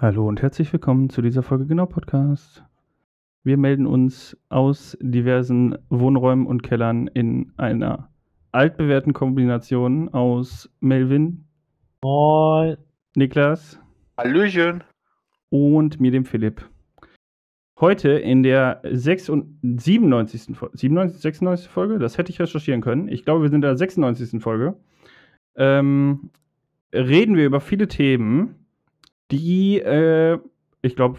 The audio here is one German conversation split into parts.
Hallo und herzlich willkommen zu dieser Folge Genau Podcast. Wir melden uns aus diversen Wohnräumen und Kellern in einer altbewährten Kombination aus Melvin, Moin. Niklas Hallöchen. und mir, dem Philipp. Heute in der 6 und 97. Folge, 97, 96. Folge, das hätte ich recherchieren können. Ich glaube, wir sind in der 96. Folge. Ähm, reden wir über viele Themen, die, äh, ich glaube,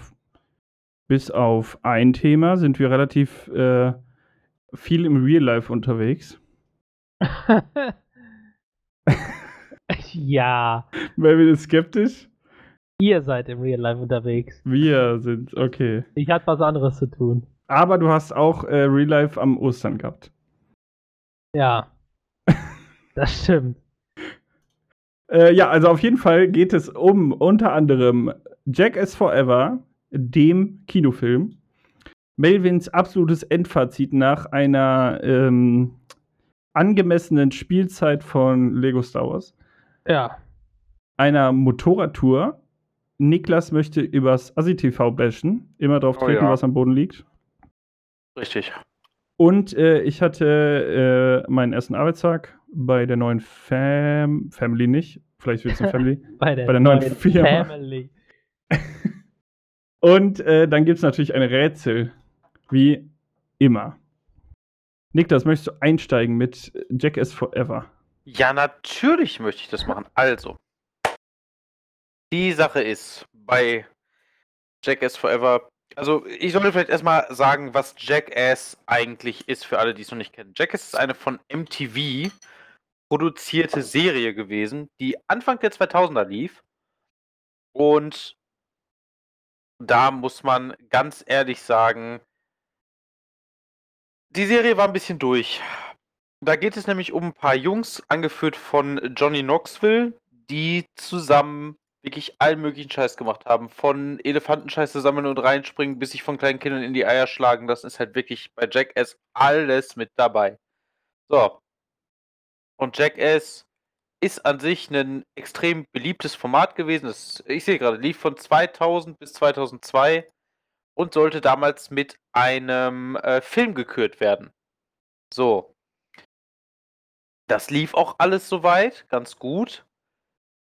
bis auf ein Thema sind wir relativ äh, viel im Real Life unterwegs. ja, Melvin ist skeptisch. ihr seid im Real Life unterwegs. Wir sind, okay. Ich hatte was anderes zu tun. Aber du hast auch äh, Real Life am Ostern gehabt. Ja. Das stimmt. Äh, ja, also auf jeden Fall geht es um unter anderem Jackass Forever, dem Kinofilm. Melvins absolutes Endfazit nach einer ähm, angemessenen Spielzeit von Lego Star Wars. Ja. Einer Motorradtour. Niklas möchte übers Assi-TV bashen. Immer drauf Oh treten, ja. was am Boden liegt. Richtig. Und äh, ich hatte äh, meinen ersten Arbeitstag bei der neuen Fam Family nicht. Vielleicht wird es eine Family. Bei der, Bei der neuen Firma. Family. Und äh, dann gibt es natürlich ein Rätsel. Wie immer. Niklas, möchtest du einsteigen mit Jackass Forever? Ja, natürlich möchte ich das machen. Also, die Sache ist bei Jackass Forever. Also, ich sollte vielleicht erstmal sagen, was Jackass eigentlich ist, für alle, die es noch nicht kennen. Jackass ist eine von MTV produzierte Serie gewesen, die Anfang der 2000er lief. Und da muss man ganz ehrlich sagen, die Serie war ein bisschen durch. Da geht es nämlich um ein paar Jungs, angeführt von Johnny Knoxville, die zusammen wirklich allen möglichen Scheiß gemacht haben. Von Elefantenscheiße sammeln und reinspringen, bis sich von kleinen Kindern in die Eier schlagen. Das ist halt wirklich bei Jackass alles mit dabei. So. Und Jackass ist an sich ein extrem beliebtes Format gewesen. Das, ich sehe gerade, lief von 2000 bis 2002 und sollte damals mit einem äh, Film gekürt werden. So. Das lief auch alles soweit, ganz gut.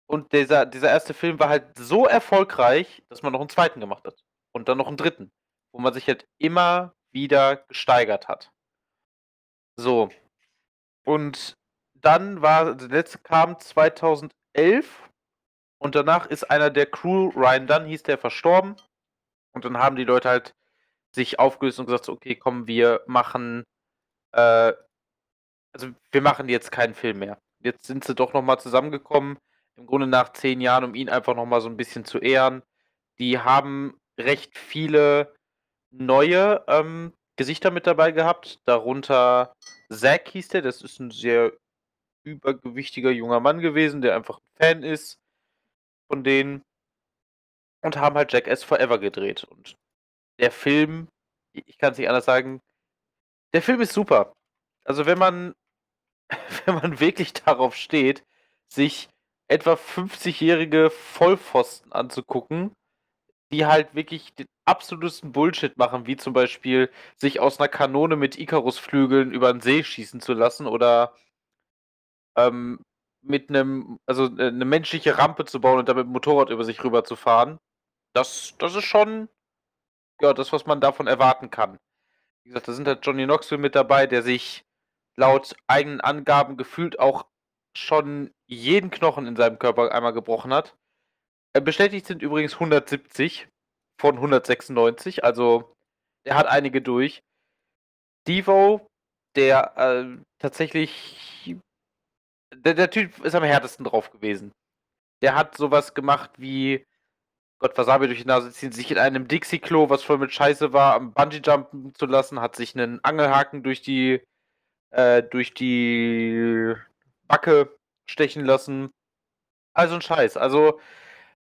Und dieser, dieser erste Film war halt so erfolgreich, dass man noch einen zweiten gemacht hat. Und dann noch einen dritten. Wo man sich halt immer wieder gesteigert hat. So. Und dann war, der letzte kam 2011. Und danach ist einer der Crew, Ryan Dunn hieß der, verstorben. Und dann haben die Leute halt sich aufgelöst und gesagt, okay, komm, wir machen, äh, also wir machen jetzt keinen Film mehr. Jetzt sind sie doch nochmal zusammengekommen, im Grunde nach zehn Jahren, um ihn einfach nochmal so ein bisschen zu ehren. Die haben recht viele neue ähm, Gesichter mit dabei gehabt, darunter Zack hieß der, das ist ein sehr übergewichtiger junger Mann gewesen, der einfach ein Fan ist von denen und haben halt Jackass Forever gedreht. Und der Film, ich kann es nicht anders sagen, der Film ist super. Also wenn man, wenn man wirklich darauf steht, sich etwa 50-jährige Vollpfosten anzugucken, die halt wirklich den absolutesten Bullshit machen, wie zum Beispiel sich aus einer Kanone mit Icarus-Flügeln über den See schießen zu lassen oder ähm, mit einem, also äh, eine menschliche Rampe zu bauen und damit ein Motorrad über sich rüber zu fahren. Das, das ist schon ja, das, was man davon erwarten kann. Wie gesagt, da sind halt Johnny Knoxville mit dabei, der sich laut eigenen Angaben gefühlt auch schon jeden Knochen in seinem Körper einmal gebrochen hat. Äh, Bestätigt sind übrigens 170 von 196, also er hat einige durch. Devo, der äh, tatsächlich. Der, der Typ ist am härtesten drauf gewesen. Der hat sowas gemacht wie Gott, Wasabi durch die Nase ziehen, sich in einem Dixie-Klo, was voll mit Scheiße war, am Bungee-Jumpen zu lassen, hat sich einen Angelhaken durch die, äh, durch die Backe stechen lassen. Also ein Scheiß. Also,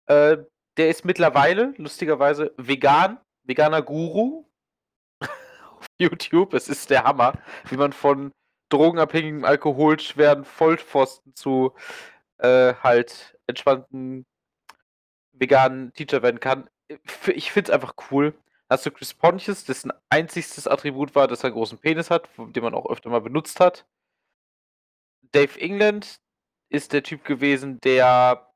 äh, der ist mittlerweile, lustigerweise, vegan, veganer Guru auf YouTube. Es ist der Hammer, wie man von drogenabhängigem, alkoholschweren Vollpfosten zu äh, halt entspannten vegan Teacher werden kann. Ich finde es einfach cool. Hast du Chris Pontius, dessen einzigstes Attribut war, dass er einen großen Penis hat, den man auch öfter mal benutzt hat. Dave England ist der Typ gewesen, der,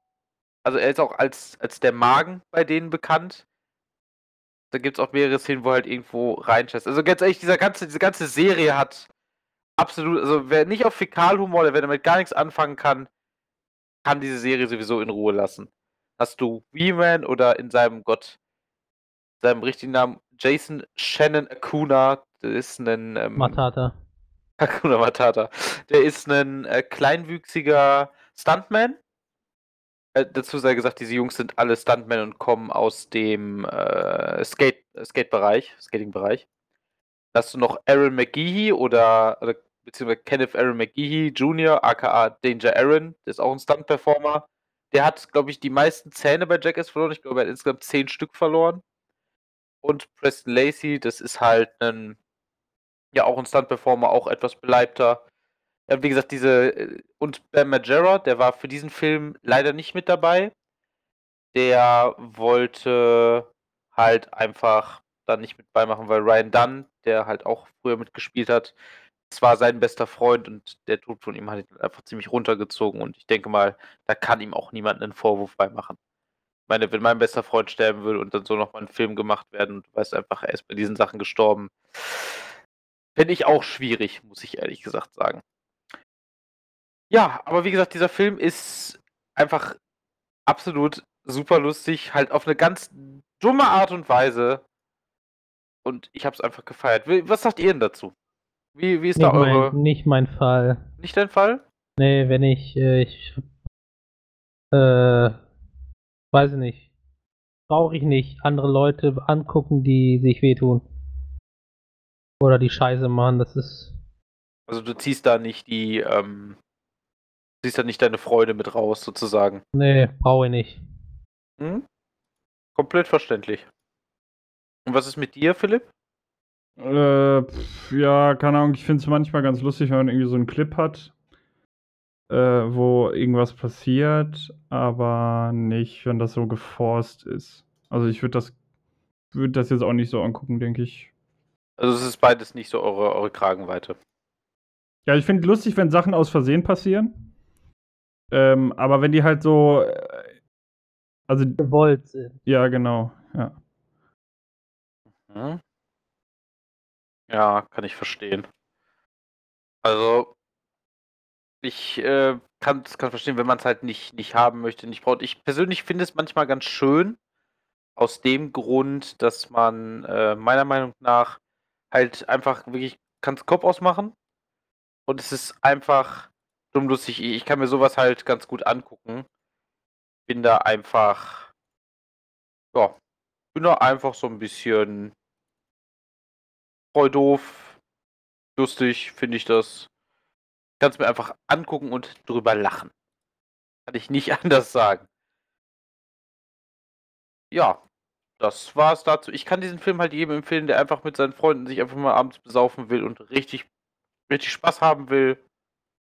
also er ist auch als, als der Magen bei denen bekannt. Da gibt es auch mehrere Szenen, wo er halt irgendwo reinscheißt. Also ganz ehrlich, dieser ganze, diese ganze Serie hat absolut, also wer nicht auf Fäkalhumor oder wer damit gar nichts anfangen kann, kann diese Serie sowieso in Ruhe lassen. Hast du Weeman oder in seinem Gott, seinem richtigen Namen Jason Shannon Akuna, der ist ein ähm, Matata. Hakuna Matata. Der ist ein äh, kleinwüchsiger Stuntman. Äh, dazu sei gesagt, diese Jungs sind alle Stuntmen und kommen aus dem äh, Skate, Skate-Bereich, Skating-Bereich. Hast du noch Aaron McGeehee oder, oder beziehungsweise Kenneth Aaron McGeehee Jr., aka Danger Aaron, der ist auch ein Stunt-Performer. Der hat, glaube ich, die meisten Zähne bei Jackass verloren. Ich glaube, er hat insgesamt zehn Stück verloren. Und Preston Lacey, das ist halt ein ja auch ein Stunt-Performer, auch etwas beleibter. Ja, wie gesagt, diese. Äh, und Bam Majera, der war für diesen Film leider nicht mit dabei. Der wollte halt einfach dann nicht mit beimachen, weil Ryan Dunn, der halt auch früher mitgespielt hat, zwar sein bester Freund und der Tod von ihm hat ihn einfach ziemlich runtergezogen und ich denke mal, da kann ihm auch niemand einen Vorwurf beimachen. Ich meine, wenn mein bester Freund sterben würde und dann so nochmal ein Film gemacht werden und du weißt einfach, er ist bei diesen Sachen gestorben, Finde ich auch schwierig, muss ich ehrlich gesagt sagen. Ja, aber wie gesagt, dieser Film ist einfach absolut super lustig, halt auf eine ganz dumme Art und Weise. Und ich habe es einfach gefeiert. Was sagt ihr denn dazu? Wie, wie ist nicht da eure. Mein, nicht mein Fall. Nicht dein Fall? Nee, wenn ich. Äh, ich äh, weiß ich nicht. Brauche ich nicht andere Leute angucken, die sich wehtun. Oder die Scheiße machen, das ist. Also du ziehst da nicht die, ähm, ziehst da nicht deine Freude mit raus, sozusagen. Nee, brauche ich nicht. Hm? Komplett verständlich. Und was ist mit dir, Philipp? Äh, pf, ja, keine Ahnung, ich finde es manchmal ganz lustig, wenn man irgendwie so einen Clip hat, äh, wo irgendwas passiert, aber nicht, wenn das so geforst ist. Also ich würde das, würde das jetzt auch nicht so angucken, denke ich. Also es ist beides nicht so eure, eure Kragenweite. Ja, ich finde lustig, wenn Sachen aus Versehen passieren. Ähm, aber wenn die halt so. Äh, also. Gewollt sind. Ja, genau. Ja. Mhm. Ja, kann ich verstehen. Also. Ich äh, kann es verstehen, wenn man es halt nicht, nicht haben möchte, nicht braucht. Ich persönlich finde es manchmal ganz schön, aus dem Grund, dass man äh, meiner Meinung nach halt einfach wirklich, kannst Kopf ausmachen und es ist einfach dumm lustig. Ich kann mir sowas halt ganz gut angucken. Bin da einfach, ja, bin da einfach so ein bisschen voll doof, lustig, finde ich das. Kannst mir einfach angucken und drüber lachen. Kann ich nicht anders sagen. Ja, das war's dazu. Ich kann diesen Film halt jedem empfehlen, der einfach mit seinen Freunden sich einfach mal abends besaufen will und richtig, richtig Spaß haben will.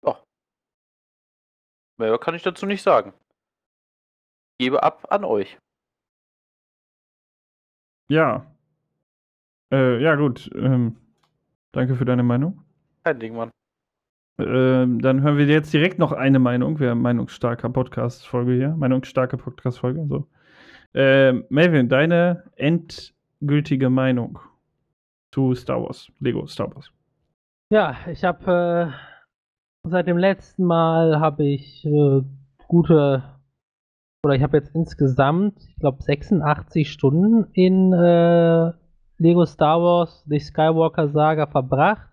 Ja. Mehr kann ich dazu nicht sagen. Ich gebe ab an euch. Ja. Äh, ja, gut. Ähm, danke für deine Meinung. Kein Ding, Mann. Ähm, dann hören wir jetzt direkt noch eine Meinung. Wir haben Meinungsstarker Podcast-Folge hier. Meinungsstarke Podcast-Folge. So. Äh, Melvin, deine endgültige Meinung zu Star Wars, Lego Star Wars. Ja, ich habe äh, seit dem letzten Mal habe ich äh, gute oder ich habe jetzt insgesamt, ich glaube 86 Stunden in äh, Lego Star Wars die Skywalker Saga verbracht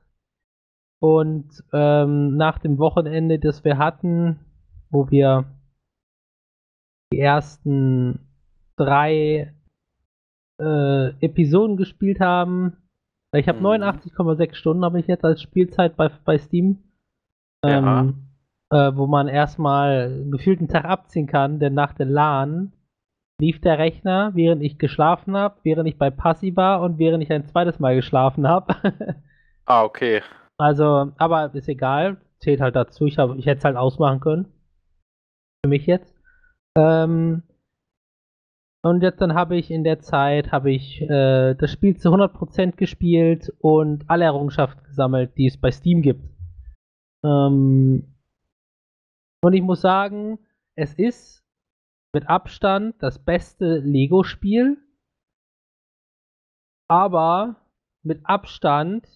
und ähm, nach dem Wochenende, das wir hatten, wo wir die ersten drei äh, Episoden gespielt haben. Ich habe mhm. 89,6 Stunden habe ich jetzt als Spielzeit bei, bei Steam. Ähm, äh, wo man erstmal gefühlt einen Tag abziehen kann, denn nach der LAN lief der Rechner, während ich geschlafen habe, während ich bei Passi war und während ich ein zweites Mal geschlafen habe. ah, okay. Also, aber ist egal, zählt halt dazu. Ich, ich hätte es halt ausmachen können. Für mich jetzt. Ähm, Und jetzt dann habe ich in der Zeit habe ich äh, das Spiel zu 100% gespielt und alle Errungenschaften gesammelt, die es bei Steam gibt. Ähm, und ich muss sagen, es ist mit Abstand das beste Lego-Spiel, aber mit Abstand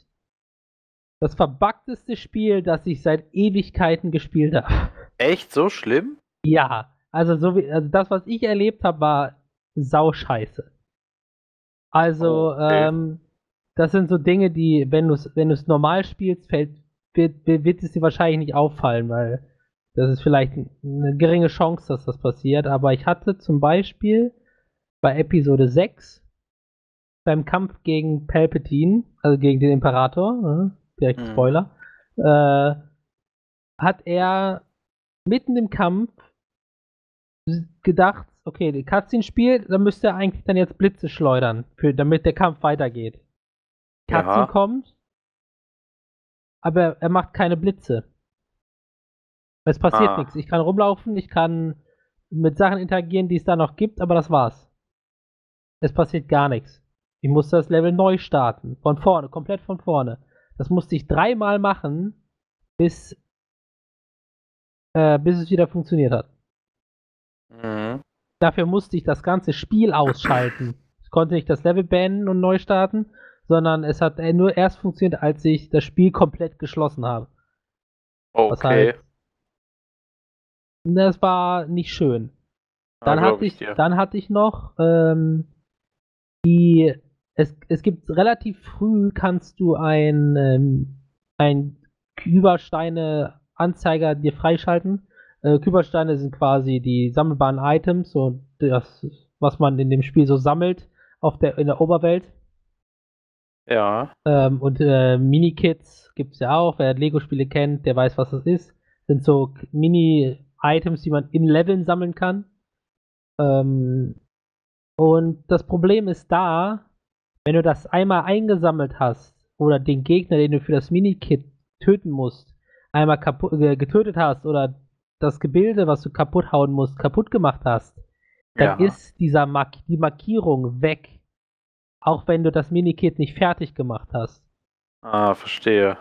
das verbuggteste Spiel, das ich seit Ewigkeiten gespielt habe. Echt so schlimm? Ja, also so wie also das, was ich erlebt habe, war sauscheiße. Also, Okay. ähm, das sind so Dinge, die, wenn du es wenn du's normal spielst, fällt, wird wird es dir wahrscheinlich nicht auffallen, weil das ist vielleicht eine geringe Chance, dass das passiert. Aber ich hatte zum Beispiel bei Episode 6 beim Kampf gegen Palpatine, also gegen den Imperator, ne, direkt Mhm. Spoiler, äh, hat er mitten im Kampf gedacht, okay, die Cutscene spielt, dann müsste er eigentlich dann jetzt Blitze schleudern, für, damit der Kampf weitergeht. Cutscene Ja. kommt, aber er macht keine Blitze. Es passiert Ah. nichts. Ich kann rumlaufen, ich kann mit Sachen interagieren, die es da noch gibt, aber das war's. Es passiert gar nichts. Ich musste das Level neu starten. Von vorne, komplett von vorne. Das musste ich dreimal machen, bis, äh, bis es wieder funktioniert hat. Mhm. Dafür musste ich das ganze Spiel ausschalten. Ich konnte nicht das Level beenden und neu starten, sondern es hat äh, nur erst funktioniert, als ich das Spiel komplett geschlossen habe. Was Okay. halt- Das war nicht schön. Dann, Ja, hatte ich, dir. dann hatte ich noch ähm, die. Es, es gibt relativ früh kannst du ein, ähm, ein Kübersteine-Anzeiger dir freischalten. Äh, Kübersteine sind quasi die sammelbaren Items, so das, was man in dem Spiel so sammelt auf der, in der Oberwelt. Ja. Ähm, und äh, Mini-Kits gibt es ja auch. Wer Lego-Spiele kennt, der weiß, was das ist. Sind so K- Mini-Items, die man in Leveln sammeln kann. Ähm, und das Problem ist da, wenn du das einmal eingesammelt hast oder den Gegner, den du für das Mini-Kit töten musst, einmal getötet hast oder das Gebilde, was du kaputt hauen musst, kaputt gemacht hast, dann ja. ist dieser Mark die Markierung weg. Auch wenn du das Minikit nicht fertig gemacht hast. Ah, verstehe.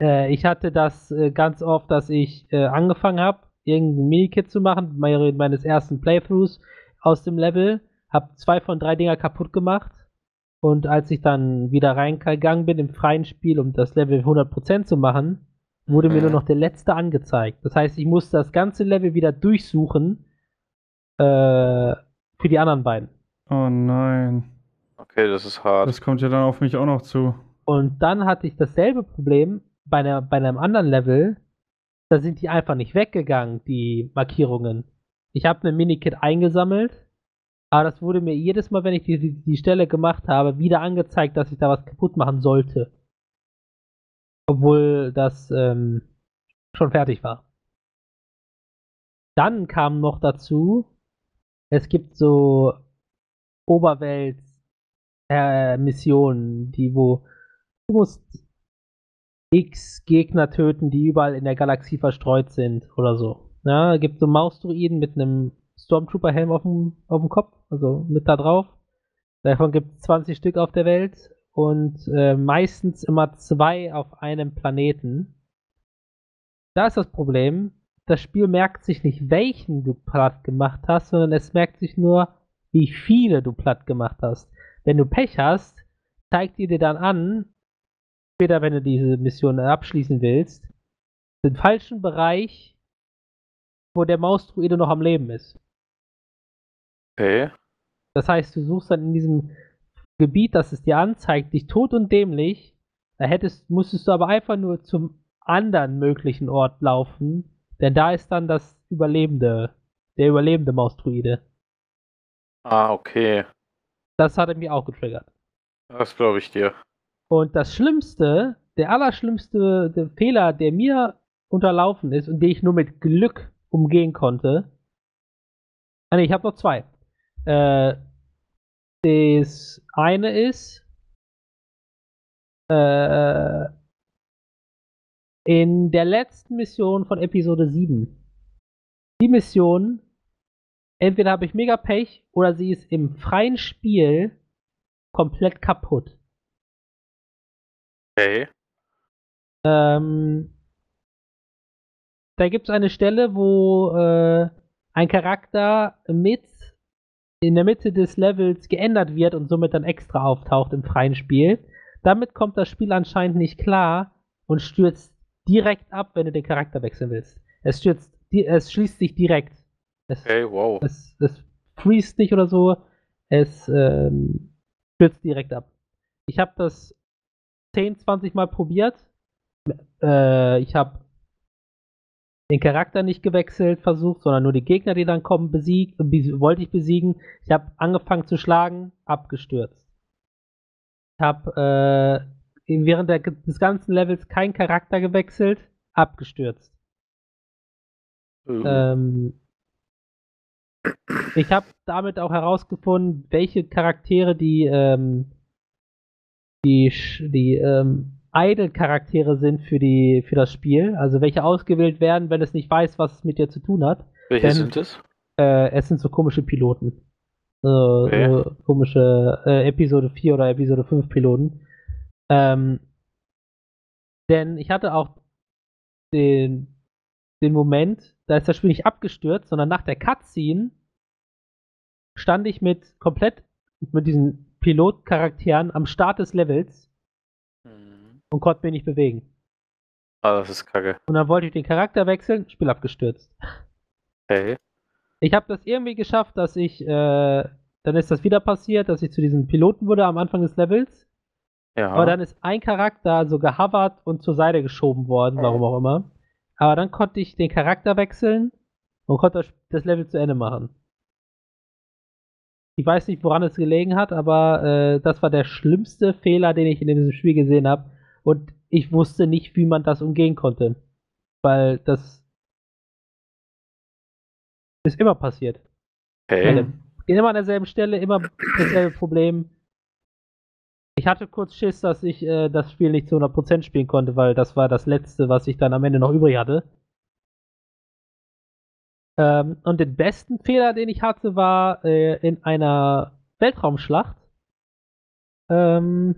Äh, ich hatte das äh, ganz oft, dass ich äh, angefangen habe, irgendein Minikit zu machen, meine, meines ersten Playthroughs aus dem Level, habe zwei von drei Dinger kaputt gemacht. Und als ich dann wieder reingegangen bin im freien Spiel, um das Level 100% zu machen, wurde mir Mhm. nur noch der letzte angezeigt. Das heißt, ich musste das ganze Level wieder durchsuchen äh, für die anderen beiden. Oh nein. Okay, das ist hart. Das kommt ja dann auf mich auch noch zu. Und dann hatte ich dasselbe Problem bei, einer, bei einem anderen Level. Da sind die einfach nicht weggegangen, die Markierungen. Ich habe ein Minikit eingesammelt, aber das wurde mir jedes Mal, wenn ich die, die, die Stelle gemacht habe, wieder angezeigt, dass ich da was kaputt machen sollte. Obwohl das ähm, schon fertig war. Dann kam noch dazu, es gibt so Oberwelt äh, die wo du musst X Gegner töten, die überall in der Galaxie verstreut sind oder so. Ja, gibt so Mausdruiden mit einem Stormtrooper-Helm auf dem, Kopf, also mit da drauf. Davon gibt es 20 Stück auf der Welt und äh, meistens immer zwei auf einem Planeten. Da ist das Problem, das Spiel merkt sich nicht, welchen du platt gemacht hast, sondern es merkt sich nur, wie viele du platt gemacht hast. Wenn du Pech hast, zeigt die dir dann an, später, wenn du diese Mission abschließen willst, den falschen Bereich, wo der Mausdruide noch am Leben ist. Okay. Das heißt, du suchst dann in diesem Gebiet, das es dir anzeigt, dich tot und dämlich. Da hättest, musstest du aber einfach nur zum anderen möglichen Ort laufen, denn da ist dann das überlebende, der überlebende Mausdruide. Ah, okay. Das hatte mich auch getriggert. Das glaube ich dir. Und das Schlimmste, der allerschlimmste der Fehler, der mir unterlaufen ist und den ich nur mit Glück umgehen konnte. Ah, nee, ich habe noch zwei. Äh, das eine ist, äh, in der letzten Mission von Episode 7. Die Mission entweder habe ich mega Pech oder sie ist im freien Spiel komplett kaputt. Okay. Ähm, da gibt es eine Stelle, wo äh, ein Charakter mit in der Mitte des Levels geändert wird und somit dann extra auftaucht im freien Spiel. Damit kommt das Spiel anscheinend nicht klar und stürzt direkt ab, wenn du den Charakter wechseln willst. Es stürzt, es schließt sich direkt. Es, Okay, wow. es, es freest nicht oder so. Es ähm, stürzt direkt ab. Ich habe das 10, 20 Mal probiert. Äh, ich habe den Charakter nicht gewechselt versucht, sondern nur die Gegner, die dann kommen, besiegt, bes wollte ich besiegen. Ich habe angefangen zu schlagen, abgestürzt. Ich habe äh, während der, des ganzen Levels keinen Charakter gewechselt, abgestürzt. Äh, Ähm, ich habe damit auch herausgefunden, welche Charaktere die ähm, die, die ähm, Idle-Charaktere sind für die für das Spiel, also welche ausgewählt werden, wenn es nicht weiß, was es mit dir zu tun hat. welche denn- sind es? Äh, es sind so komische Piloten. So, Okay. so komische äh, Episode 4 oder Episode 5 Piloten. Ähm, denn ich hatte auch den, den Moment, da ist das Spiel nicht abgestürzt, sondern nach der Cutscene stand ich mit komplett mit diesen Pilotcharakteren am Start des Levels Hm. und konnte mich nicht bewegen. Ah, das ist kacke. Und dann wollte ich den Charakter wechseln, Spiel abgestürzt. Okay. Ich habe das irgendwie geschafft, dass ich, äh, dann ist das wieder passiert, dass ich zu diesem Piloten wurde am Anfang des Levels. Ja. Aber dann ist ein Charakter so gehovert und zur Seite geschoben worden, warum auch immer. Aber dann konnte ich den Charakter wechseln und konnte das Level zu Ende machen. Ich weiß nicht, woran es gelegen hat, aber äh, das war der schlimmste Fehler, den ich in diesem Spiel gesehen habe. Und ich wusste nicht, wie man das umgehen konnte. Weil das ist immer passiert. okay. Immer an derselben Stelle, immer dasselbe Problem. Ich hatte kurz Schiss, dass ich äh, das Spiel nicht zu 100% spielen konnte, weil das war das letzte, was ich dann am Ende noch übrig hatte. Ähm, und den besten Fehler, den ich hatte, war äh, in einer Weltraumschlacht. Ähm,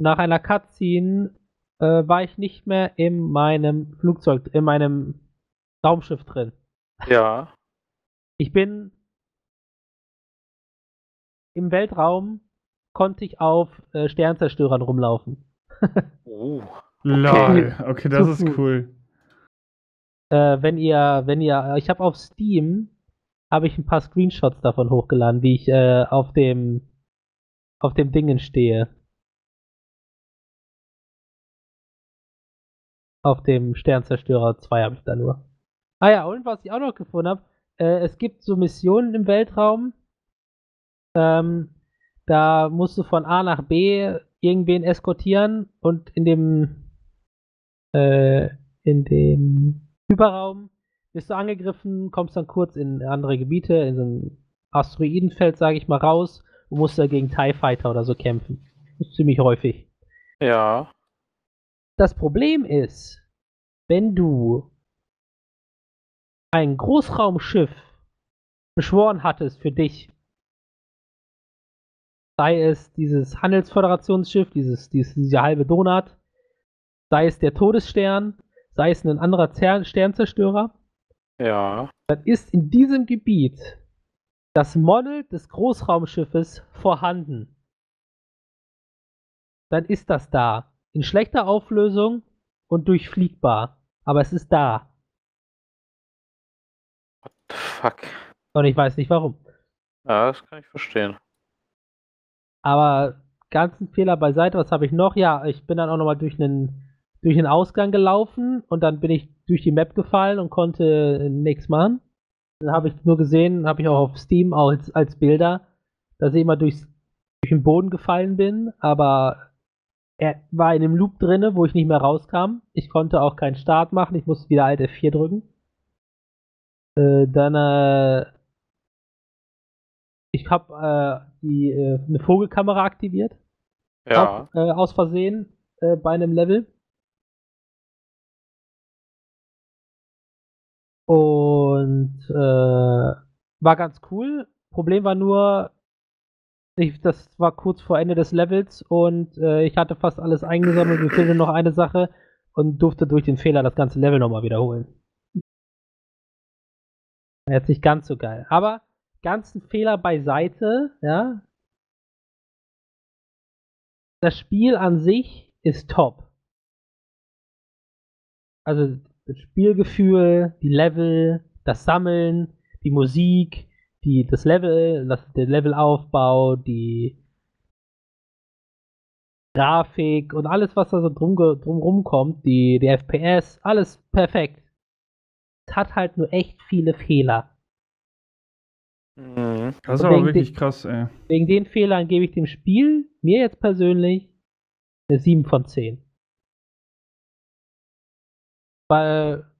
nach einer Cutscene äh, war ich nicht mehr in meinem Flugzeug, in meinem Raumschiff drin. Ja. Ich bin im Weltraum, konnte ich auf äh, Sternzerstörern rumlaufen. Uh. Lol. Okay, das ist cool. Äh, wenn ihr, wenn ihr, ich habe auf Steam habe ich ein paar Screenshots davon hochgeladen, wie ich äh, auf dem auf dem Dingen stehe. Auf dem Sternzerstörer 2 habe ich da nur. Ah ja, und was ich auch noch gefunden habe, äh, es gibt so Missionen im Weltraum. Ähm, da musst du von A nach B irgendwen eskortieren und in dem äh, in dem Hyperraum bist du angegriffen, kommst dann kurz in andere Gebiete, in so ein Asteroidenfeld, sage ich mal, raus und musst da gegen TIE Fighter oder so kämpfen. Das ist ziemlich häufig. Ja. Das Problem ist, wenn du ein Großraumschiff beschworen hattest für dich, sei es dieses Handelsföderationsschiff, dieses, dieses, dieser halbe Donut, sei es der Todesstern, sei es ein anderer Zer Sternzerstörer, Ja. dann ist in diesem Gebiet das Model des Großraumschiffes vorhanden. Dann ist das da. In schlechter Auflösung und durchfliegbar. Aber es ist da. Fuck. Und ich weiß nicht warum. Ja, das kann ich verstehen. Aber ganzen Fehler beiseite, was habe ich noch? Ja, ich bin dann auch nochmal durch einen durch den Ausgang gelaufen und dann bin ich durch die Map gefallen und konnte nichts machen. Dann habe ich nur gesehen, habe ich auch auf Steam auch als, als Bilder, dass ich immer durchs, durch den Boden gefallen bin, aber er war in einem Loop drinne, wo ich nicht mehr rauskam. Ich konnte auch keinen Start machen, ich musste wieder Alt F4 drücken. Äh, dann äh, ich habe äh, die äh, eine Vogelkamera aktiviert Ja. auf, äh, aus Versehen äh, bei einem Level. Und äh, war ganz cool. Problem war nur, ich, das war kurz vor Ende des Levels und äh, ich hatte fast alles eingesammelt. Mir fehlte noch eine Sache und durfte durch den Fehler das ganze Level nochmal wiederholen. Jetzt nicht ganz so geil. Aber ganzen Fehler beiseite, ja. Das Spiel an sich ist top. Also das Spielgefühl, die Level, das Sammeln, die Musik, die, das Level, das, der Levelaufbau, die Grafik und alles, was da so drum, drumrum kommt, die, die FPS, alles perfekt. Es hat halt nur echt viele Fehler. Mhm. Das ist aber wirklich krass, ey. Wegen den Fehlern gebe ich dem Spiel, mir jetzt persönlich, eine 7 von 10. Weil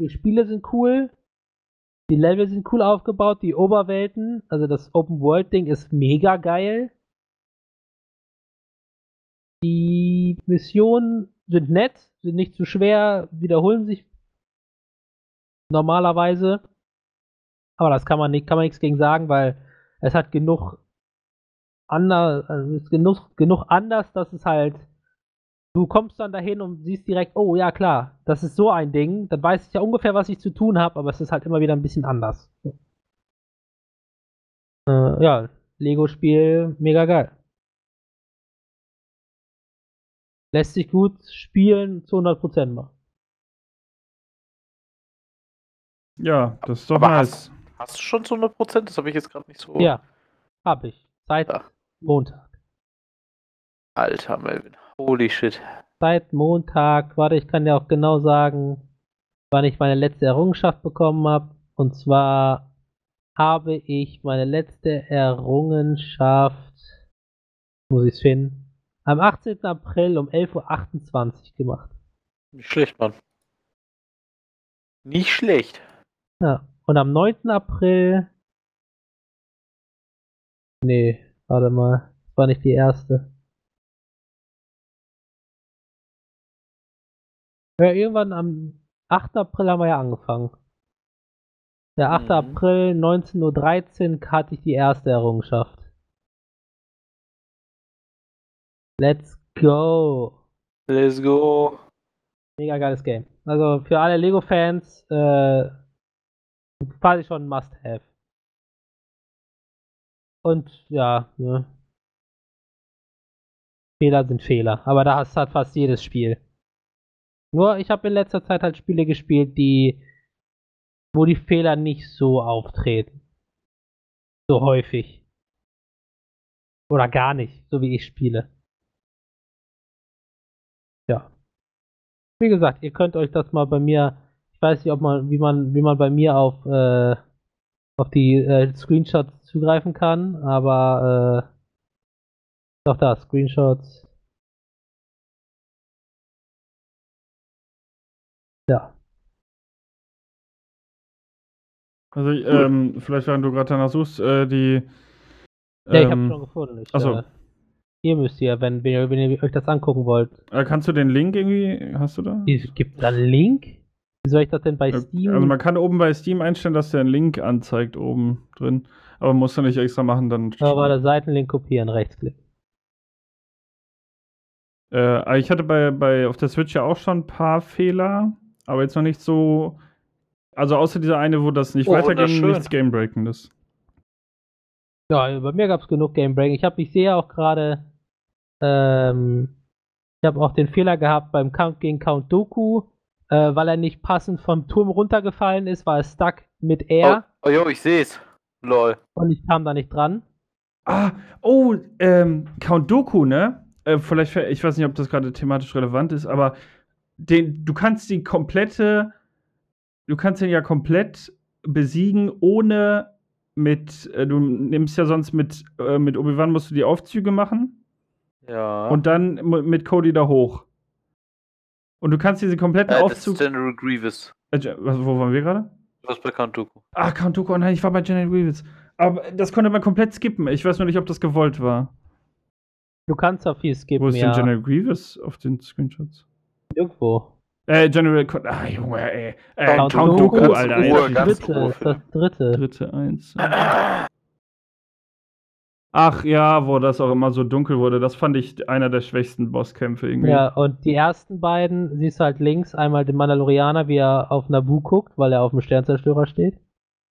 die Spiele sind cool, die Level sind cool aufgebaut, die Oberwelten, also das Open World Ding ist mega geil. Die Missionen sind nett, sind nicht zu schwer, wiederholen sich normalerweise. Aber das kann man nicht, kann man nichts gegen sagen, weil es hat genug anders, also genug, genug anders, dass es halt, du kommst dann dahin und siehst direkt, oh ja klar, das ist so ein Ding, dann weiß ich ja ungefähr, was ich zu tun habe, aber es ist halt immer wieder ein bisschen anders. Äh, ja, Lego-Spiel, mega geil. Lässt sich gut spielen, zu 100% mal. Ja, das ist doch aber nice. Hast, hast, du schon zu 100%? Das habe ich jetzt gerade nicht so. Ja, habe ich. Seit ja. Montag. Alter Melvin. Holy shit. Seit Montag, warte, ich kann dir auch genau sagen, wann ich meine letzte Errungenschaft bekommen habe. Und zwar habe ich meine letzte Errungenschaft, muss ich es finden, am 18. April um 11.28 Uhr gemacht. Nicht schlecht, Mann. Nicht schlecht. Ja, und am 9. April. Nee, warte mal. Das war nicht die erste. Ja, irgendwann am 8. April haben wir ja angefangen. Der 8. Mhm. April 19.13 Uhr hatte ich die erste Errungenschaft. Let's go. Let's go. Mega geiles Game. Also für alle Lego-Fans äh, quasi schon ein Must-Have. Und ja, ne. Fehler sind Fehler. Aber das hat fast jedes Spiel. Nur ich habe in letzter Zeit halt Spiele gespielt, die wo die Fehler nicht so auftreten. So häufig. Oder gar nicht, so wie ich spiele. Ja. Wie gesagt, ihr könnt euch das mal bei mir, ich weiß nicht, ob man, wie man, wie man bei mir auf, äh, auf die äh, Screenshots zugreifen kann, aber äh, doch da, Screenshots. Ja. Also, ähm, vielleicht, während du gerade danach suchst, äh, die. Ähm, ja, ich habe ähm, schon gefunden. Ich, achso. Äh, Ihr müsst ja, wenn, wenn, ihr, wenn ihr euch das angucken wollt. Äh, kannst du den Link irgendwie, hast du da? Es gibt da einen Link? Wie soll ich das denn bei äh, Steam? Also man kann oben bei Steam einstellen, dass der einen Link anzeigt oben drin. Aber musst du nicht extra machen, dann. Aber der Seitenlink kopieren, Rechtsklick. Äh, ich hatte bei, bei auf der Switch ja auch schon ein paar Fehler, aber jetzt noch nicht so. Also außer dieser eine, wo das nicht oh, weiterging, nichts Gamebreakendes. Ja, bei mir gab es genug Gamebreaking. Ich habe, ich sehe auch gerade ähm, ich habe auch den Fehler gehabt beim Kampf gegen Count Doku, äh, weil er nicht passend vom Turm runtergefallen ist, war er stuck mit R. Oh, oh jo, ich sehe es. Lol. Und ich kam da nicht dran. Ah, oh, ähm, Count Doku, ne? Äh, vielleicht, ich weiß nicht, ob das gerade thematisch relevant ist, aber den, du kannst die komplette, du kannst den ja komplett besiegen, ohne mit, äh, du nimmst ja sonst mit, äh, mit Obi-Wan musst du die Aufzüge machen. Ja. Und dann mit Cody da hoch. Und du kannst diese kompletten äh, Aufzug. Das ist General Grievous. Äh, wo waren wir gerade? Was bei Count Dooku. Ah, Count Dooku, oh nein, ich war bei General Grievous. Aber das konnte man komplett skippen. Ich weiß nur nicht, ob das gewollt war. Du kannst auch viel skippen, Wo ist ja. denn General Grievous auf den Screenshots? Irgendwo. Äh, General Con Ah, Junge, ey. Äh, Count Count Dooku, Dooku, Alter. Ruhe, das dritte, Ruhe. ist das dritte. Dritte eins. Ach ja, wo das auch immer so dunkel wurde. Das fand ich einer der schwächsten Bosskämpfe irgendwie. Ja, und die ersten beiden siehst du halt links einmal den Mandalorianer, wie er auf Naboo guckt, weil er auf dem Sternzerstörer steht.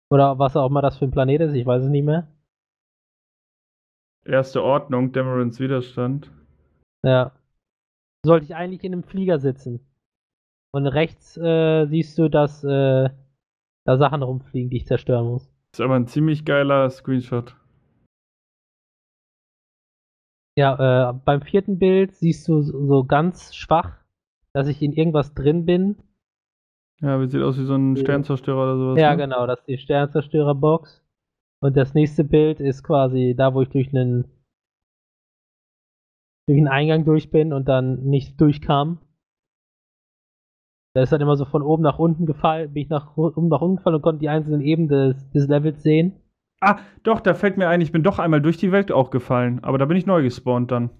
Oder was auch immer das für ein Planet ist, ich weiß es nicht mehr. Erste Ordnung, Demerons Widerstand. Ja. Sollte ich eigentlich in einem Flieger sitzen. Und rechts äh, siehst du, dass äh, da Sachen rumfliegen, die ich zerstören muss. Ist aber ein ziemlich geiler Screenshot. Ja, äh, beim vierten Bild siehst du so ganz schwach, dass ich in irgendwas drin bin. Ja, wie sieht aus wie so ein. Sternzerstörer oder sowas. Ja, ne? genau, das ist die Sternzerstörerbox. Und das nächste Bild ist quasi da, wo ich durch einen durch einen Eingang durch bin und dann nicht durchkam. Da ist dann immer so von oben nach unten gefallen, bin ich nach oben nach unten gefallen und konnte die einzelnen Ebenen des, des Levels sehen. Ah, doch, da fällt mir ein, ich bin doch einmal durch die Welt auch gefallen. Aber da bin ich neu gespawnt dann.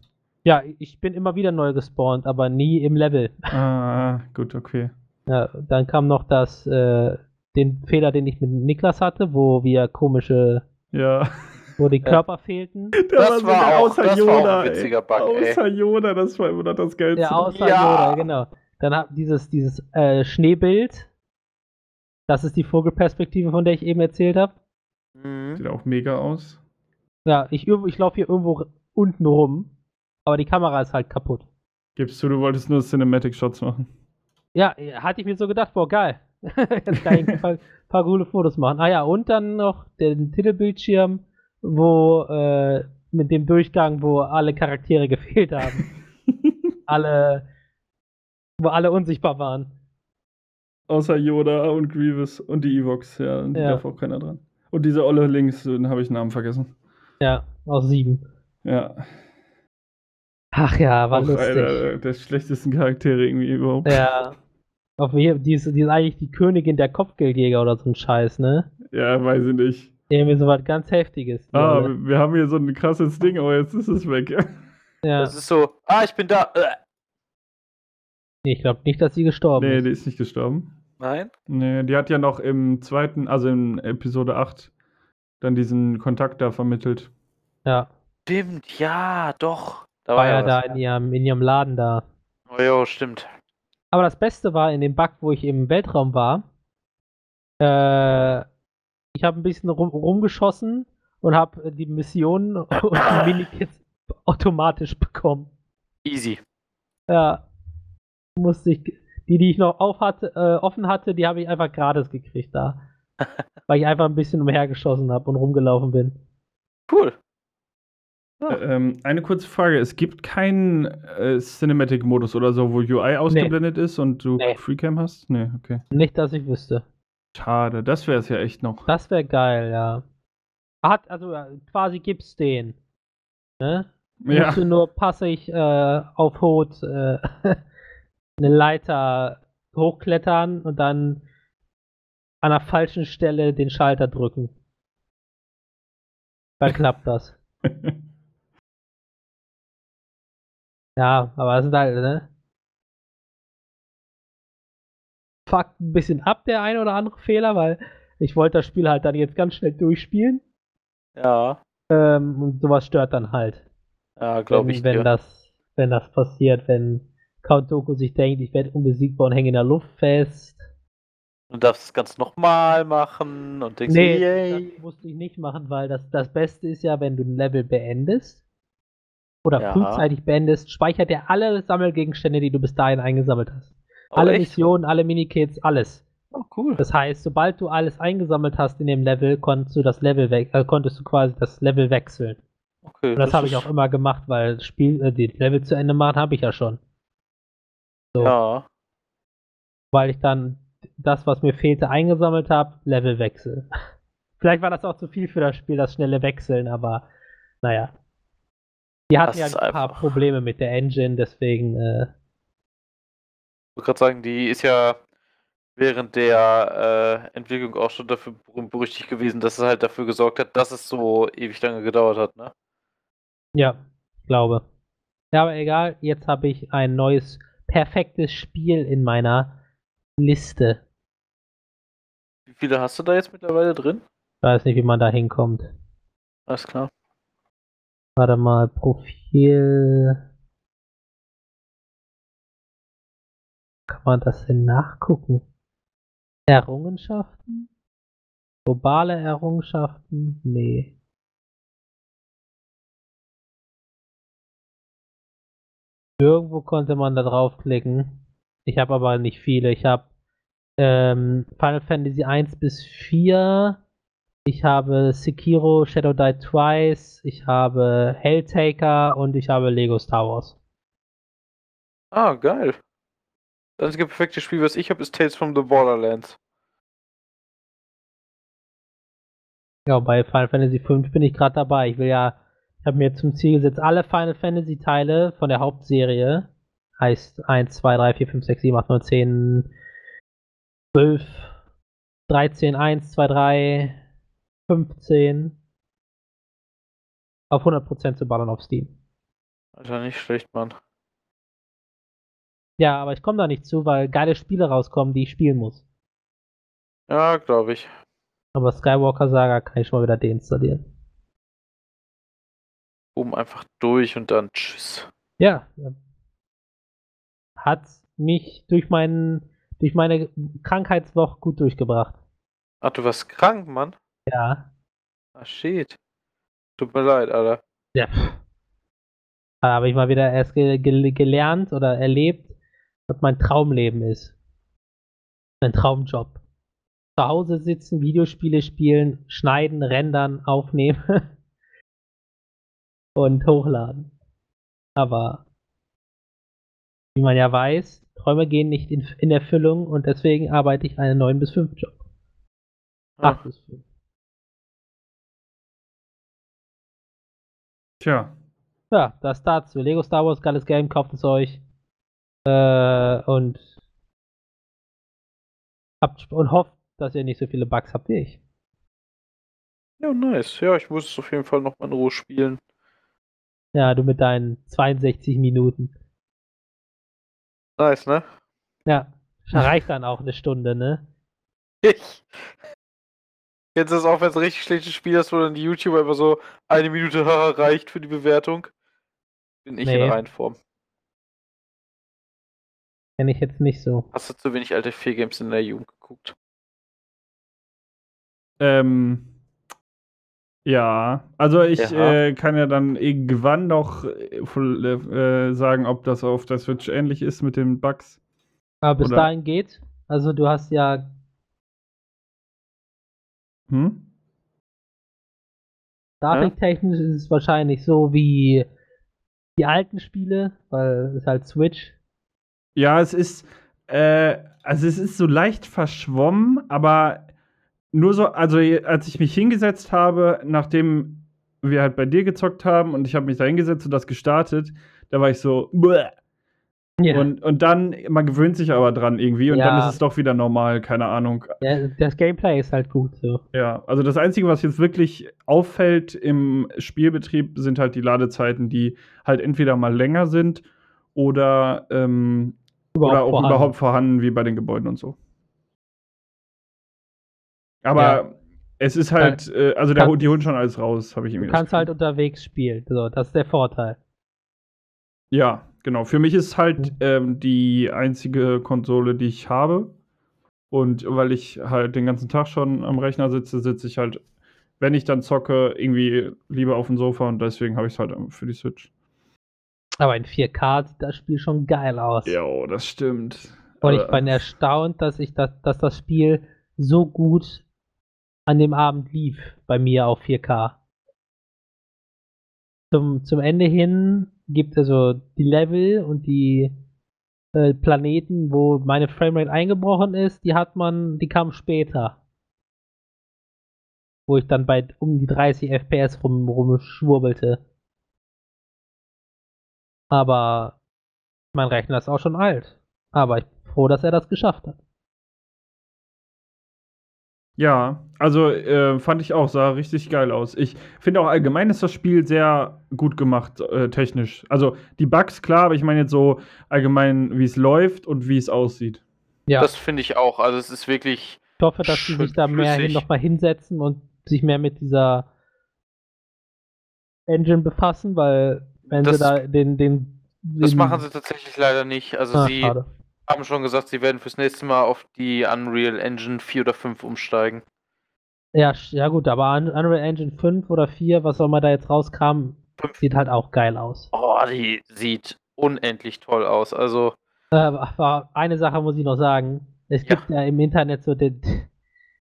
Ja, ich bin immer wieder neu gespawnt, aber nie im Level. Ah, gut, okay. Ja, dann kam noch das, äh, den Fehler, den ich mit Niklas hatte, wo wir komische, Ja. Wo die Ja. Körper fehlten. Das sogar war auch- das war auch ein witziger Bug, ey. Außer Yoda, das war immer noch das Geilste. Ja, außer Ja. Yoda, genau. Dann hab dieses, dieses äh, Schneebild. Das ist die Vogelperspektive, von der ich eben erzählt habe. Mhm. Sieht auch mega aus. Ja, ich, ich laufe hier irgendwo unten rum, aber die Kamera ist halt kaputt. Gibst du, du wolltest nur Cinematic Shots machen. Ja, äh, hatte ich mir so gedacht, boah, geil. Jetzt kann ich ein paar, paar coole Fotos machen. Ah ja, und dann noch den Titelbildschirm, wo äh, mit dem Durchgang, wo alle Charaktere gefehlt haben. alle, wo alle unsichtbar waren. Außer Yoda und Grievous und die Evox, ja, und die Ja. darf auch keiner dran. Und diese Olle links, den habe ich Namen vergessen. Ja, aus sieben. Ja. Ach ja, war auch lustig. einer der schlechtesten Charaktere irgendwie überhaupt. Ja. Auf die ist, die ist eigentlich die Königin der Kopfgeldjäger oder so ein Scheiß, ne? Ja, weiß ich nicht. Irgendwie so was ganz Heftiges. Ah, wir, wir haben hier so ein krasses Ding, aber jetzt ist es weg. ja. Das ist so, ah, ich bin da. Äh. Ich glaube nicht, dass sie gestorben nee, ist. die ist nicht gestorben. Nein? Nee, die hat ja noch im zweiten, also in Episode 8, dann diesen Kontakt da vermittelt. Ja. Stimmt, ja, doch. Da War ja was. da in ihrem, in ihrem Laden da. Oh, jo, stimmt. Aber das Beste war in dem Bug, wo ich im Weltraum war. Äh, ich habe ein bisschen rum, rumgeschossen und habe die Missionen und die Minikits automatisch bekommen. Easy. Ja. Musste ich. Die, die ich noch auf hatte, äh, offen hatte, die habe ich einfach gratis gekriegt da. weil ich einfach ein bisschen umhergeschossen habe und rumgelaufen bin. Cool. Ähm, eine kurze Frage: Es gibt keinen äh, Cinematic-Modus oder so, wo UI ausgeblendet ist und du Nee. Freecam hast? Nee, okay. Nicht, dass ich wüsste. Schade, das wäre es ja echt noch. Das wäre geil, ja. Hat, also quasi gibt's den. Ne? Ja, Musst du nur passig äh, auf Hot äh, eine Leiter hochklettern und dann an der falschen Stelle den Schalter drücken. Dann klappt das. Ja, aber das ist halt, ne? Fuckt ein bisschen ab, der ein oder andere Fehler, weil ich wollte das Spiel halt dann jetzt ganz schnell durchspielen. Ja, Ähm, und sowas stört dann halt ja, glaube ich wenn dir. das, wenn das passiert, wenn Count Doku sich denkt, ich werde unbesiegbar und hänge in der Luft fest. Du darfst das Ganze nochmal machen und denkst, Nee, yay. das musste ich nicht machen, weil das, das Beste ist ja, wenn du ein Level beendest oder Ja. frühzeitig beendest, speichert er alle Sammelgegenstände, die du bis dahin eingesammelt hast. Oh, alle echt? Missionen, alle Minikits, alles. Oh, cool. Das heißt, sobald du alles eingesammelt hast in dem Level, konntest du das Level äh, konntest du quasi das Level wechseln. Okay, Und das, habe ich auch immer gemacht, weil das Spiel, äh, die Level zu Ende machen habe ich ja schon. So. Ja, weil ich dann das, was mir fehlte, eingesammelt habe, Levelwechsel. Vielleicht war das auch zu viel für das Spiel, das schnelle Wechseln, aber naja. Die hatten Das ja ein paar einfach- Probleme mit der Engine, deswegen, äh, wollte gerade sagen, die ist ja während der äh, Entwicklung auch schon dafür berüchtigt gewesen, dass es halt dafür gesorgt hat, dass es so ewig lange gedauert hat, ne? ja, ich glaube. Ja, aber egal, jetzt habe ich ein neues perfektes Spiel in meiner Liste. Wie viele hast du da jetzt mittlerweile drin? Ich weiß nicht, wie man da hinkommt. Alles klar. Warte mal, Profil. Kann man das denn nachgucken? Errungenschaften? Globale Errungenschaften? Nee. Irgendwo konnte man da draufklicken. Ich habe aber nicht viele. Ich habe ähm, Final Fantasy 1 bis 4. Ich habe Sekiro Shadow Die Twice. Ich habe Helltaker und ich habe Lego Star Wars. Ah, geil. Das einzige perfekte Spiel, was ich habe, ist Tales from the Borderlands. Ja, bei Final Fantasy 5 bin ich gerade dabei. Ich will ja, ich habe mir zum Ziel gesetzt, alle Final Fantasy Teile von der Hauptserie, heißt 1, 2, 3, 4, 5, 6, 7, 8, 9, 10, 12, 13, 1, 2, 3, 15 auf 100% zu ballern auf Steam. Alter, nicht schlecht, Mann. Ja, aber ich komme da nicht zu, weil geile Spiele rauskommen, die ich spielen muss. Ja, glaube ich. Aber Skywalker Saga kann ich schon mal wieder deinstallieren. Oben einfach durch und dann tschüss. Ja. Hat mich durch meinen durch meine Krankheitswoche gut durchgebracht. Ach, du warst krank, Mann? Ja. Ah, shit. Tut mir leid, Alter. Ja. Da habe ich mal wieder erst ge ge gelernt oder erlebt, was mein Traumleben ist. Mein Traumjob. Zu Hause sitzen, Videospiele spielen, schneiden, rendern, aufnehmen und hochladen. Aber wie man ja weiß, Träume gehen nicht in, in Erfüllung und deswegen arbeite ich einen 9 bis 5 Job. 8 Ah, bis 5. Tja. Ja, das dazu. Lego Star Wars, geiles Game, kauft es euch. Äh, und habt und hofft, dass ihr nicht so viele Bugs habt wie ich. ja, nice. Ja, ich muss es auf jeden Fall nochmal in Ruhe spielen. Ja, du mit deinen 62 Minuten. Nice, ne? Ja, reicht dann auch eine Stunde, ne? Ich. Du das auch, wenn es ein richtig schlechtes Spiel ist, wo dann die YouTuber immer so eine Minute reicht für die Bewertung? Bin ich in Nee. der Reihenform. Kenn ich jetzt nicht so. Hast du zu wenig alte 4 Games in der Jugend geguckt? Ähm, ja, also ich Ja. äh, kann ja dann irgendwann noch äh, äh, sagen, ob das auf der Switch ähnlich ist mit den Bugs. Aber bis Oder- dahin geht. Also du hast ja Hm? grafiktechnisch ist es wahrscheinlich so wie die alten Spiele, weil es ist halt Switch. Ja, es ist, äh, also es ist so leicht verschwommen, aber nur so, also als ich mich hingesetzt habe, nachdem wir halt bei dir gezockt haben und ich habe mich da hingesetzt und das gestartet, da war ich so, Bäh. Ja. und, und dann, man gewöhnt sich aber dran irgendwie und dann Ja. ist es doch wieder normal, keine Ahnung. ja, das Gameplay ist halt gut so. Ja, also das Einzige, was jetzt wirklich auffällt im Spielbetrieb, sind halt die Ladezeiten, die halt entweder mal länger sind oder, ähm, oder auch vorhanden. überhaupt vorhanden, wie bei den Gebäuden und so. Aber Ja. es ist halt, äh, also der, Kann- holt- die holen schon alles raus, habe ich Du irgendwie kannst das halt unterwegs spielen. So, das ist der Vorteil. Ja, genau. Für mich ist halt Mhm. ähm, die einzige Konsole, die ich habe. Und weil ich halt den ganzen Tag schon am Rechner sitze, sitze ich halt, wenn ich dann zocke, irgendwie lieber auf dem Sofa und deswegen habe ich es halt für die Switch. Aber in 4K sieht das Spiel schon geil aus. Ja, das stimmt. Und ich bin erstaunt, dass ich das, dass das Spiel so gut an dem Abend lief bei mir auf 4K. Zum, zum Ende hin gibt es also die Level und die äh, Planeten, wo meine Framerate eingebrochen ist, die hat man, die kam später. Wo ich dann bei um die 30 FPS rum, rumschwurbelte. Aber mein Rechner ist auch schon alt. Aber ich bin froh, dass er das geschafft hat. Ja, also äh, fand ich auch, sah richtig geil aus. Ich finde auch allgemein ist das Spiel sehr gut gemacht, äh, technisch. Also die Bugs, klar, aber ich meine jetzt so allgemein, wie es läuft und wie es aussieht. Ja, Das finde ich auch. Also es ist wirklich. ich hoffe, dass sie sich da mehr flüssig. nochmal hinsetzen und sich mehr mit dieser Engine befassen, weil wenn Das- sie da den, den, Das den machen sie tatsächlich leider nicht. Also Ah, sie schade. haben schon gesagt, sie werden fürs nächste Mal auf die Unreal Engine 4 oder 5 umsteigen. Ja, ja gut, aber Un- Unreal Engine 5 oder 4, was auch immer da jetzt rauskam, Fünf. sieht halt auch geil aus. Oh, die sieht unendlich toll aus. Also, Äh, aber eine Sache muss ich noch sagen. Es Ja. gibt ja im Internet so den,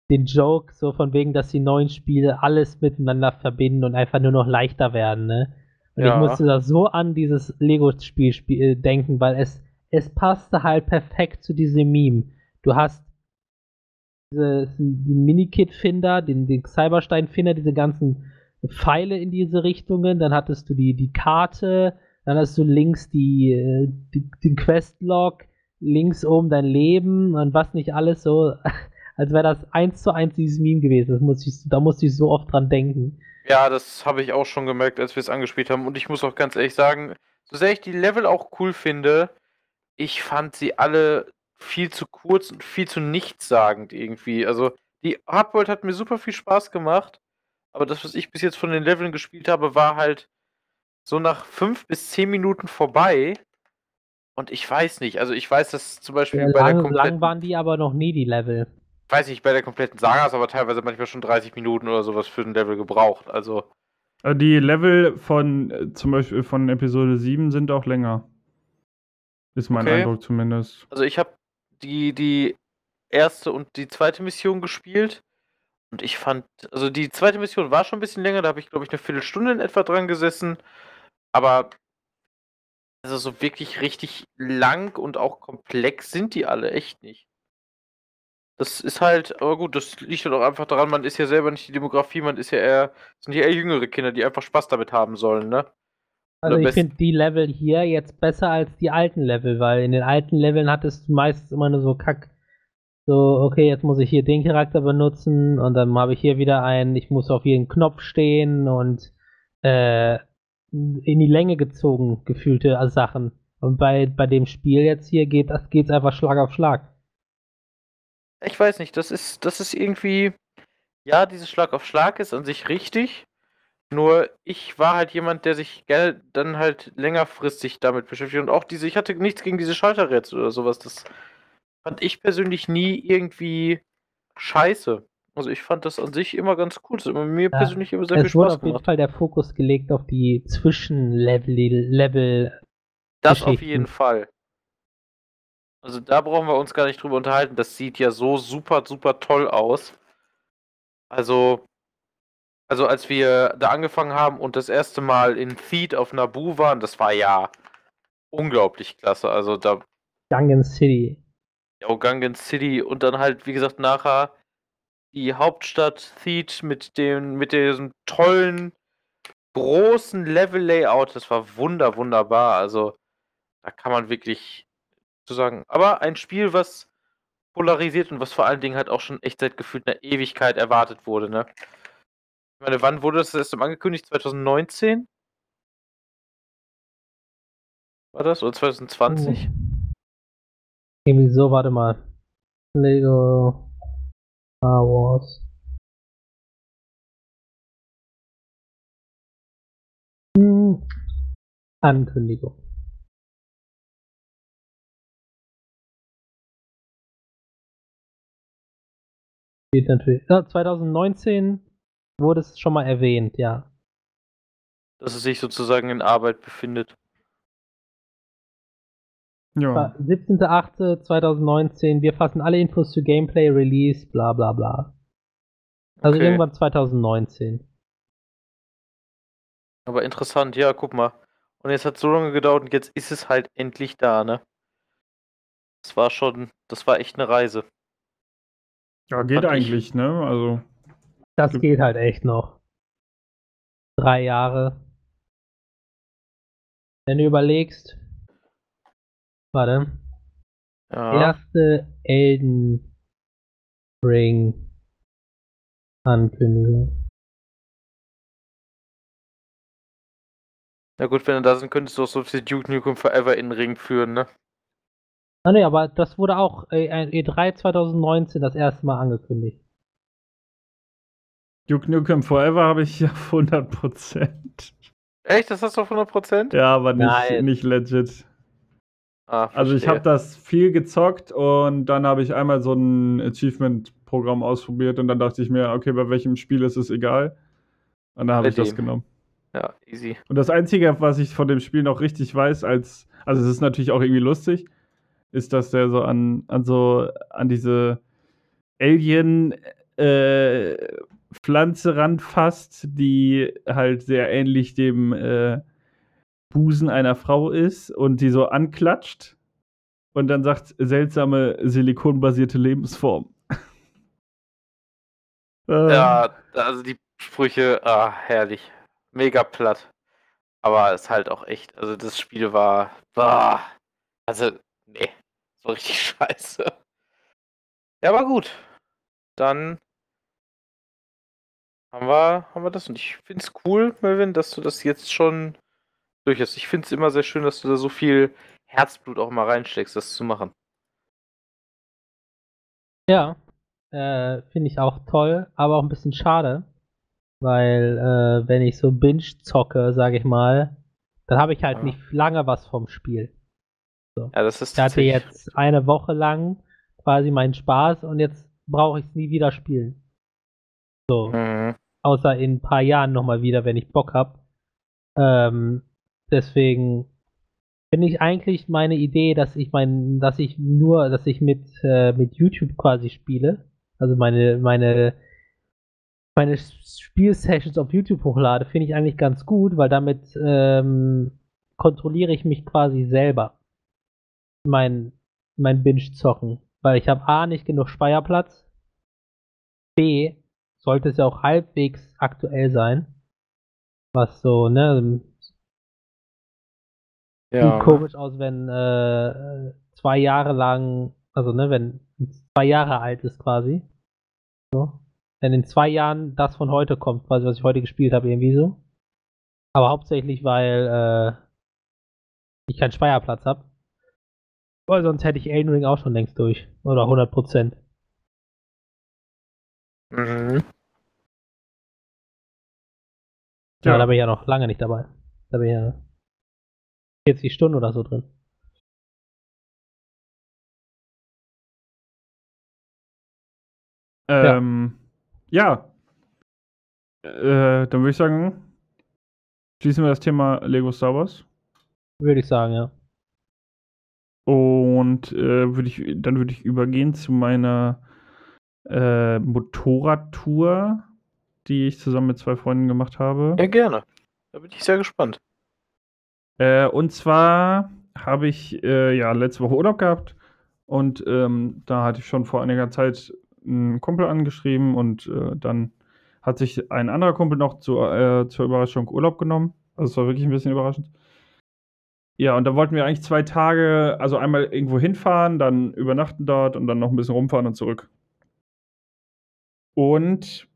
den Joke, so von wegen, dass die neuen Spiele alles miteinander verbinden und einfach nur noch leichter werden, ne? Und ich Ja. musste da so an dieses Lego-Spiel spiel, äh, denken, weil es, es passte halt perfekt zu diesem Meme. Du hast diese, den Minikit-Finder, den, den Cyberstein-Finder, diese ganzen Pfeile in diese Richtungen, dann hattest du die, die Karte, dann hast du links die, äh, die, den Questlog, links oben dein Leben und was nicht alles so, als wäre das eins zu eins dieses Meme gewesen. Das muss ich, da musste ich so oft dran denken. Ja, das habe ich auch schon gemerkt, als wir es angespielt haben. Und ich muss auch ganz ehrlich sagen, so sehr ich die Level auch cool finde, ich fand sie alle viel zu kurz und viel zu nichtssagend irgendwie. Also, die Hardworld hat mir super viel Spaß gemacht. Aber das, was ich bis jetzt von den Leveln gespielt habe, war halt so nach fünf bis zehn Minuten vorbei. Und ich weiß nicht, also ich weiß, dass zum Beispiel Ja, bei der lang, lang kompletten, waren die aber noch nie, die Level. Weiß nicht, bei der kompletten Saga du aber teilweise manchmal schon 30 Minuten oder sowas für ein Level gebraucht. Also, Äh, Die Level von äh, zum Beispiel von Episode 7 sind auch länger. Ist mein Okay. Eindruck zumindest. also ich habe die, die erste und die zweite Mission gespielt. Und ich fand, also die zweite Mission war schon ein bisschen länger, da habe ich, glaube ich, eine Viertelstunde in etwa dran gesessen. Aber also so wirklich richtig lang und auch komplex sind die alle echt nicht. Das ist halt, aber gut, das liegt halt auch einfach daran, man ist ja selber nicht die Demografie, man ist ja eher, sind ja eher jüngere Kinder, die einfach Spaß damit haben sollen, ne? Also ich finde die Level hier jetzt besser als die alten Level, weil in den alten Leveln hattest du meistens immer nur so Kack. So, okay, jetzt muss ich hier den Charakter benutzen und dann habe ich hier wieder einen, ich muss auf jeden Knopf stehen und äh, in die Länge gezogen gefühlte Sachen. Und bei, bei dem Spiel jetzt hier geht das geht's einfach Schlag auf Schlag. Ich weiß nicht, das ist, das ist irgendwie, ja, dieses Schlag auf Schlag ist an sich richtig. Nur ich war halt jemand, der sich gerne dann halt längerfristig damit beschäftigt und auch diese, ich hatte nichts gegen diese Schalterrätsel oder sowas. Das fand ich persönlich nie irgendwie scheiße. Also ich fand das an sich immer ganz cool. Das hat mir Ja, persönlich immer sehr viel Es wurde Spaß auf jeden gemacht. Fall der Fokus gelegt auf die Zwischenlevel, Level. Das auf jeden Fall. Also da brauchen wir uns gar nicht drüber unterhalten. Das sieht ja so super, super toll aus. Also, also als wir da angefangen haben und das erste Mal in Theed auf Naboo waren, das war ja unglaublich klasse. Also da Gungan City. Ogangan City und dann halt, wie gesagt, nachher die Hauptstadt Theed mit dem, mit diesem tollen, großen Level-Layout. Das war wunder, wunderbar. Also, da kann man wirklich zu sagen. Aber ein Spiel, was polarisiert und was vor allen Dingen halt auch schon echt seit gefühlt einer Ewigkeit erwartet wurde, ne? Ich meine, wann wurde das erst angekündigt? 2019? War das? Oder 2020? Irgendwie so, warte mal. Lego Star Wars. Hm. Ankündigung. Steht natürlich. Ja, 2019 wurde es schon mal erwähnt, ja. Dass es sich sozusagen in Arbeit befindet. Ja. 17.08.2019, wir fassen alle Infos zu Gameplay, Release, bla bla bla. Also Okay. irgendwann 2019. Aber interessant, ja, guck mal. Und jetzt hat es so lange gedauert und jetzt ist es halt endlich da, ne? Das war schon, das war echt eine Reise. Ja, geht ich- eigentlich, ne? Also. Das geht halt echt noch. Drei Jahre. Wenn du überlegst, warte, Ja. erste Elden Ring Ankündigung. Na gut, wenn du da sind, könntest du auch so viel Duke Nukem Forever in den Ring führen, ne? Ah ne, aber das wurde auch äh, E3 2019 das erste Mal angekündigt. Duke Nukem Forever habe ich auf 100%. Echt? Das hast du auf 100%? Ja, aber nicht, Nein. nicht legit. Ah, Also ich habe das viel gezockt und dann habe ich einmal so ein Achievement-Programm ausprobiert und dann dachte ich mir, okay, bei welchem Spiel ist es egal. Und dann habe ich das genommen. Ja, easy. Und das Einzige, was ich von dem Spiel noch richtig weiß, als, also es ist natürlich auch irgendwie lustig, ist, dass der so an, an so, an diese Alien äh, Pflanze ranfasst, die halt sehr ähnlich dem äh, Busen einer Frau ist und die so anklatscht und dann sagt, seltsame silikonbasierte Lebensform. Äh, Ja, also die Sprüche, ah, herrlich. Mega platt. Aber ist halt auch echt, also das Spiel war, bah, also, nee, so richtig scheiße. Ja, aber gut. Dann haben wir, haben wir das und ich find's cool, Melvin, dass du das jetzt schon durch hast. Ich find's immer sehr schön, dass du da so viel Herzblut auch mal reinsteckst, das zu machen. Ja, äh, finde ich auch toll, aber auch ein bisschen schade, weil äh, wenn ich so Binge zocke, sage ich mal, dann habe ich halt Ja. nicht lange was vom Spiel. Ja, das ist Ich hatte jetzt eine Woche lang quasi meinen Spaß und jetzt brauche ich es nie wieder spielen. So, Mhm. außer in ein paar Jahren nochmal wieder, wenn ich Bock habe. Ähm, deswegen finde ich eigentlich meine Idee, dass ich mein, dass ich nur, dass ich mit, äh, mit YouTube quasi spiele, also meine, meine, meine Spielsessions auf YouTube hochlade, finde ich eigentlich ganz gut, weil damit ähm, kontrolliere ich mich quasi selber. Mein, mein Binge-Zocken. Weil ich habe A nicht genug Speicherplatz. B sollte es ja auch halbwegs aktuell sein. Was so, ne, Ja. Sieht komisch aus, wenn äh, zwei Jahre lang, also ne, wenn zwei Jahre alt ist quasi. So. Wenn in zwei Jahren das von heute kommt, quasi, was ich heute gespielt habe, irgendwie so. Aber hauptsächlich, weil äh, ich keinen Speicherplatz habe. Weil sonst hätte ich Elden Ring auch schon längst durch. Oder 100%. Mhm. Ja. Ja. da bin ich ja noch lange nicht dabei. Da bin ich ja 40 Stunden oder so drin. Ähm, ja. Äh, dann würde ich sagen, schließen wir das Thema Lego Star Wars. Würde ich sagen, ja. Und äh, würde ich, dann würde ich übergehen zu meiner äh, Motorradtour, die ich zusammen mit zwei Freunden gemacht habe. Ja, gerne. Da bin ich sehr gespannt. Äh, und zwar habe ich äh, ja letzte Woche Urlaub gehabt und ähm, da hatte ich schon vor einiger Zeit einen Kumpel angeschrieben und äh, dann hat sich ein anderer Kumpel noch zu, äh, zur Überraschung Urlaub genommen. Also es war wirklich ein bisschen überraschend. Ja, und da wollten wir eigentlich zwei Tage, also einmal irgendwo hinfahren, dann übernachten dort und dann noch ein bisschen rumfahren und zurück. Und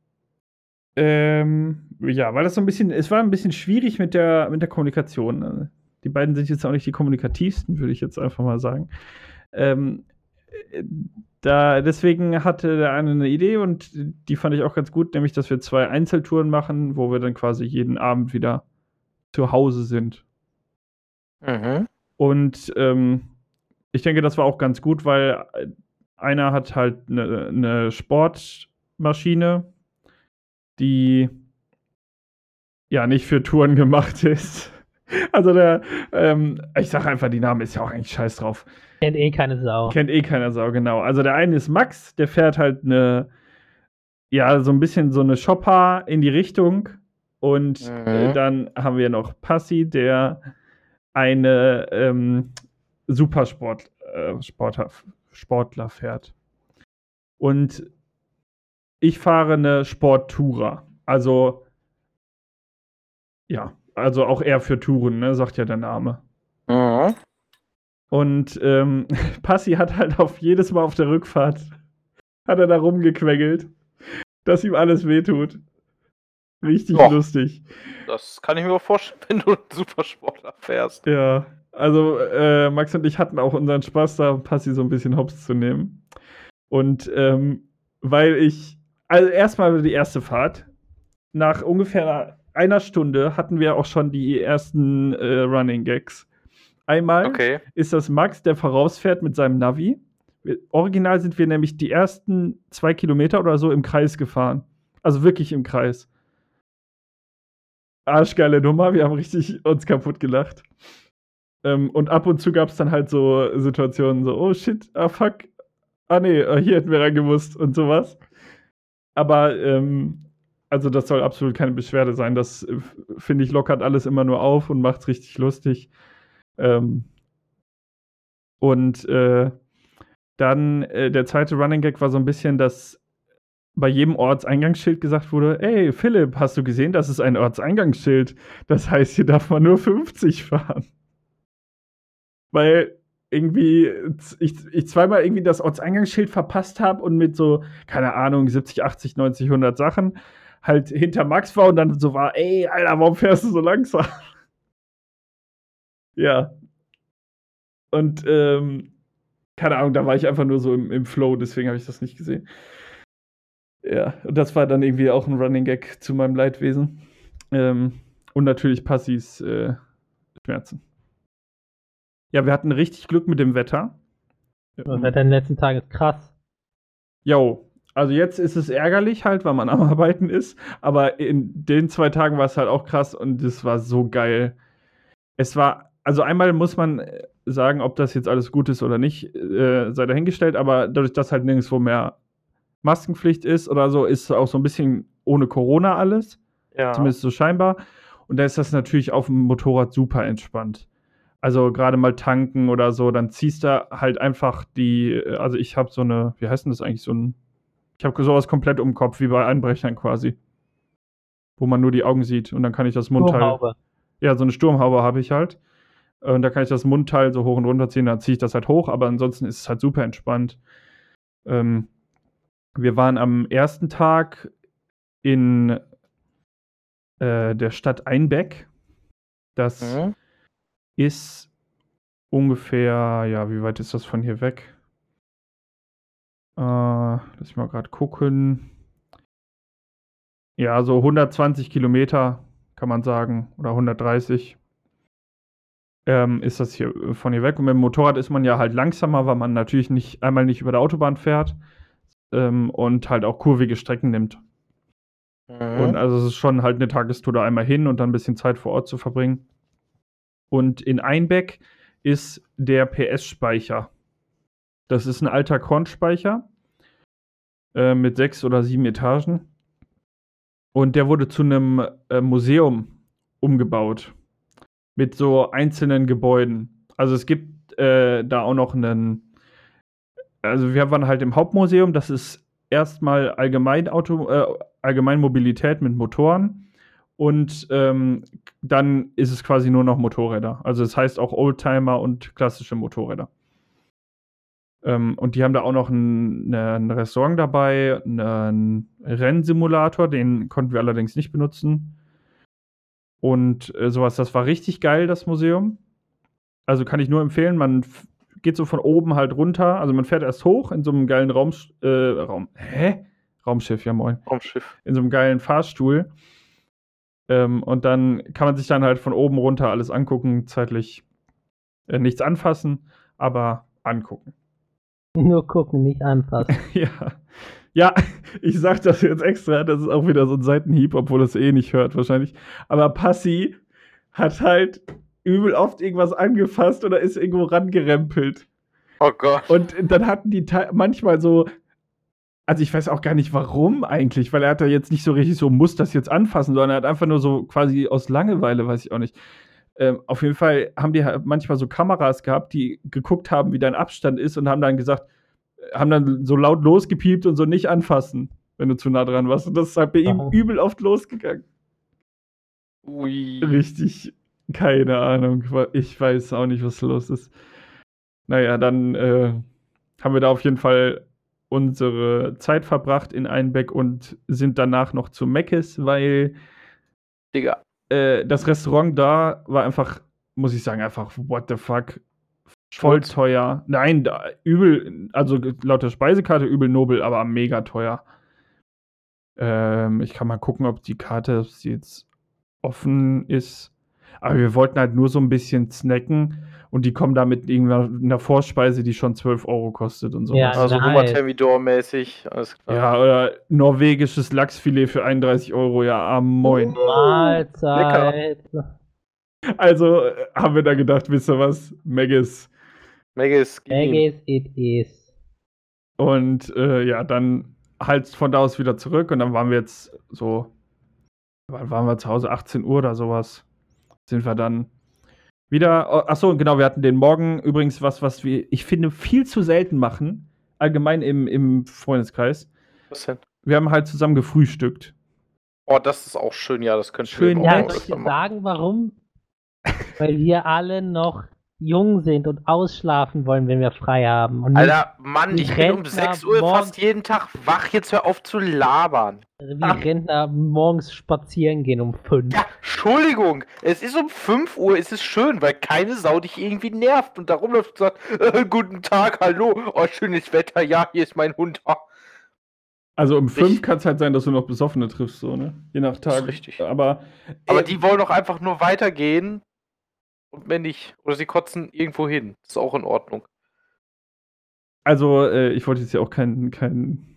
ähm, ja, weil das so ein bisschen, es war ein bisschen schwierig mit der, mit der Kommunikation. Äh, Die beiden sind jetzt auch nicht die kommunikativsten, würde ich jetzt einfach mal sagen. Ähm, äh, da, deswegen hatte der eine eine Idee und die fand ich auch ganz gut, nämlich, dass wir zwei Einzeltouren machen, wo wir dann quasi jeden Abend wieder zu Hause sind. Mhm. Und ähm, ich denke, das war auch ganz gut, weil äh, einer hat halt eine, eine Sportmaschine, die ja nicht für Touren gemacht ist. Also der, ähm, ich sag einfach, die Name ist ja auch eigentlich scheiß drauf. Kennt eh keine Sau. Kennt eh keiner Sau, genau. Also der eine ist Max, der fährt halt eine, ja, so ein bisschen so eine Shopper in die Richtung. Und Mhm. äh, dann haben wir noch Passi, der eine ähm, Supersport, äh, Sportler, Sportler fährt. Und ich fahre eine Sporttourer. Also, ja, also auch eher für Touren, ne, sagt ja der Name. Mhm. Und ähm, Passi hat halt auf jedes Mal auf der Rückfahrt hat er da rumgequengelt. dass ihm alles wehtut. Richtig Doch. lustig. Das kann ich mir auch vorstellen, wenn du einen Supersportler fährst. Ja, also äh, Max und ich hatten auch unseren Spaß, da Passi so ein bisschen hops zu nehmen. Und ähm, weil ich, also erstmal die erste Fahrt. Nach ungefähr einer Stunde hatten wir auch schon die ersten äh, Running Gags. Einmal Okay. ist das Max, der vorausfährt mit seinem Navi. Original sind wir nämlich die ersten zwei Kilometer oder so im Kreis gefahren. Also wirklich im Kreis. Arschgeile Nummer, wir haben richtig uns kaputt gelacht. Ähm, und ab und zu gab es dann halt so Situationen, so, oh shit, ah fuck, ah nee, äh, hier hätten wir reingemusst und sowas. Aber, ähm, also das soll absolut keine Beschwerde sein. Das, äh, finde ich, lockert alles immer nur auf und macht's richtig lustig. Ähm, und äh, dann äh, der zweite Running Gag war so ein bisschen, dass bei jedem Ortseingangsschild gesagt wurde, ey Philipp, hast du gesehen, das ist ein Ortseingangsschild. Das heißt, hier darf man nur 50 fahren. Weil irgendwie ich, ich zweimal irgendwie das Ortseingangsschild verpasst habe und mit so, keine Ahnung, 70, 80, 90, 100 Sachen halt hinter Max war und dann so war, ey, Alter, warum fährst du so langsam? ja. Und ähm, keine Ahnung, da war ich einfach nur so im, im Flow, deswegen habe ich das nicht gesehen. Ja, und das war dann irgendwie auch ein Running Gag zu meinem Leidwesen. Ähm, und natürlich Passis äh, Schmerzen. Ja, wir hatten richtig Glück mit dem Wetter. Das Wetter in den letzten Tagen ist krass. Jo, also jetzt ist es ärgerlich halt, weil man am Arbeiten ist, aber in den zwei Tagen war es halt auch krass und es war so geil. Es war, also einmal muss man äh, sagen, ob das jetzt alles gut ist oder nicht, äh, sei dahingestellt, aber dadurch, dass halt nirgendwo mehr Maskenpflicht ist oder so, ist auch so ein bisschen ohne Corona alles, Ja. zumindest so scheinbar. Und da ist das natürlich auf dem Motorrad super entspannt. Also gerade mal tanken oder so, dann ziehst du halt einfach die, also ich habe so eine, wie heißt denn das eigentlich, so ein, ich habe sowas komplett um den Kopf, wie bei Einbrechern quasi. Wo man nur die Augen sieht und dann kann ich das Mundteil, Sturmhaube. ja, so eine Sturmhaube habe ich halt. Und da kann ich das Mundteil so hoch und runter ziehen, dann ziehe ich das halt hoch, aber ansonsten ist es halt super entspannt. Ähm, wir waren am ersten Tag in äh, der Stadt Einbeck. Das Mhm. ist ungefähr, ja, wie weit ist das von hier weg? Äh, lass ich mal gerade gucken. Ja, so 120 Kilometer kann man sagen, oder 130 ähm, ist das hier äh, von hier weg. Und mit dem Motorrad ist man ja halt langsamer, weil man natürlich nicht einmal nicht über der Autobahn fährt ähm, und halt auch kurvige Strecken nimmt. Und Mhm. also es ist schon halt eine Tagestour da einmal hin und dann ein bisschen Zeit vor Ort zu verbringen. Und in Einbeck ist der PS-Speicher. Das ist ein alter Kornspeicher äh, mit sechs oder sieben Etagen. Und der wurde zu einem äh, Museum umgebaut. Mit so einzelnen Gebäuden. Also es gibt äh, da auch noch einen. Also wir waren halt im Hauptmuseum, das ist erstmal allgemein Auto, äh, allgemein Mobilität mit Motoren. Und ähm, dann ist es quasi nur noch Motorräder. Also es heißt auch Oldtimer und klassische Motorräder. Ähm, und die haben da auch noch ein, ne- ein Restaurant dabei, einen Rennsimulator, den konnten wir allerdings nicht benutzen. Und äh, sowas, das war richtig geil, das Museum. Also kann ich nur empfehlen, man geht so von oben halt runter, also man fährt erst hoch in so einem geilen Raum, äh, Raum, hä? Raumschiff, ja moin Raumschiff. in so einem geilen Fahrstuhl. Ähm, und dann kann man sich dann halt von oben runter alles angucken, zeitlich äh, nichts anfassen, aber angucken. Nur gucken, nicht anfassen. ja. Ja, ich sag das jetzt extra, das ist auch wieder so ein Seitenhieb, obwohl das eh nicht hört wahrscheinlich. Aber Passi hat halt übel oft irgendwas angefasst oder ist irgendwo rangerempelt. Oh Gott. Und dann hatten die manchmal so, also ich weiß auch gar nicht warum eigentlich, weil er hat da jetzt nicht so richtig so, muss das jetzt anfassen, sondern er hat einfach nur so quasi aus Langeweile, weiß ich auch nicht. Ähm, auf jeden Fall haben die halt manchmal so Kameras gehabt, die geguckt haben, wie dein Abstand ist und haben dann gesagt, haben dann so laut losgepiept und so nicht anfassen, wenn du zu nah dran warst. Und das ist halt bei ihm übel oft losgegangen. Ui. Richtig, keine Ahnung. Ich weiß auch nicht, was los ist. Naja, dann äh, haben wir da auf jeden Fall unsere Zeit verbracht in Einbeck und sind danach noch zu Meckes, weil Digga. äh, das Restaurant da war einfach, muss ich sagen, einfach what the fuck. Voll Schmutz. teuer. Nein, da, übel, also laut der Speisekarte übel nobel, aber mega teuer. Ähm, ich kann mal gucken, ob die Karte ob sie jetzt offen ist. Aber wir wollten halt nur so ein bisschen snacken und die kommen da mit irgendeiner Vorspeise, die schon 12 Euro kostet und so. Ja, Also Nice. Hummer Thermidor-mäßig. Alles klar. Ja, oder norwegisches Lachsfilet für 31 Euro, ja, ah, moin. Mahlzeit. Also äh, haben wir da gedacht, wisst ihr was? Gib ihm. Vegas it is. Und äh, ja, dann halt von da aus wieder zurück und dann waren wir jetzt so, wann waren wir zu Hause? 18 Uhr oder sowas. Sind wir dann wieder. oh, Achso, genau, wir hatten den Morgen übrigens was, was wir, ich finde, viel zu selten machen. Allgemein im, im Freundeskreis. Was denn? Wir haben halt zusammen gefrühstückt. Oh, das ist auch schön, ja, das könnte Schön, Ja, auch soll ich dir sagen, warum? Weil wir alle noch jung sind und ausschlafen wollen, wenn wir frei haben. Und Alter, Mann, ich bin um Rentner 6 Uhr fast jeden Tag wach. Jetzt hör auf zu labern. wie Rentner morgens spazieren gehen um fünf. Ja, Entschuldigung. Es ist um 5 Uhr, es ist schön, weil keine Sau dich irgendwie nervt und darum läuft und sagt, äh, guten Tag, hallo, oh, schönes Wetter, ja, hier ist mein Hund. Ah. Also um fünf Richtig. kann es halt sein, dass du noch Besoffene triffst, so, ne? Je nach Das ist Tag. richtig. Aber, Aber äh, die wollen doch einfach nur weitergehen und wenn nicht, oder sie kotzen irgendwo hin. Das ist auch in Ordnung. Also, äh, ich wollte jetzt ja auch keinen kein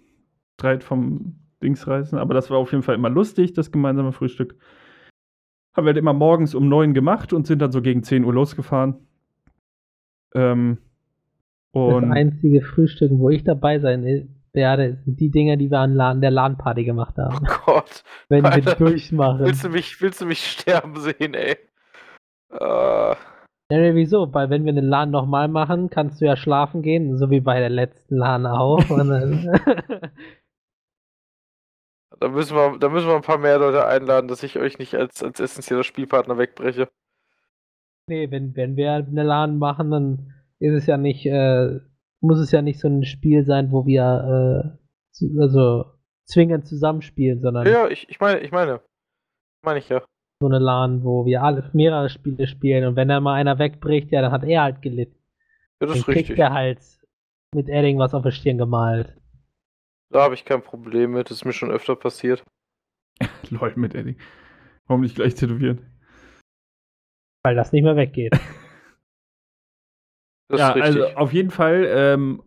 Streit vom Dings reißen, aber das war auf jeden Fall immer lustig, das gemeinsame Frühstück. Haben wir halt immer morgens um neun gemacht und sind dann so gegen 10 Uhr losgefahren. Ähm, Das und einzige Frühstück, wo ich dabei sein werde, sind die Dinger, die wir an der LAN-Party gemacht Oh haben. Gott. Wenn wir Alter, durchmachen. Willst du mich, willst du mich sterben sehen, ey? Äh, Ja, wieso? Weil wenn wir den LAN nochmal machen, kannst du ja schlafen gehen, so wie bei der letzten LAN auch. Da, müssen wir, da müssen wir ein paar mehr Leute einladen, dass ich euch nicht als, als essentieller Spielpartner wegbreche. nee, wenn, wenn wir eine LAN machen, dann ist es ja nicht, äh, muss es ja nicht so ein Spiel sein, wo wir äh, also zwingend zusammenspielen, sondern Ja, ich, ich meine, ich meine. Meine ich ja. So eine LAN, wo wir alle mehrere Spiele spielen und wenn dann mal einer wegbricht, ja, dann hat er halt gelitten. Ja, das Dann ist kriegt richtig. er halt mit Edding was auf der Stirn gemalt. Da habe ich kein Problem mit. Das ist mir schon öfter passiert. lol mit Eddie. Warum nicht gleich tätowieren? Weil das nicht mehr weggeht. Das ja, ist richtig. also auf jeden Fall ähm,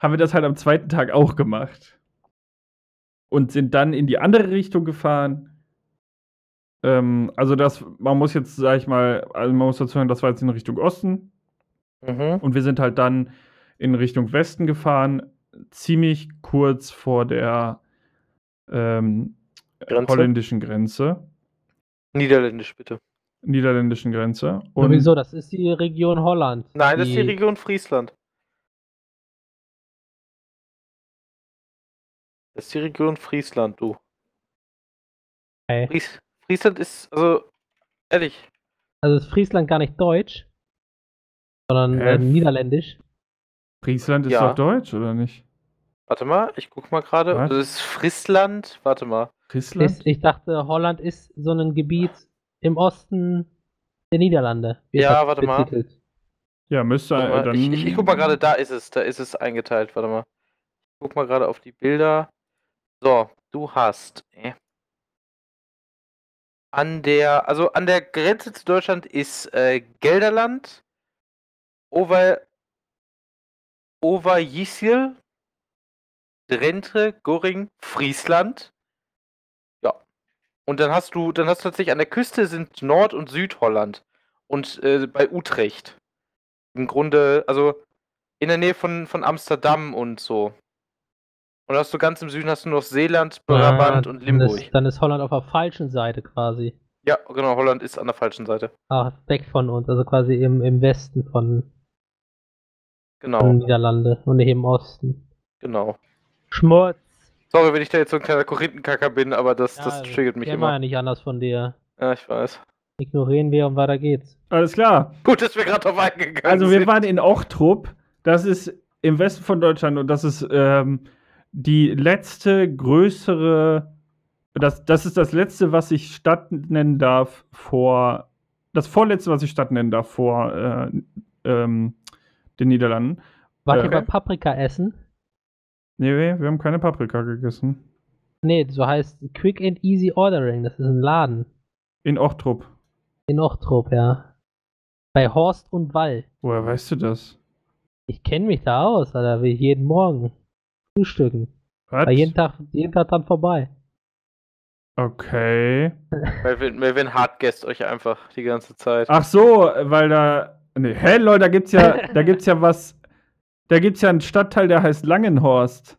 haben wir das halt am zweiten Tag auch gemacht. Und sind dann in die andere Richtung gefahren. Ähm, also das, man muss jetzt, sag ich mal, also man muss dazu sagen, das war jetzt in Richtung Osten. mhm. Und wir sind halt dann in Richtung Westen gefahren, ziemlich kurz vor der ähm, Grenze? holländischen Grenze, Niederländisch, bitte. niederländischen Grenze. Und wieso? Das ist die Region Holland. Nein, das ist die Region Friesland. Das ist die Region Friesland, du. Okay. Fries Friesland ist, also, ehrlich, Also ist Friesland gar nicht deutsch, sondern Hä? äh, niederländisch. Friesland ist Ja. doch deutsch, oder nicht? warte mal, ich guck mal gerade. Das ist Friesland, warte mal. Friesland? Ist, ich dachte, Holland ist so ein Gebiet im Osten der Niederlande. Ja, warte mal. betitelt. ja, müsste äh, mal, dann. ich, ich, ich guck mal gerade, da ist es, da ist es eingeteilt, warte mal. Ich guck mal gerade auf die Bilder. So, du hast äh, an der, also an der Grenze zu Deutschland ist äh, Gelderland, Over, Overijssel, Drenthe, Goring, Friesland. Ja. Und dann hast du, dann hast du tatsächlich an der Küste sind Nord- und Südholland. Und äh, bei Utrecht. Im Grunde, also in der Nähe von, von Amsterdam und so. Und hast du ganz im Süden hast du noch Seeland, Brabant Ah, und dann Limburg. ist, dann ist Holland auf der falschen Seite quasi. Ja, genau, Holland ist an der falschen Seite. Ah, weg von uns, also quasi im, im Westen von, von Genau, Niederlande und nicht im Osten. genau. Schmutz. Sorry, wenn ich da jetzt so ein kleiner Korinthenkacker bin, aber das, das triggert mich der war ja immer. nicht anders von dir. Ja, ich weiß. Ignorieren wir und weiter geht's. Alles klar. Gut, dass wir gerade drauf eingegangen Also wir sind. waren in Ochtrup. Das ist im Westen von Deutschland und das ist ähm, die letzte größere, das, das ist das letzte, was ich Stadt nennen darf vor, das vorletzte, was ich Stadt nennen darf vor äh, ähm, den Niederlanden. Wart Äh, ihr bei Paprika essen? Nee, wir haben keine Paprika gegessen. Nee, so heißt Quick and Easy Ordering. Das ist ein Laden. In Ochtrup. In Ochtrup, ja. Bei Horst und Wall. Woher weißt du das? Ich kenne mich da aus, Alter. Ich jeden Morgen frühstücken. Was? Jeden Tag, jeden Tag dann vorbei. Okay. Melvin, Melvin hardguest euch einfach die ganze Zeit. Ach so, weil da. Nee, hä, Leute, da gibt's ja, da gibt's ja was. Da gibt's ja einen Stadtteil, der heißt Langenhorst.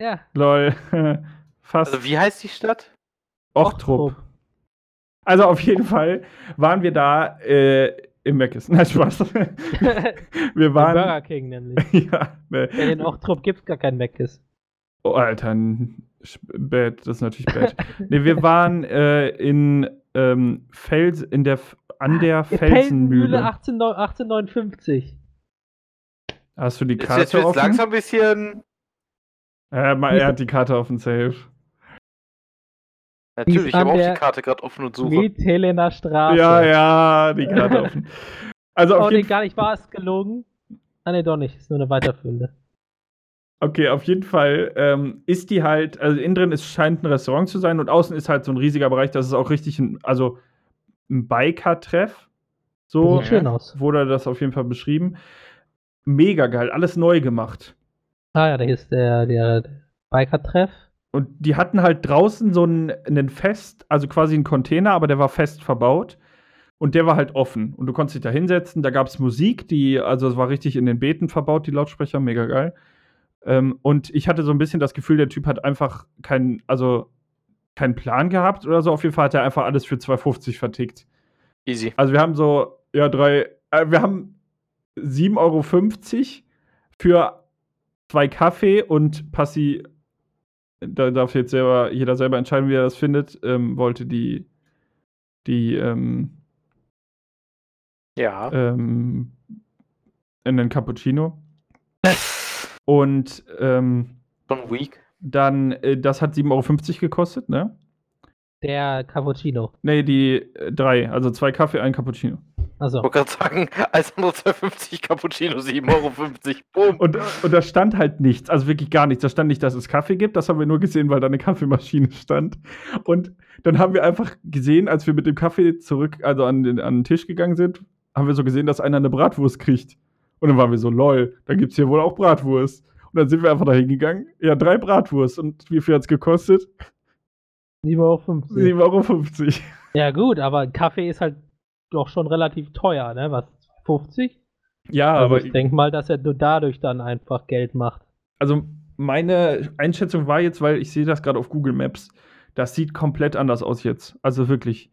Ja. Lol. Fast. Also wie heißt die Stadt? Ochtrup. Also auf jeden Fall waren wir da äh, im Meckes. Nein, Spaß. wir waren. Burger King nämlich. ja, ne. Ja, in Ochtrup gibt's gar kein Meckes. Oh, Alter, bad, das ist natürlich bad. nee, wir waren äh, in ähm, Fels, in der, an der Felsenmühle. 18, 1859. Hast du die Jetzt, Karte jetzt wird offen? langsam ein bisschen. Äh, er hat die Karte offen, safe. Natürlich, ich habe auch die Karte gerade offen und suche. Miethelener Straße. Ja, ja, die Karte offen. Also Oh, auf nee, jeden, gar nicht, war es gelogen? Ah, nee, doch nicht. Ist nur eine weiterführende. okay, auf jeden Fall ähm, ist die halt, also innen drin ist, scheint ein Restaurant zu sein und außen ist halt so ein riesiger Bereich, das ist auch richtig ein, also ein Biker-Treff. So Sieht schön aus. wurde das auf jeden Fall beschrieben. Mega geil, alles neu gemacht. Ah ja, da ist der, der Biker-Treff. Und die hatten halt draußen so einen, einen Fest, also quasi einen Container, aber der war fest verbaut. Und der war halt offen. Und du konntest dich da hinsetzen. Da gab es Musik, die, also es war richtig in den Beeten verbaut, die Lautsprecher, mega geil. Ähm, und ich hatte so ein bisschen das Gefühl, der Typ hat einfach keinen, also keinen Plan gehabt oder so. Auf jeden Fall hat er einfach alles für 2,50 vertickt. Easy. Also wir haben so, ja, drei, äh, wir haben 7,50 Euro für zwei Kaffee und Passi, da darf jetzt selber, jeder selber entscheiden, wie er das findet, ähm, wollte die, die, ähm, Ja. ähm, einen Cappuccino. Und ähm, Schon weak. dann, äh, das hat 7,50 Euro gekostet, ne? Der Cappuccino. Nee, die äh, drei, also zwei Kaffee, ein Cappuccino. Also, Ich wollte gerade sagen, als andere 2,50 Cappuccino, 7,50 Euro. Boom. Und, und da stand halt nichts, also wirklich gar nichts. Da stand nicht, dass es Kaffee gibt, das haben wir nur gesehen, weil da eine Kaffeemaschine stand. Und dann haben wir einfach gesehen, als wir mit dem Kaffee zurück, also an den, an den Tisch gegangen sind, haben wir so gesehen, dass einer eine Bratwurst kriegt. Und dann waren wir so, lol, da gibt es hier wohl auch Bratwurst. Und dann sind wir einfach da hingegangen, ja, drei Bratwurst. Und wie viel hat es gekostet? 7,50 Euro. 7,50 Euro. Ja, gut, aber Kaffee ist halt doch schon relativ teuer, ne? Was? 50? Ja, Also aber ich denke mal, dass er nur dadurch dann einfach Geld macht. also meine Einschätzung war jetzt, weil ich sehe das gerade auf Google Maps, das sieht komplett anders aus jetzt. Also wirklich.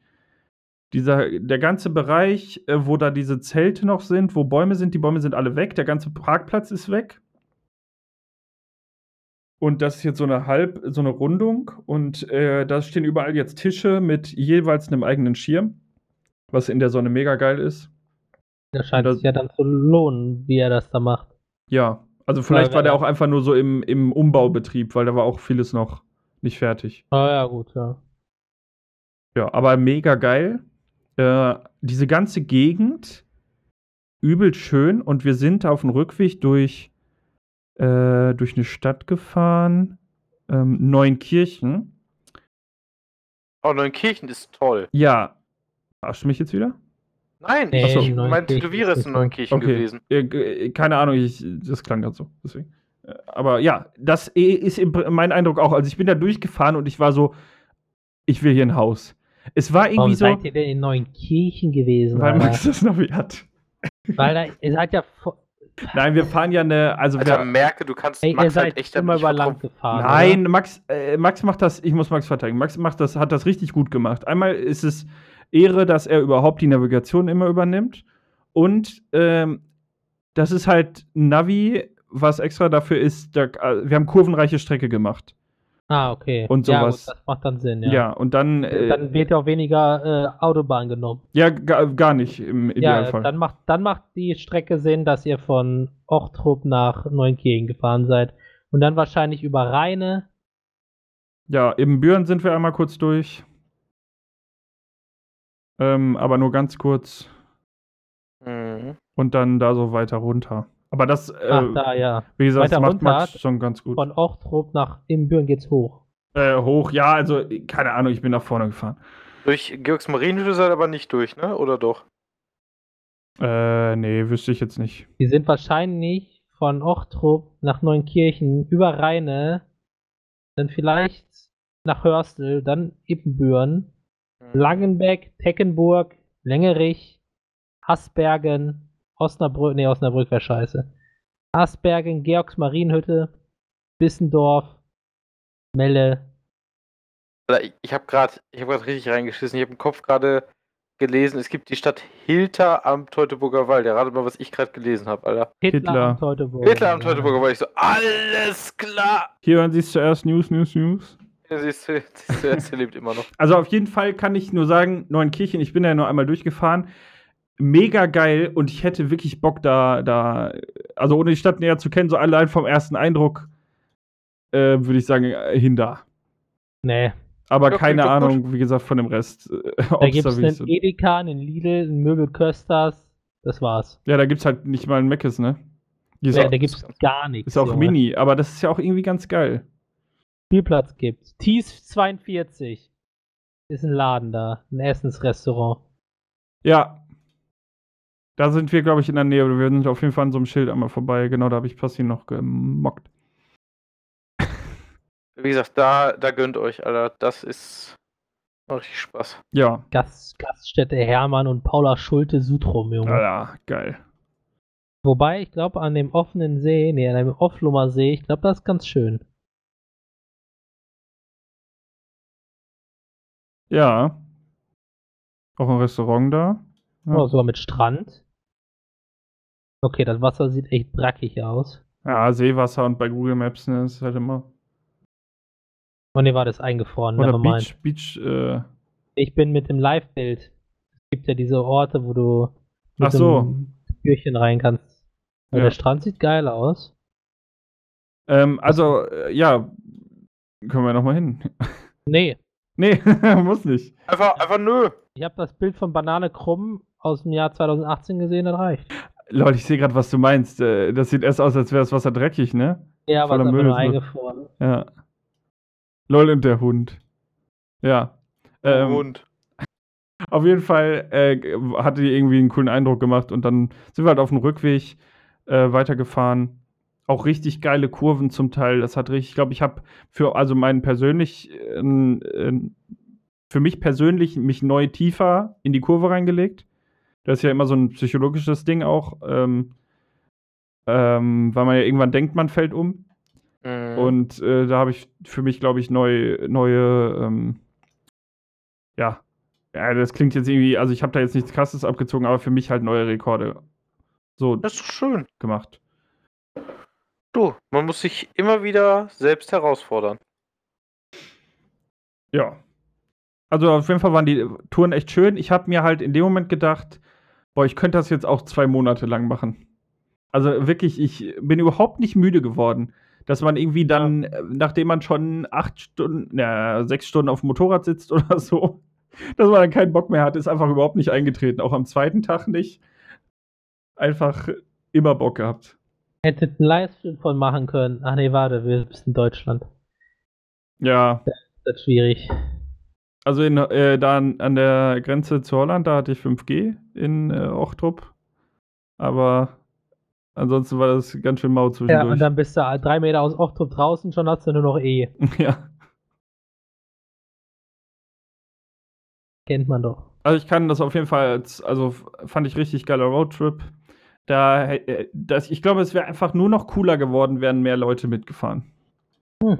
Dieser, der ganze Bereich, äh, wo da diese Zelte noch sind, wo Bäume sind, die Bäume sind alle weg, der ganze Parkplatz ist weg. Und das ist jetzt so eine Halb, so eine Rundung. Und äh, da stehen überall jetzt Tische mit jeweils einem eigenen Schirm, was in der Sonne mega geil ist. Das scheint Das- sich ja dann zu lohnen, wie er das da macht. Ja, also vielleicht war der er- auch einfach nur so im, im Umbaubetrieb, weil da war auch vieles noch nicht fertig. Ah ja, gut, ja. Ja, aber mega geil. Äh, diese ganze Gegend übel schön und wir sind auf dem Rückweg durch, äh, durch eine Stadt gefahren, ähm, Neunkirchen. Oh, Neunkirchen ist toll. Ja, verarscht mich jetzt wieder? Nein, Nee, ich, Ach so. mein Neunkirchen Tätowierer ist in. Neunkirchen Okay. gewesen. Äh, keine Ahnung, ich, das klang gerade so. Deswegen. Äh, Aber ja, das ist mein Eindruck auch. Also ich bin da durchgefahren und ich war so, ich will hier ein Haus. Es war Warum irgendwie so, seid ihr denn in Neunkirchen gewesen? weil Alter? Max das Navi hat. Weil da, ihr seid ja. Nein, wir fahren ja eine, also Alter, wir, merke, du kannst Ey, ihr Max seid halt echt immer über Land gefahren. Nein, Oder? Max, äh, Max macht das, ich muss Max verteidigen. Max macht das, hat das richtig gut gemacht. Einmal ist es Ehre, dass er überhaupt die Navigation immer übernimmt. Und ähm, das ist halt Navi, was extra dafür ist, da, äh, wir haben kurvenreiche Strecke gemacht. Ah, okay. Und Ja, sowas. gut, das macht dann Sinn, Ja, ja. und dann, äh, Dann wird ja auch weniger äh, Autobahn genommen. ja, ga, gar nicht im Ja, Idealfall. dann macht, dann macht die Strecke Sinn, dass ihr von Ochtrup nach Neunkirchen gefahren seid. Und dann wahrscheinlich über Rheine. Ja, im Büren sind wir einmal kurz durch. Ähm, aber nur ganz kurz. Mhm. Und dann da so weiter runter. Aber das, äh, Ach, da, ja. wie gesagt, das weiter macht runter Max schon ganz gut. Von Ochtrup nach Imbüren geht's hoch. Äh, hoch, ja, also, keine Ahnung, ich bin nach vorne gefahren. Durch Georgs Marienhütte seid ihr aber nicht durch, ne? Oder doch? Äh, nee, wüsste ich jetzt nicht. Die sind wahrscheinlich von Ochtrup nach Neunkirchen über Rheine, dann vielleicht nach Hörstel, dann Ippenbüren. Langenbeck, Teckenburg, Längerich, Hasbergen, Osnabrück, nee, Osnabrück wäre scheiße. Hasbergen, Georgs Marienhütte, Bissendorf, Melle. Alter, ich- ich habe gerade ich hab grad richtig reingeschissen. Ich habe im Kopf gerade gelesen, es gibt die Stadt Hilter am Teutoburger Wald. Ja, ratet mal, was ich gerade gelesen habe, Alter. Hitler, Hitler. am Teutoburg. Hitler am Teutoburger Wald. Ich so, alles klar! Hier hören Sie es zuerst, News, News, News. Siehst du, siehst du, er lebt immer noch. Also auf jeden Fall kann ich nur sagen, Neunkirchen, ich bin da ja nur einmal durchgefahren. Mega geil und ich hätte wirklich Bock da, da, also ohne die Stadt näher zu kennen, so allein vom ersten Eindruck, äh, würde ich sagen, äh, hin da. Nee, Aber keine doch gut. Ahnung, wie gesagt, von dem Rest. Äh, da gibt es einen Edeka, einen Lidl, einen Möbel Kösters, das war's. ja, da gibt's halt nicht mal einen Meckes, ne? Ja, auch, da gibt's gar nichts. ist auch Junge. mini, aber das ist ja auch irgendwie ganz geil. Spielplatz gibt's. Tees 42 ist ein Laden da, ein Essensrestaurant. Ja. Da sind wir, glaube ich, in der Nähe. Wir sind auf jeden Fall an so einem Schild einmal vorbei. Genau, da habe ich Passi noch gemockt. Wie gesagt, da, da gönnt euch, Alter. Das ist richtig Spaß. Ja, Gast, Gaststätte Hermann und Paula Schulte Sutrum, Junge. Alter, geil. Wobei, ich glaube, an dem offenen See, nee, an dem Offlumer See, ich glaube, das ist ganz schön. Ja. Auch ein Restaurant da. Ja. Oh, sogar mit Strand. Okay, das Wasser sieht echt brackig aus. Ja, Seewasser und bei Google Maps, ne, ist halt immer. Oh ne, war das eingefroren, Oder. Beach, Beach, äh, Ich bin mit dem Live-Bild. Es gibt ja diese Orte, wo du mit Ach so. Türchen rein kannst. Ja. der Strand sieht geil aus. ähm, also, äh, ja, können wir nochmal hin. Nee, nee, muss nicht. Einfach, einfach nö. ich habe das Bild von Banane Krumm aus dem Jahr 2018 gesehen, das reicht. Leute, ich sehe gerade, was du meinst. Äh, Das sieht erst aus, als wäre das Wasser dreckig, ne? Ja, aber Voller es ist Müll nur ist noch- eingefroren. Ja. Lol und der Hund. Ja. Ähm, Und Auf jeden Fall äh, hatte die irgendwie einen coolen Eindruck gemacht und dann sind wir halt auf dem Rückweg äh, weitergefahren. Auch richtig geile Kurven zum Teil. Das hat richtig, ich glaube, ich habe für also meinen persönlich, äh, äh, für mich persönlich mich neu tiefer in die Kurve reingelegt. Das ist ja immer so ein psychologisches Ding auch, ähm, ähm, weil man ja irgendwann denkt, man fällt um. Mhm. Und äh, da habe ich für mich, glaube ich, neu, neue, ähm, ja, ja, das klingt jetzt irgendwie, also ich habe da jetzt nichts Krasses abgezogen, aber für mich halt neue Rekorde so das ist schön. gemacht. Du, man muss sich immer wieder selbst herausfordern. Ja. Also auf jeden Fall waren die Touren echt schön. Ich habe mir halt in dem Moment gedacht, boah, ich könnte das jetzt auch zwei Monate lang machen. Also wirklich, ich bin überhaupt nicht müde geworden. Dass man irgendwie dann, äh, nachdem man schon acht Stunden, na, sechs Stunden auf dem Motorrad sitzt oder so, dass man dann keinen Bock mehr hat, ist einfach überhaupt nicht eingetreten. Auch am zweiten Tag nicht. Einfach immer Bock gehabt. Hättet einen Livestream von machen können. Ach nee, warte, wir sind in Deutschland. Ja, Das ist schwierig. also in, äh, da an, an der Grenze zu Holland, da hatte ich 5G in äh, Ochtrup. Aber ansonsten war das ganz schön mau Ja, zwischendurch. und dann bist du drei Meter aus Ochtrup draußen, schon hast du nur noch E. ja. Kennt man doch. Also ich kann das auf jeden Fall, als, also fand ich richtig geiler Roadtrip. Da, äh, das, ich glaube, es wäre einfach nur noch cooler geworden, wären mehr Leute mitgefahren. Hm.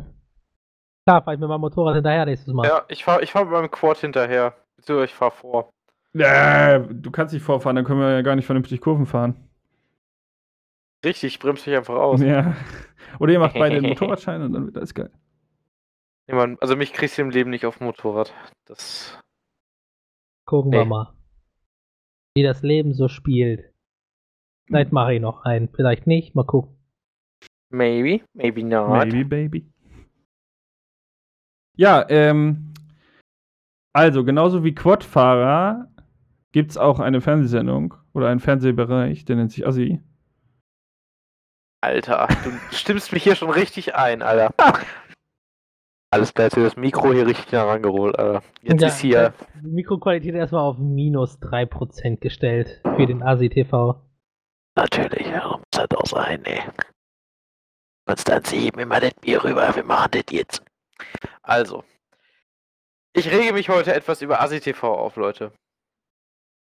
Klar, fahr ich mit meinem Motorrad hinterher nächstes Mal. Ja, ich fahre ich fahr mit meinem Quad hinterher. Beziehungsweise ich fahre vor. Äh, du kannst nicht vorfahren, dann können wir ja gar nicht vernünftig Kurven fahren. Richtig, ich bremse mich einfach aus. Ja. Oder ihr macht beide den Motorradschein und dann wird alles geil. Nee, also mich kriegst du im Leben nicht auf dem Motorrad. Das. Gucken wir Nee. mal. Wie das Leben so spielt. Vielleicht mache ich noch einen, vielleicht nicht, mal gucken. Maybe, maybe not. Maybe, baby. Ja, ähm, also genauso wie Quadfahrer gibt es auch eine Fernsehsendung oder einen Fernsehbereich, der nennt sich Assi. Alter, du stimmst mich hier schon richtig ein, Alter. Alles klar, jetzt wird das Mikro hier richtig nah rangeholt, Alter. Jetzt Ja, ist hier. Die Mikroqualität erstmal auf minus 3% gestellt für den ASI TV. Natürlich, muss halt auch sein, ey. Konstanze, heben immer das Bier rüber, wir machen das jetzt. Also, ich rege mich heute etwas über ASI TV auf, Leute.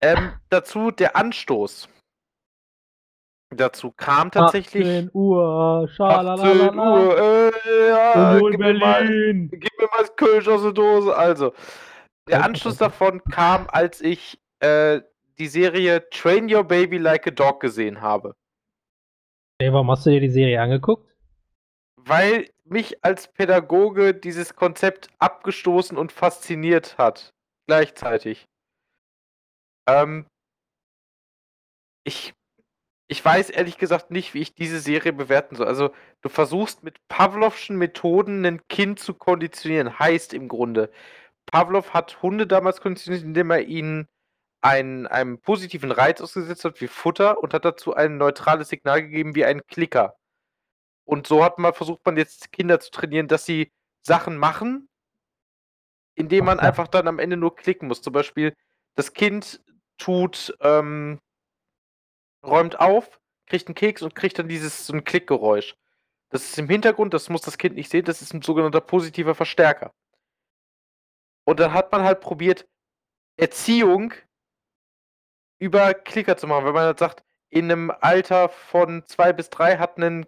Ähm, dazu der Anstoß. Dazu kam tatsächlich 18 Uhr, 18 schalalala. Uhr, äh, ja, Union gib mir, mal, Berlin. gib mir mal das Kölsch aus der Dose. Also, der Anschluss davon kam, als ich äh, die Serie Train Your Baby Like a Dog gesehen habe. Ey, warum hast du dir die Serie angeguckt? weil mich als Pädagoge dieses Konzept abgestoßen und fasziniert hat. Gleichzeitig. Ähm, ich, ich weiß ehrlich gesagt nicht, wie ich diese Serie bewerten soll. Also, du versuchst mit Pavlovschen Methoden ein Kind zu konditionieren. Heißt im Grunde, Pavlov hat Hunde damals konditioniert, indem er ihnen einen, einem positiven Reiz ausgesetzt hat, wie Futter, und hat dazu ein neutrales Signal gegeben, wie ein Klicker. Und so hat man versucht man jetzt Kinder zu trainieren, dass sie Sachen machen, indem man einfach dann am Ende nur klicken muss. Zum Beispiel, das Kind tut, ähm, räumt auf, kriegt einen Keks und kriegt dann dieses so ein Klickgeräusch. Das ist im Hintergrund, das muss das Kind nicht sehen, das ist ein sogenannter positiver Verstärker. Und dann hat man halt probiert, Erziehung über Klicker zu machen, wenn man halt sagt, in einem Alter von zwei bis drei hat ein,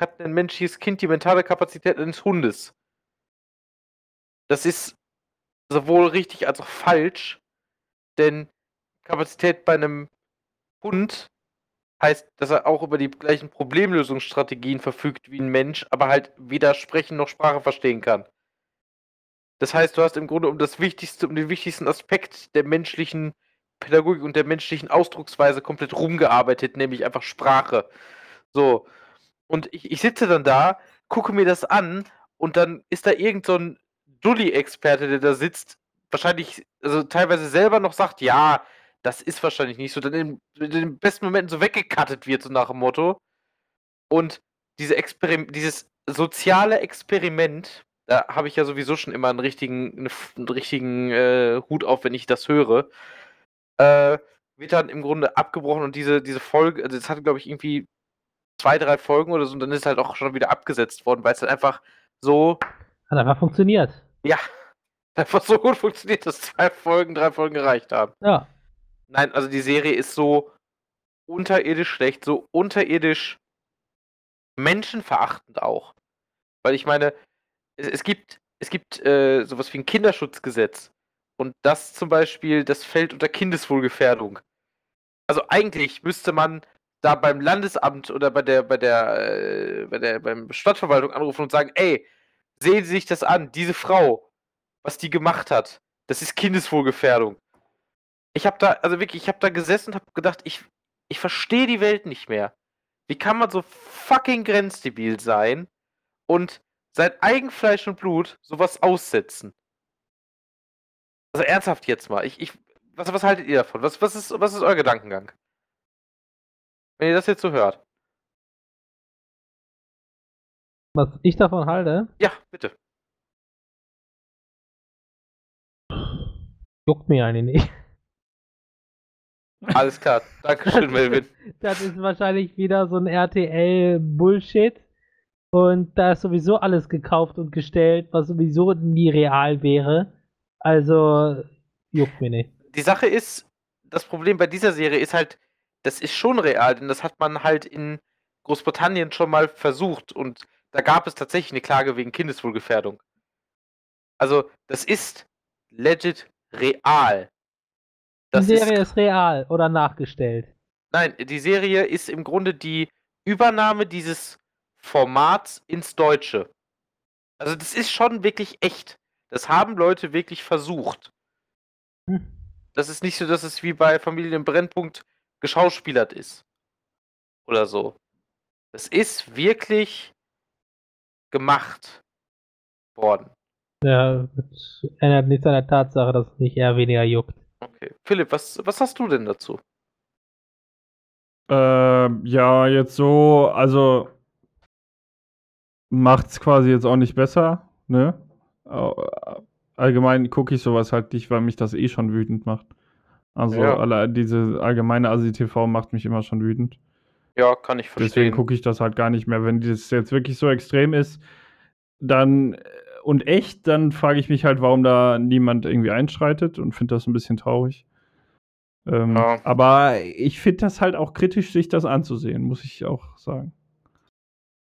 hat ein menschliches Kind die mentale Kapazität eines Hundes. Das ist sowohl richtig als auch falsch, denn Kapazität bei einem Hund heißt, dass er auch über die gleichen Problemlösungsstrategien verfügt wie ein Mensch, aber halt weder sprechen noch Sprache verstehen kann. Das heißt, du hast im Grunde um das Wichtigste, um den wichtigsten Aspekt der menschlichen Pädagogik und der menschlichen Ausdrucksweise komplett rumgearbeitet, nämlich einfach Sprache. So. Und ich, ich sitze dann da, gucke mir das an und dann ist da irgend so ein Dulli-Experte, der da sitzt, wahrscheinlich, also teilweise selber noch sagt, ja, das ist wahrscheinlich nicht so, dann in, in den besten Momenten so weggekattet wird, so nach dem Motto. Und diese dieses soziale Experiment, da habe ich ja sowieso schon immer einen richtigen, einen richtigen äh, Hut auf, wenn ich das höre, äh, wird dann im Grunde abgebrochen und diese, diese Folge, also das hatte, glaube ich, irgendwie zwei, drei Folgen oder so, und dann ist halt auch schon wieder abgesetzt worden, weil es dann einfach so, Hat einfach funktioniert. ja, einfach so gut funktioniert, dass zwei Folgen, drei Folgen gereicht haben. Ja. Nein, also die Serie ist so unterirdisch schlecht, so unterirdisch menschenverachtend auch. Weil ich meine, es, es gibt, es gibt äh, sowas wie ein Kinderschutzgesetz. Und das zum Beispiel, das fällt unter Kindeswohlgefährdung. Also eigentlich müsste man da beim Landesamt oder bei der, bei der, äh, bei der, beim Stadtverwaltung anrufen und sagen, ey, sehen Sie sich das an, diese Frau, was die gemacht hat, das ist Kindeswohlgefährdung. Ich habe da, also wirklich, ich habe da gesessen und habe gedacht, ich, ich verstehe die Welt nicht mehr. Wie kann man so fucking grenzdebil sein und sein Eigenfleisch und Blut sowas aussetzen? Also ernsthaft jetzt mal. Ich, ich, was, was haltet ihr davon? Was, was, ist, was ist euer Gedankengang? Wenn ihr das jetzt so hört. Was ich davon halte, Ja, bitte. juckt mir eigentlich nicht. Alles klar. Dankeschön, Melvin. Das ist wahrscheinlich wieder so ein RTL-Bullshit. Und da ist sowieso alles gekauft und gestellt, was sowieso nie real wäre. Also, juckt mir nicht. Die Sache ist, das Problem bei dieser Serie ist halt, das ist schon real, denn das hat man halt in Großbritannien schon mal versucht und da gab es tatsächlich eine Klage wegen Kindeswohlgefährdung. Also, das ist legit real. Das Die Serie ist, ist real oder nachgestellt. nein, die Serie ist im Grunde die Übernahme dieses Formats ins Deutsche. Also das ist schon wirklich echt. Das haben Leute wirklich versucht. Hm. Das ist nicht so, dass es wie bei Familienbrennpunkt geschauspielert ist. Oder so. Das ist wirklich gemacht worden. Ja, das ändert nichts an der Tatsache, dass es mich eher weniger juckt. Okay. Philipp, was, was hast du denn dazu? Ähm, ja, jetzt so, also macht's quasi jetzt auch nicht besser, ne? Au- Allgemein gucke ich sowas halt nicht, weil mich das eh schon wütend macht. Also Ja. alle, diese allgemeine ASI-TV macht mich immer schon wütend. Ja, kann ich Deswegen verstehen. gucke ich das halt gar nicht mehr. Wenn das jetzt wirklich so extrem ist, dann äh, und echt, dann frage ich mich halt, warum da niemand irgendwie einschreitet und finde das ein bisschen traurig. Ähm, Ja. Aber ich finde das halt auch kritisch, sich das anzusehen, muss ich auch sagen.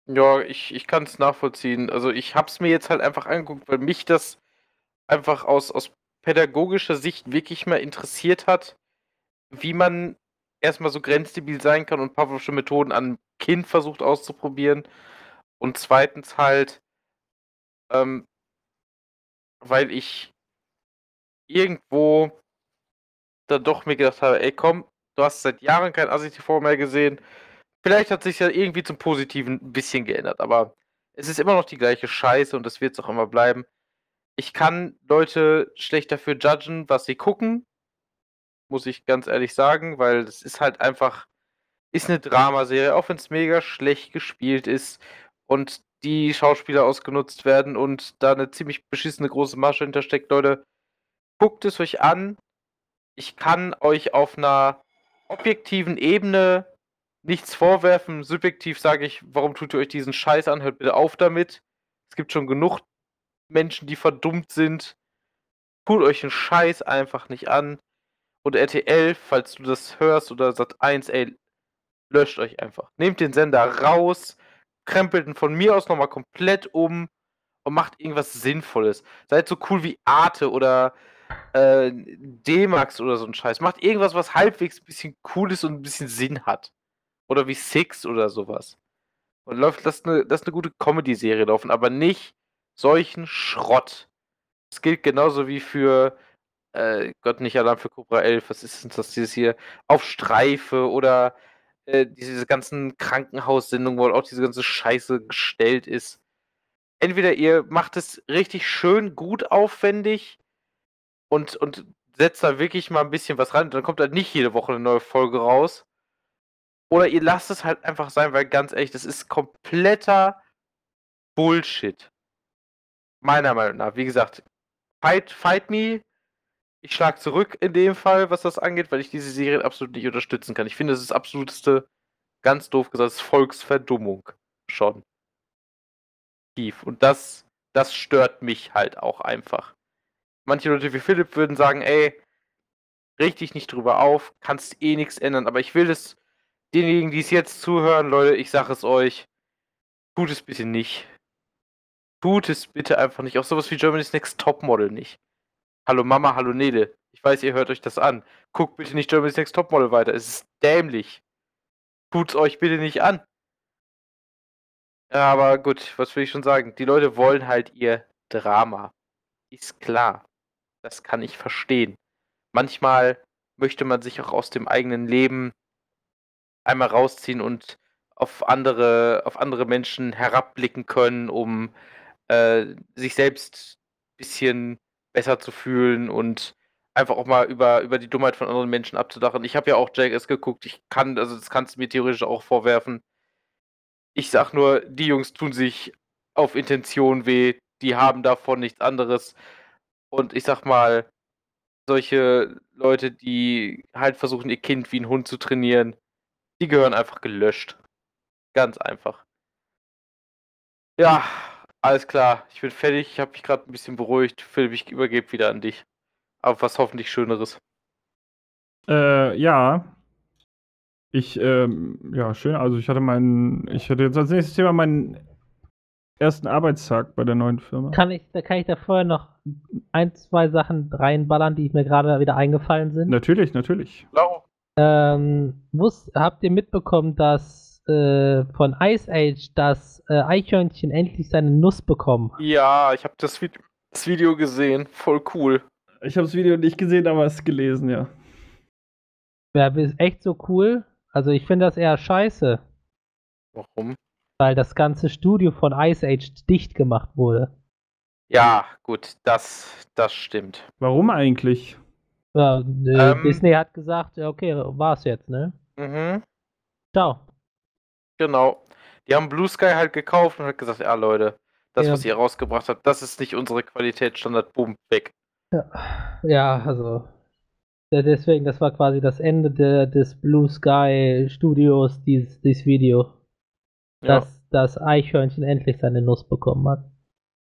Ja, ich, ich kann es nachvollziehen. Also ich habe es mir jetzt halt einfach angeguckt, weil mich das einfach aus, aus pädagogischer Sicht wirklich mal interessiert hat, wie man erstmal so grenzdebil sein kann und Pavlovsche Methoden an Kind versucht auszuprobieren. Und zweitens halt, ähm, weil ich irgendwo dann doch mir gedacht habe, ey komm, du hast seit Jahren kein ASI-TV mehr gesehen. Vielleicht hat sich ja irgendwie zum Positiven ein bisschen geändert, aber es ist immer noch die gleiche Scheiße und das wird es auch immer bleiben. Ich kann Leute schlecht dafür judgen, was sie gucken, muss ich ganz ehrlich sagen, weil es ist halt einfach, ist eine Dramaserie, auch wenn es mega schlecht gespielt ist und die Schauspieler ausgenutzt werden und da eine ziemlich beschissene große Masche hintersteckt, Leute, guckt es euch an. Ich kann euch auf einer objektiven Ebene nichts vorwerfen. Subjektiv sage ich, warum tut ihr euch diesen Scheiß an? Hört bitte auf damit. Es gibt schon genug Menschen, die verdummt sind. Tut euch den Scheiß einfach nicht an. Und RTL, falls du das hörst, oder Sat1, ey, löscht euch einfach. Nehmt den Sender raus, krempelt ihn von mir aus nochmal komplett um und macht irgendwas Sinnvolles. Seid so cool wie Arte oder äh, D-Max oder so ein Scheiß. Macht irgendwas, was halbwegs ein bisschen cool ist und ein bisschen Sinn hat. Oder wie Six oder sowas. Und läuft, lasst eine, lasst eine gute Comedy-Serie laufen, aber nicht solchen Schrott. Das gilt genauso wie für, äh, Gott nicht Alarm für Cobra 11, was ist denn das dieses hier? Auf Streife oder äh, diese ganzen Krankenhaussendungen, wo auch diese ganze Scheiße gestellt ist. Entweder ihr macht es richtig schön, gut aufwendig und, und setzt da wirklich mal ein bisschen was rein, dann kommt halt nicht jede Woche eine neue Folge raus. Oder ihr lasst es halt einfach sein, weil ganz ehrlich, das ist kompletter Bullshit. Meiner Meinung nach. Wie gesagt, fight, fight me. Ich schlag zurück in dem Fall, was das angeht, weil ich diese Serien absolut nicht unterstützen kann. Ich finde, das ist das absoluteste, ganz doof gesagt, das ist Volksverdummung. Schon. Tief. Und das, das stört mich halt auch einfach. Manche Leute wie Philipp würden sagen, ey, dich nicht drüber auf, kannst eh nichts ändern, aber ich will es denjenigen, die es jetzt zuhören, Leute, ich sage es euch, tut es bitte nicht. Tut es bitte einfach nicht. Auch sowas wie Germany's Next Topmodel nicht. Hallo Mama, hallo Nele. Ich weiß, ihr hört euch das an. Guckt bitte nicht Germany's Next Topmodel weiter. Es ist dämlich. Tut's euch bitte nicht an. Aber gut, was will ich schon sagen? Die Leute wollen halt ihr Drama. Ist klar. Das kann ich verstehen. Manchmal möchte man sich auch aus dem eigenen Leben einmal rausziehen und auf andere, auf andere Menschen herabblicken können, um äh, sich selbst ein bisschen besser zu fühlen und einfach auch mal über, über die Dummheit von anderen Menschen abzudachen. Ich habe ja auch Jackass geguckt, ich kann, also das kannst du mir theoretisch auch vorwerfen. Ich sag nur, die Jungs tun sich auf Intention weh, die haben davon nichts anderes. Und ich sag mal, solche Leute, die halt versuchen, ihr Kind wie ein Hund zu trainieren, die gehören einfach gelöscht. Ganz einfach. Ja, alles klar. Ich bin fertig. Ich habe mich gerade ein bisschen beruhigt. Philipp, ich übergebe wieder an dich. Aber was hoffentlich Schöneres. Äh, ja. Ich, ähm, ja, schön. Also ich hatte meinen, ich hatte jetzt als nächstes Thema meinen ersten Arbeitstag bei der neuen Firma. Kann ich, da kann ich da vorher noch ein, zwei Sachen reinballern, die mir gerade wieder eingefallen sind. Natürlich, natürlich. Lau. Ähm, wusst, habt ihr mitbekommen, dass äh, von Ice Age das äh, Eichhörnchen endlich seine Nuss bekommen hat. Ja, ich habe das, Vid das Video gesehen. Voll cool. Ich habe das Video nicht gesehen, aber es gelesen, ja. Ja, ist echt so cool. Also ich finde das eher scheiße, Warum? weil das ganze Studio von Ice Age dicht gemacht wurde. Ja, gut, das, das stimmt. Warum eigentlich? Ja, äh, Ähm. Disney hat gesagt, ja, okay, war's jetzt, ne? Mhm, Ciao. genau. Die haben Blue Sky halt gekauft und hat gesagt, ja Leute, das, Ja. was ihr rausgebracht habt, das ist nicht unsere Qualitätsstandard. Boom, weg. Ja, also de- deswegen, das war quasi das Ende de, des Blue Sky Studios, dieses, dieses Video, Ja. dass das Eichhörnchen endlich seine Nuss bekommen hat.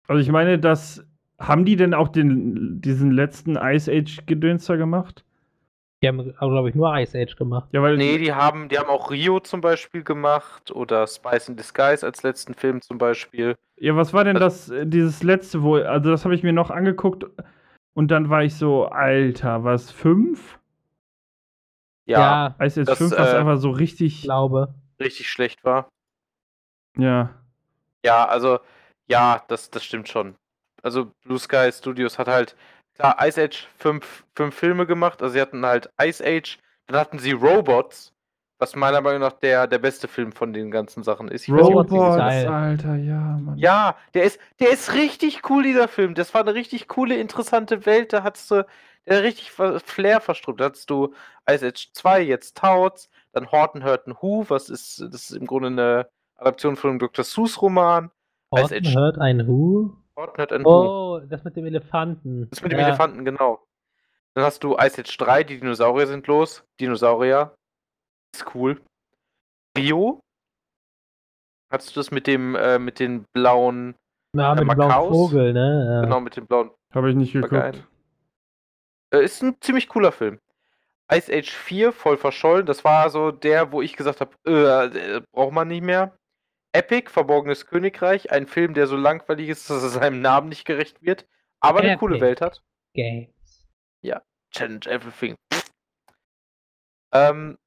Also ich meine, das haben die denn auch den, diesen letzten Ice Age Gedönster gemacht? Die haben, glaube ich, nur Ice Age gemacht. Ja, weil Nee, die haben, die haben auch Rio zum Beispiel gemacht oder Spice in Disguise als letzten Film zum Beispiel. ja, was war denn das äh, dieses letzte, wo also das habe ich mir noch angeguckt und dann war ich so, Alter, was fünf? Ja, Ice Age Das, 5, was äh, einfach so ich richtig glaube. richtig schlecht war. ja. Ja, also, ja, das, das stimmt schon. Also, Blue Sky Studios hat halt, klar, Ice Age fünf, fünf Filme gemacht. Also, sie hatten halt Ice Age, dann hatten sie Robots, was meiner Meinung nach der, der beste Film von den ganzen Sachen ist. Ich weiß Robots geil. Alter, ja, Mann. Ja, der ist, der ist richtig cool, dieser Film. Das war eine richtig coole, interessante Welt. Da hattest du, der richtig Flair verstrubelt. Da hattest du Ice Age 2, jetzt Touts, dann Horton Hurton Who, was ist, das ist im Grunde eine Adaption von einem Dr. Seuss Roman. Horton hört ein Hu. Hurton Who. Oh, das mit dem Elefanten. Das mit dem Ja, Elefanten, genau. Dann hast du Ice Age 3, die Dinosaurier sind los. Dinosaurier. Ist cool. Rio. Hattest du das mit dem, äh, mit den blauen, Ja, äh, mit dem blauen. Vogel, ne? Ja. genau, mit den blauen Habe ich nicht geguckt. Äh, ist ein ziemlich cooler Film. Ice Age 4, voll verschollen. Das war so der, wo ich gesagt habe, äh, äh, braucht man nicht mehr. Epic, Verborgenes Königreich, ein Film, der so langweilig ist, dass er seinem Namen nicht gerecht wird, aber eine coole Epic. Welt hat. Games. Challenge Everything. Ähm,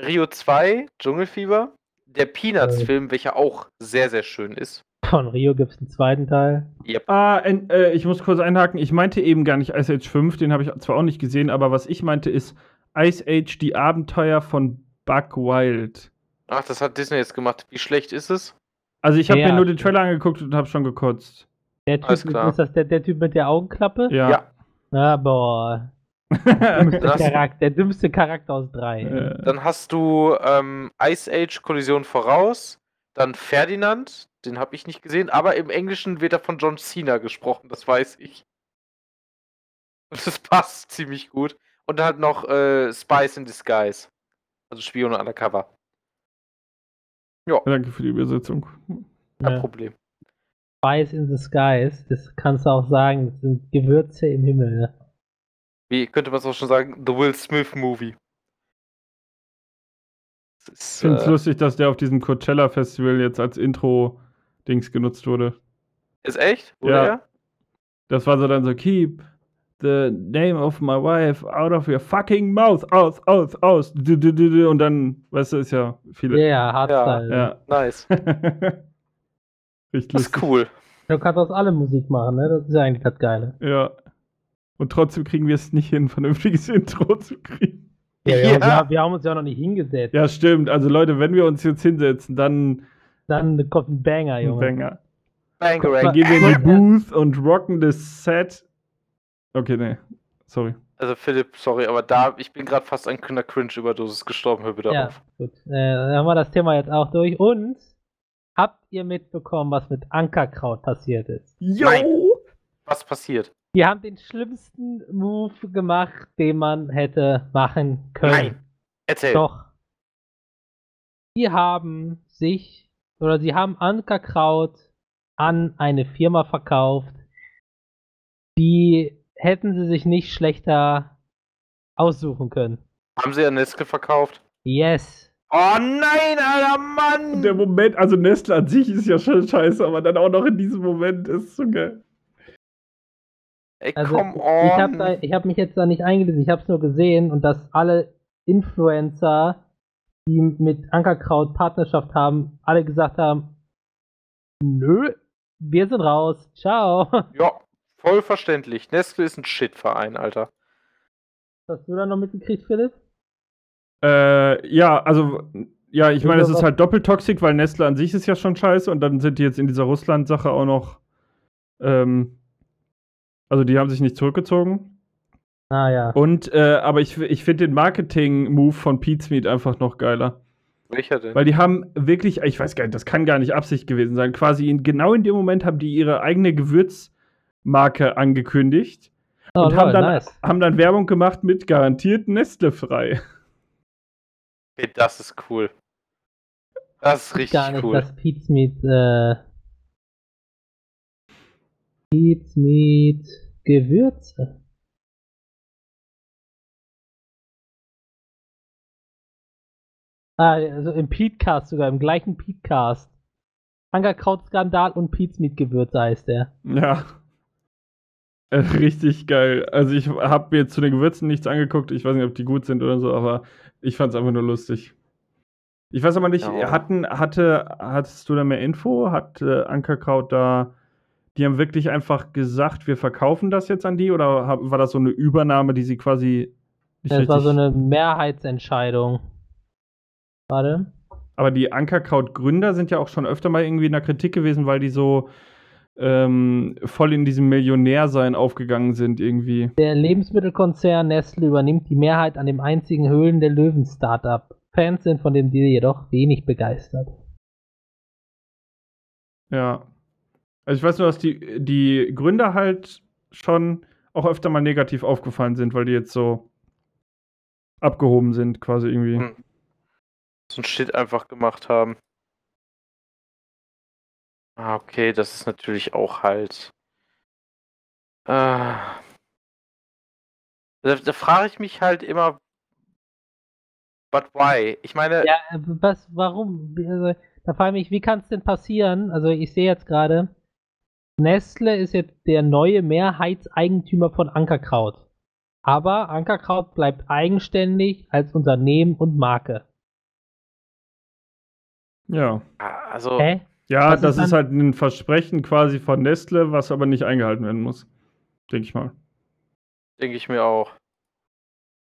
Rio 2, Dschungelfieber. Der Peanuts-Film, welcher auch sehr, sehr schön ist. Von Rio gibt es einen zweiten Teil. Ah, en- äh, ich muss kurz einhaken. Ich meinte eben gar nicht Ice Age 5, den habe ich zwar auch nicht gesehen, aber was ich meinte ist Ice Age, die Abenteuer von Buck Wild. Ach, das hat Disney jetzt gemacht. Wie schlecht ist es? Also ich habe Ja. mir nur den Trailer angeguckt und habe schon gekotzt. Der Typ, Alles klar. ist das der, der Typ mit der Augenklappe? Ja. Ja. Ah, boah. Dümmste Das- Charakter, der dümmste Charakter aus drei. Äh, Dann hast du ähm, Ice Age Kollision voraus. Dann Ferdinand, den habe ich nicht gesehen, aber im Englischen wird er von John Cena gesprochen, das weiß ich. Und das passt ziemlich gut. Und dann halt noch äh, Spice in Disguise. Also Spion undercover. Ja, danke für die Übersetzung. kein Ja. Problem. Spice in the Skies, das kannst du auch sagen, das sind Gewürze im Himmel. ne? Wie könnte man es auch schon sagen? The Will Smith Movie. Das Ich ist, finde es äh, lustig, dass der auf diesem Coachella-Festival jetzt als Intro-Dings genutzt wurde. ist echt? Wurde Ja. er? Das war so dann so, keep the name of my wife out of your fucking mouth, aus, aus, aus. Und dann, weißt du, ist ja Ja, viele. yeah, Hardstyle. Ja. Nice. Richtig Das ist cool. Du kannst aus allem Musik machen, ne? Das ist ja eigentlich das Geile. Ja. Und trotzdem kriegen wir es nicht hin, ein vernünftiges Intro zu kriegen. Ja, Ja. Wir, wir, wir haben uns ja auch noch nicht hingesetzt. Ja, stimmt. Also Leute, wenn wir uns jetzt hinsetzen, dann Dann kommt ein Banger, ein Junge. Banger. Bangarang. Guck Dann gehen wir in Ja. die Booth und rocken das Set. Okay, nee. Sorry. Also Philipp, sorry, aber da, ich bin gerade fast an einer Cringe-Überdosis gestorben, hör bitte Ja, auf. gut. Äh, dann haben wir das Thema jetzt auch durch. Und habt ihr mitbekommen, was mit Ankerkraut passiert ist? Jo! Nein. Was passiert? Die haben den schlimmsten Move gemacht, den man hätte machen können. Nein. Erzähl. Doch. Die haben sich oder sie haben Ankerkraut an eine Firma verkauft, die hätten sie sich nicht schlechter aussuchen können. Haben sie ja Nestle verkauft? Yes. Oh nein, alter Mann! Der Moment, also Nestle an sich ist ja schon scheiße, aber dann auch noch in diesem Moment ist so geil. Ey, Also come ich on. habe ich hab mich jetzt da nicht eingelesen, ich habe es nur gesehen und dass alle Influencer die mit Ankerkraut Partnerschaft haben, alle gesagt haben, nö, wir sind raus, ciao. Ja, voll verständlich. Nestle ist ein Shit-Verein, Alter. Hast du da noch mitgekriegt, Philipp? Äh, ja, also, ja, ich meine, es ist halt doppelt toxisch, weil Nestle an sich ist ja schon scheiße und dann sind die jetzt in dieser Russland-Sache auch noch, ähm, also die haben sich nicht zurückgezogen. Ah ja. Und, äh, aber ich, ich finde den Marketing-Move von Pete's Meat einfach noch geiler. Welcher denn? Weil die haben wirklich, ich weiß gar nicht, das kann gar nicht Absicht gewesen sein. Quasi in, genau in dem Moment haben die ihre eigene Gewürzmarke angekündigt Oh, und haben, dann, nice. haben dann Werbung gemacht mit garantiert Nestle frei. Okay, das ist cool. Das ist Ich richtig gar nicht, cool. dass Pete's Meat, äh, Pete's Meat Gewürze. Ah, also im Petecast sogar, im gleichen Petecast. Ankerkrautskandal und Pete's Meat Gewürze heißt der. Ja. Richtig geil. Also ich habe mir zu den Gewürzen nichts angeguckt. Ich weiß nicht, ob die gut sind oder so, aber ich fand es einfach nur lustig. Ich weiß aber nicht, Ja. hatten, hatte, hattest du da mehr Info? Hat äh, Ankerkraut da, die haben wirklich einfach gesagt, wir verkaufen das jetzt an die oder hab, war das so eine Übernahme, die sie quasi Das war so eine Mehrheitsentscheidung. Warte. Aber die Ankerkraut-Gründer sind ja auch schon öfter mal irgendwie in der Kritik gewesen, weil die so ähm, voll in diesem Millionärsein aufgegangen sind irgendwie. Der Lebensmittelkonzern Nestle übernimmt die Mehrheit an dem einzigen Höhlen der Löwen Startup. Fans sind von dem Deal jedoch wenig begeistert. Ja. Also ich weiß nur, dass die, die Gründer halt schon auch öfter mal negativ aufgefallen sind, weil die jetzt so abgehoben sind, quasi irgendwie. Hm. So ein Shit einfach gemacht haben. Ah, okay, das ist natürlich auch halt. Äh, da da frage ich mich halt immer, but why? Ich meine, Ja, äh, was, warum? Also, da frage ich mich, wie kann es denn passieren? Also, ich sehe jetzt gerade, Nestle ist jetzt der neue Mehrheitseigentümer von Ankerkraut. Aber Ankerkraut bleibt eigenständig als Unternehmen und Marke. Ja. also, Hä? Ja, das ist halt ein Versprechen quasi von Nestle, was aber nicht eingehalten werden muss. Denke ich mal. denke ich mir auch.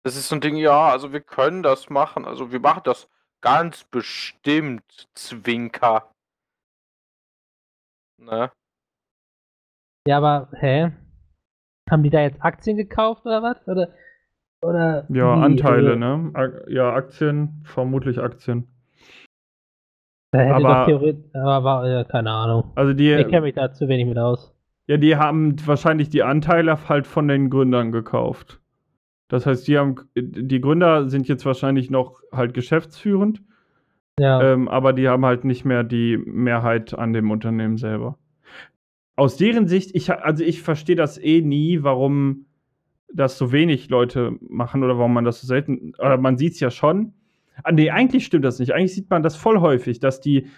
Das ist so ein Ding, ja, also wir können das machen. Also wir machen das ganz bestimmt, Zwinker. Ne? Ja, aber, hä? Haben die da jetzt Aktien gekauft oder was? Oder, oder Ja, wie? Anteile, Also, ne? Ja, Aktien, vermutlich Aktien. Da hätte Aber- doch theoretisch, aber war, ja, keine Ahnung. Also die, Ich kenne mich da zu wenig mit aus. ja, die haben wahrscheinlich die Anteile halt von den Gründern gekauft. Das heißt, die haben, die Gründer sind jetzt wahrscheinlich noch halt geschäftsführend, Ja. ähm, aber die haben halt nicht mehr die Mehrheit an dem Unternehmen selber. Aus deren Sicht, ich, also ich verstehe das eh nie, warum das so wenig Leute machen oder warum man das so selten, oder man sieht es ja schon. Ah, nee, eigentlich stimmt das nicht. Eigentlich sieht man das voll häufig, dass die,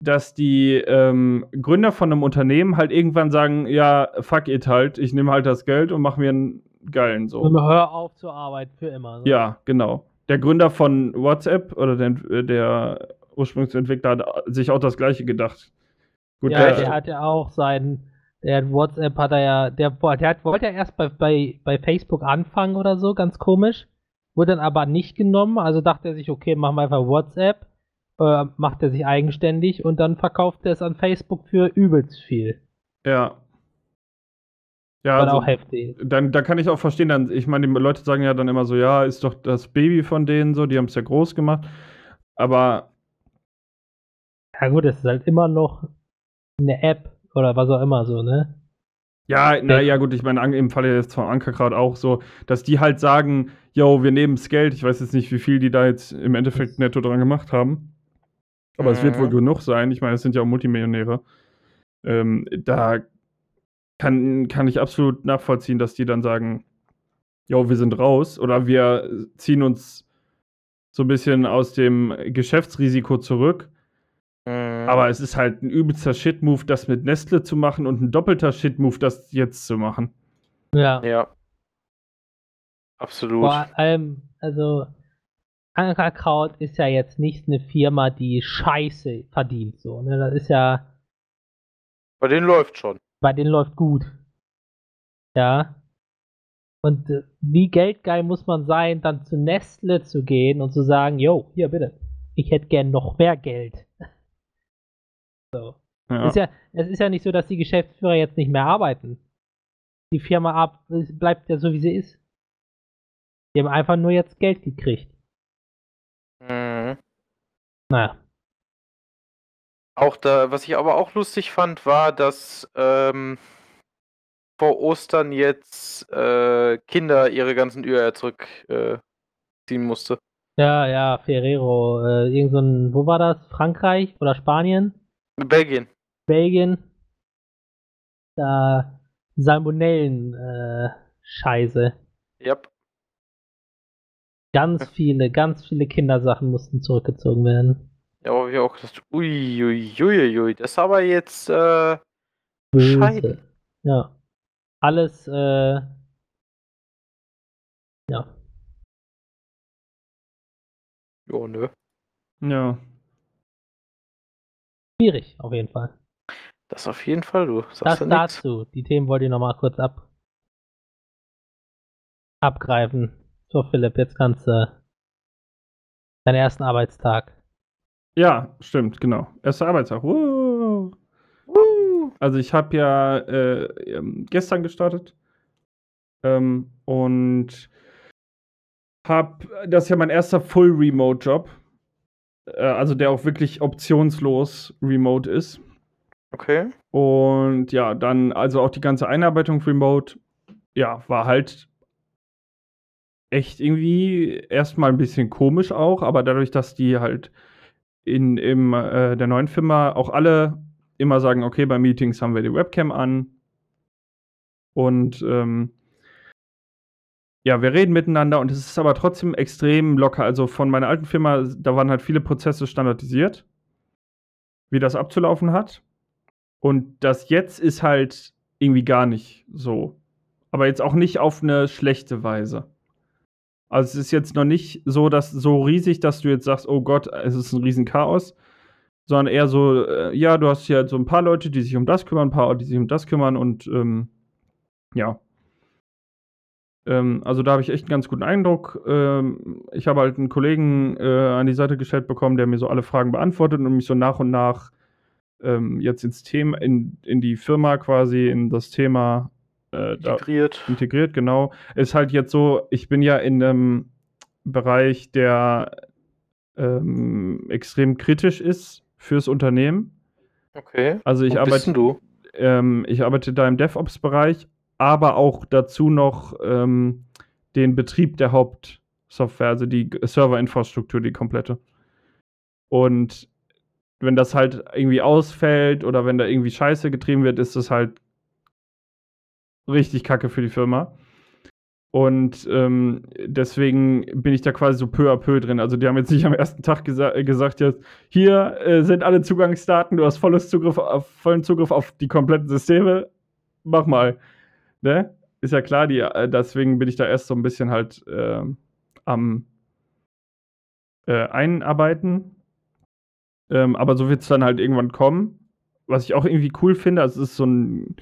dass die ähm, Gründer von einem Unternehmen halt irgendwann sagen, ja, fuck it halt, ich nehme halt das Geld und mache mir einen geilen so. Und hör auf zur Arbeit für immer. ne? Ja, genau. Der Gründer von WhatsApp oder der, der Ursprungsentwickler hat sich auch das gleiche gedacht. Gut, Ja, der, der hat ja auch seinen, der hat WhatsApp hat er ja, der, der hat, wollte ja erst bei, bei, bei Facebook anfangen oder so, ganz komisch. Wurde dann aber nicht genommen, also dachte er sich, okay, machen wir einfach WhatsApp, äh, macht er sich eigenständig und dann verkauft er es an Facebook für übelst viel. ja. Ja, also, auch heftig. dann, da kann ich auch verstehen, dann, ich meine, die Leute sagen ja dann immer so, ja, ist doch das Baby von denen so, die haben es ja groß gemacht. Aber Ja gut, es ist halt immer noch eine App oder was auch immer so, ne? Ja, naja, gut, ich meine, im Falle jetzt von Ankerkraut auch so, dass die halt sagen, yo, wir nehmen das Geld. Ich weiß jetzt nicht, wie viel die da jetzt im Endeffekt netto dran gemacht haben. Aber es wird Mhm. wohl genug sein. Ich meine, es sind ja auch Multimillionäre. Ähm, da kann, kann ich absolut nachvollziehen, dass die dann sagen, yo, wir sind raus oder wir ziehen uns so ein bisschen aus dem Geschäftsrisiko zurück. Aber es ist halt ein übelster Shit-Move, das mit Nestle zu machen und ein doppelter Shit-Move, das jetzt zu machen. Ja. Ja. Absolut. Vor allem, also, Ankerkraut ist ja jetzt nicht eine Firma, die Scheiße verdient. So, ne? Das ist ja, Bei denen läuft schon. bei denen läuft gut. Ja. Und äh, wie geldgeil muss man sein, dann zu Nestle zu gehen und zu sagen, yo, hier bitte, ich hätte gern noch mehr Geld. So. Ja. Ist ja, es ist ja nicht so, dass die Geschäftsführer jetzt nicht mehr arbeiten. Die Firma ab, bleibt ja so, wie sie ist. Die haben einfach nur jetzt Geld gekriegt. Mhm. Naja. Auch da, was ich aber auch lustig fand, war, dass ähm, vor Ostern jetzt äh, Kinder ihre ganzen ÜR zurückziehen äh, musste. Ja, ja, Ferrero, äh, irgend so ein, wo war das? Frankreich oder Spanien? Belgien. Belgien? Da Salmonellen, äh, Scheiße. Yep. Ganz viele, ganz viele Kindersachen mussten zurückgezogen werden. Ja, aber wir auch gedacht, ui, ui, ui, ui, das ist aber jetzt, äh, Böse. Scheiße. Ja. Alles, äh, ja. jo, nö. ja. Schwierig, auf jeden Fall. Das auf jeden Fall, du. Sagst Das ja nix. dazu. Die Themen wollte ich nochmal kurz ab abgreifen. So, Philipp, jetzt kannst du deinen ersten Arbeitstag. Ja, stimmt, genau. Erster Arbeitstag. Woo. Also ich habe ja äh, ähm, gestern gestartet ähm, und habe, das ist ja mein erster Full-Remote-Job, äh, also der auch wirklich optionslos remote ist. Okay. Und ja, dann also auch die ganze Einarbeitung remote, ja, war halt echt irgendwie erstmal ein bisschen komisch auch, aber dadurch, dass die halt in im, äh, der neuen Firma auch alle immer sagen, okay, bei Meetings haben wir die Webcam an und ähm, ja, wir reden miteinander und es ist aber trotzdem extrem locker. Also von meiner alten Firma, da waren halt viele Prozesse standardisiert, wie das abzulaufen hat. Und das jetzt ist halt irgendwie gar nicht so. Aber jetzt auch nicht auf eine schlechte Weise. Also es ist jetzt noch nicht so, dass so riesig, dass du jetzt sagst, oh Gott, es ist ein Riesenchaos, sondern eher so, äh, ja, du hast hier so ein paar Leute, die sich um das kümmern, ein paar, die sich um das kümmern und ähm, ja. Ähm, also da habe ich echt einen ganz guten Eindruck. Ähm, ich habe halt einen Kollegen äh, an die Seite gestellt bekommen, der mir so alle Fragen beantwortet und mich so nach und nach ähm, jetzt ins Thema, in, in die Firma quasi, in das Thema äh, da, Integriert. integriert, genau. Ist halt jetzt so, ich bin ja in einem Bereich, der ähm, extrem kritisch ist fürs Unternehmen. Okay. Also ich Wo bist denn arbeite, du? ähm, ich arbeite da im DevOps-Bereich, aber auch dazu noch ähm, den Betrieb der Hauptsoftware, also die Serverinfrastruktur, die komplette. Und wenn das halt irgendwie ausfällt oder wenn da irgendwie Scheiße getrieben wird, ist das halt richtig kacke für die Firma. Und ähm, deswegen bin ich da quasi so peu à peu drin. Also die haben jetzt nicht am ersten Tag gesa äh, gesagt, jetzt, hier äh, sind alle Zugangsdaten, du hast volles Zugriff auf, vollen Zugriff auf die kompletten Systeme. Mach mal. Ne? Ist ja klar, die, äh, deswegen bin ich da erst so ein bisschen halt äh, am äh, Einarbeiten. Ähm, aber so wird es dann halt irgendwann kommen. Was ich auch irgendwie cool finde, also es ist so ein,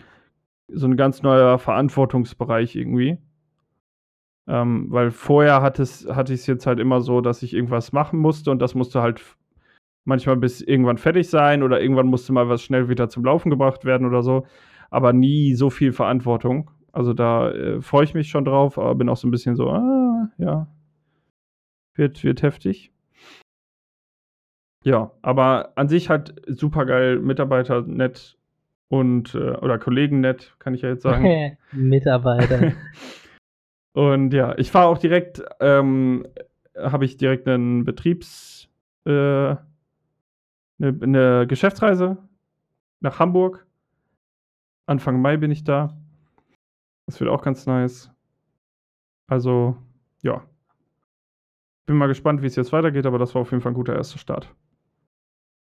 so ein ganz neuer Verantwortungsbereich irgendwie. Ähm, weil vorher hatte ich es jetzt halt immer so, dass ich irgendwas machen musste und das musste halt manchmal bis irgendwann fertig sein oder irgendwann musste mal was schnell wieder zum Laufen gebracht werden oder so. Aber nie so viel Verantwortung. Also da äh, freue ich mich schon drauf, aber bin auch so ein bisschen so, ah, ja. Wird, wird heftig. Ja, aber an sich halt super geil, Mitarbeiter nett und äh, oder Kollegen nett, kann ich ja jetzt sagen. Mitarbeiter. Und ja, ich fahre auch direkt, ähm, habe ich direkt einen Betriebs, äh, eine, eine Geschäftsreise nach Hamburg. Anfang Mai bin ich da. Das wird auch ganz nice. Also, ja. Bin mal gespannt, wie es jetzt weitergeht, aber das war auf jeden Fall ein guter erster Start.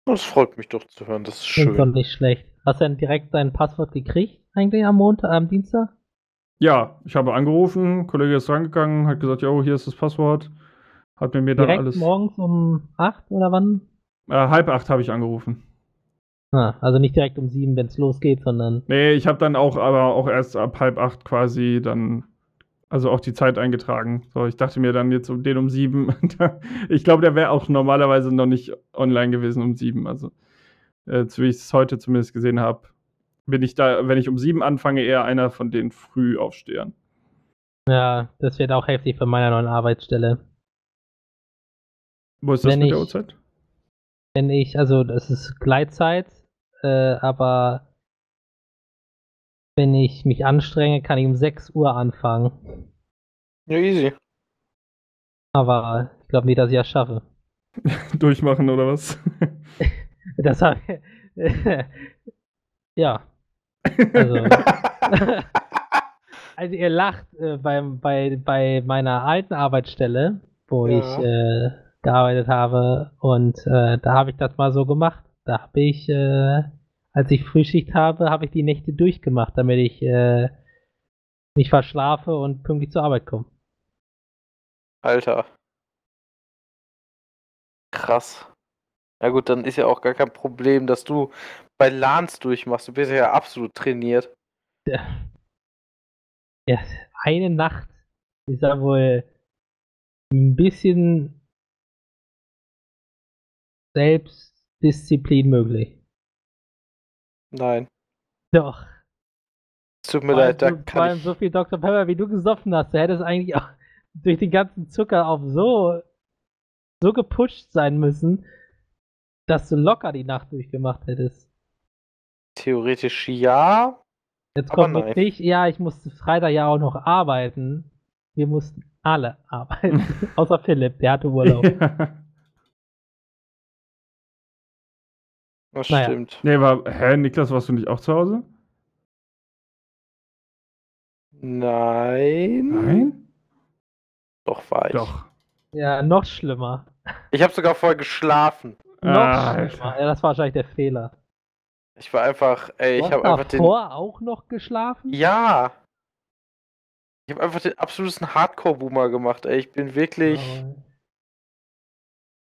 Das freut mich doch zu hören. Das ist Klingt doch schön. nicht schlecht. Hast du denn direkt dein Passwort gekriegt, eigentlich am Montag, am Dienstag? Ja, ich habe angerufen, Kollege ist rangegangen, hat gesagt, jo, hier ist das Passwort. Hat mir mir dann Direkt alles. morgens um 8 oder wann? Äh, halb acht habe ich angerufen. Ah, also nicht direkt um 7, wenn es losgeht, sondern. Nee, ich habe dann auch, aber auch erst ab halb acht quasi dann, also auch die Zeit eingetragen. So, ich dachte mir dann jetzt um den um sieben. ich glaube, der wäre auch normalerweise noch nicht online gewesen um sieben. Also, äh, so wie ich es heute zumindest gesehen habe, bin ich da, wenn ich um sieben anfange, eher einer von den Frühaufstehern. Ja, das wird auch heftig für meine neuen Arbeitsstelle. Wo ist das Wenn mit der Uhrzeit? Wenn ich, also das ist Gleitzeit, äh, aber wenn ich mich anstrenge, kann ich um 6 Uhr anfangen. Ja, easy. Aber ich glaube nicht, dass ich das schaffe. Durchmachen oder was? Das hab, ja. Also, also ihr lacht äh, beim, bei, bei meiner alten Arbeitsstelle, wo Ja. ich äh, gearbeitet habe. Und äh, da habe ich das mal so gemacht. Da habe ich, äh, als ich Frühschicht habe, habe ich die Nächte durchgemacht, damit ich äh, nicht verschlafe und pünktlich zur Arbeit komme. Alter. Krass. Ja gut, dann ist ja auch gar kein Problem, dass du bei LANs durchmachst. Du bist ja absolut trainiert. Ja, eine Nacht ist ja wohl ein bisschen Selbstdisziplin möglich. Nein. Doch. Tut mir leid, da so, vor allem so viel Dr. Pepper, wie du gesoffen hast, du hättest eigentlich auch durch den ganzen Zucker auf so, so gepusht sein müssen, dass du locker die Nacht durchgemacht hättest. Theoretisch ja. Jetzt Aber kommt nein. mit nicht, ja, ich musste Freitag ja auch noch arbeiten. Wir mussten alle arbeiten. Außer Philipp, der hatte Urlaub. Das Naja. stimmt. nee, war, hä, Niklas, warst du nicht auch zu Hause? Nein. Nein? Doch war ich. Doch. Ja, noch schlimmer. Ich habe sogar vorher geschlafen. Noch Ah, schlimmer. Ja, das war wahrscheinlich der Fehler. Ich war einfach, ey, Du ich habe einfach den. davor auch noch geschlafen? Ja. Ich habe einfach den absoluten Hardcore-Boomer gemacht, ey. Ich bin wirklich. Oh.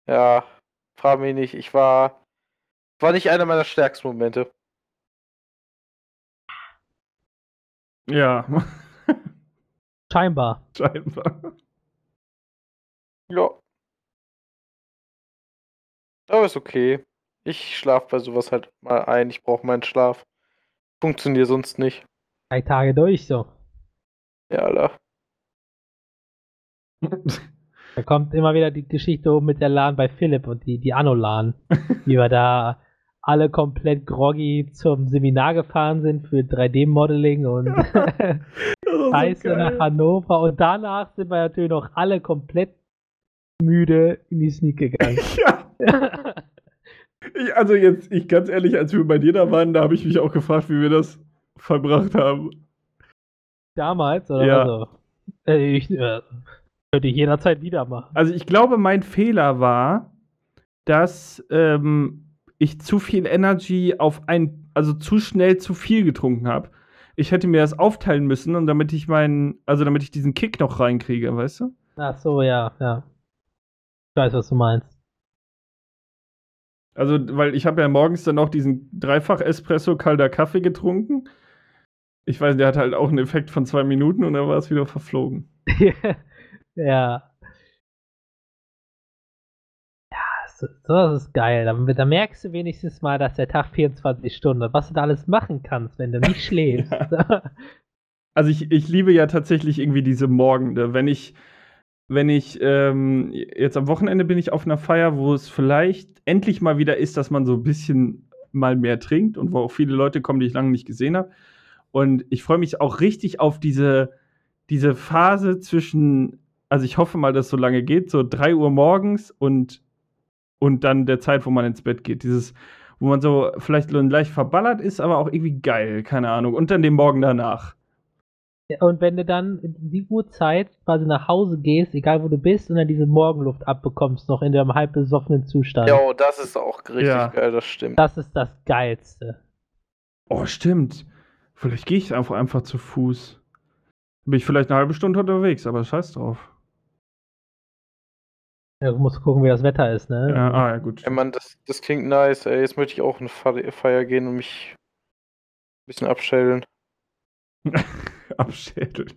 Ja, frag mich nicht. Ich war. War nicht einer meiner stärksten Momente. Ja, Scheinbar. scheinbar. Ja. Aber ist okay. Ich schlaf bei sowas halt mal ein. Ich brauche meinen Schlaf. Funktioniert sonst nicht. Drei Tage durch so. Ja, Alter. Da kommt immer wieder die Geschichte oben mit der LAN bei Philipp und die, die Anno-LAN. wie wir da alle komplett groggy zum Seminar gefahren sind für 3D-Modeling und Scheiße nach Hannover. Und danach sind wir natürlich noch alle komplett müde in die Sneak gegangen. Ja, ich, also jetzt, ich ganz ehrlich, als wir bei dir da waren, da habe ich mich auch gefragt, wie wir das verbracht haben. Damals, oder Ja. so? Äh, ich, äh, könnte ich jederzeit wieder machen. Also ich glaube, mein Fehler war, dass ähm, ich zu viel Energy auf ein, also zu schnell zu viel getrunken habe. Ich hätte mir das aufteilen müssen und damit ich meinen, also damit ich diesen Kick noch reinkriege, weißt du? Ach so, ja, ja. Ich weiß, was du meinst. Also, weil ich habe ja morgens dann auch diesen Dreifach-Espresso kalter Kaffee getrunken. Ich weiß, der hat halt auch einen Effekt von zwei Minuten und dann war es wieder verflogen. ja. Ja, so, sowas ist geil. Da, da merkst du wenigstens mal, dass der Tag 24 Stunden was du da alles machen kannst, wenn du nicht schläfst. Also ich, ich liebe ja tatsächlich irgendwie diese Morgende. Wenn ich, wenn ich, ähm, jetzt am Wochenende bin ich auf einer Feier, wo es vielleicht endlich mal wieder ist, dass man so ein bisschen mal mehr trinkt und wo auch viele Leute kommen, die ich lange nicht gesehen habe. Und ich freue mich auch richtig auf diese, diese Phase zwischen, also ich hoffe mal, dass es so lange geht, so 3 Uhr morgens und, und dann der Zeit, wo man ins Bett geht. Dieses, wo man so vielleicht leicht verballert ist, aber auch irgendwie geil, keine Ahnung. Und dann den Morgen danach. Und wenn du dann in die Uhrzeit quasi nach Hause gehst, egal wo du bist, und dann diese Morgenluft abbekommst, noch in deinem halb besoffenen Zustand. Jo, das ist auch richtig Ja. geil, das stimmt. Das ist das Geilste. Oh, stimmt. Vielleicht gehe ich einfach, einfach zu Fuß. Bin ich vielleicht eine halbe Stunde unterwegs, aber scheiß drauf. Ja, du musst gucken, wie das Wetter ist, ne? Ja, ah, ja, gut. Ey, Mann, das, das klingt nice, ey. Jetzt möchte ich auch eine Fe- Feier gehen und mich ein bisschen abschädeln. Abschädeln.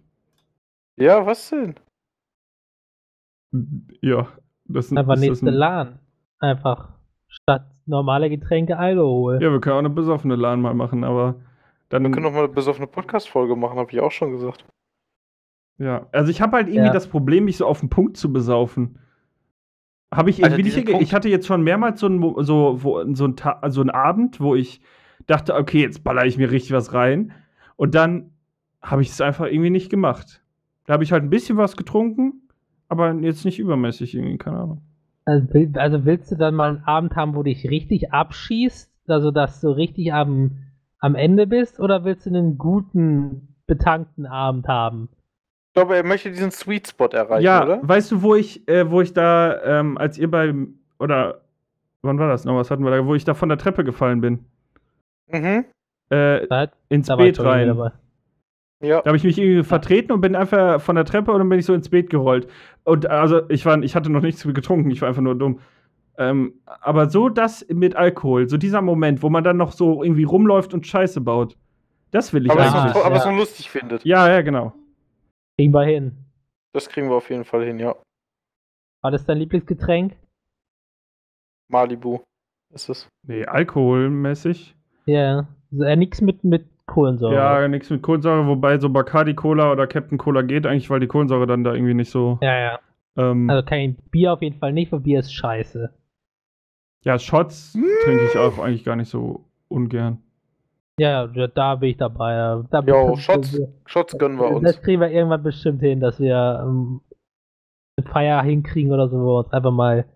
Ja, was denn? Ja, das Einfach ist das nächste ein, LAN. Einfach statt normale Getränke Alkohol. Ja, wir können auch eine besoffene LAN mal machen, aber dann. Wir können doch mal eine besoffene Podcast-Folge machen, habe ich auch schon gesagt. Ja, also ich habe halt irgendwie Ja. das Problem, mich so auf den Punkt zu besaufen. Habe ich Also irgendwie nicht diesen hinge- Punkt- Ich hatte jetzt schon mehrmals so einen so, wo, so einen Ta so einen Abend, wo ich dachte, okay, jetzt baller ich mir richtig was rein. Und dann habe ich es einfach irgendwie nicht gemacht. Da habe ich halt ein bisschen was getrunken, aber jetzt nicht übermäßig irgendwie, keine Ahnung. Also, also willst du dann mal einen Abend haben, wo du dich richtig abschießt, also dass du richtig am, am Ende bist, oder willst du einen guten, betankten Abend haben? Ich glaube, er möchte diesen Sweet Spot erreichen, ja, oder? weißt du, wo ich, äh, wo ich da, ähm, als ihr beim, oder wann war das noch? Was hatten wir da, wo ich da von der Treppe gefallen bin? Mhm. Äh, ins da Beet rein. dabei. Ja. Da habe ich mich irgendwie vertreten und bin einfach von der Treppe und dann bin ich so ins Beet gerollt. Und also ich war, ich hatte noch nichts getrunken, ich war einfach nur dumm. Ähm, aber so das mit Alkohol, so dieser Moment, wo man dann noch so irgendwie rumläuft und Scheiße baut, das will ich Aber, eigentlich. aber ja. es noch lustig findet. Ja, ja, genau. Kriegen wir hin. Das kriegen wir auf jeden Fall hin, ja. War das dein Lieblingsgetränk? Malibu ist es. Nee, alkoholmäßig. Ja. Also, äh, nix mit, mit Kohlensäure. Ja, nichts mit Kohlensäure, wobei so Bacardi Cola oder Captain Cola geht eigentlich, weil die Kohlensäure dann da irgendwie nicht so. ja, ja. Ähm, Also kein Bier auf jeden Fall nicht, weil Bier ist scheiße. ja, Shots trinke ich auch eigentlich gar nicht so ungern. Ja, ja, da bin ich dabei. Da Jo, Shots, Shots gönnen wir uns. Das kriegen wir irgendwann bestimmt hin, dass wir ähm, eine Feier hinkriegen oder so, wo wir uns einfach mal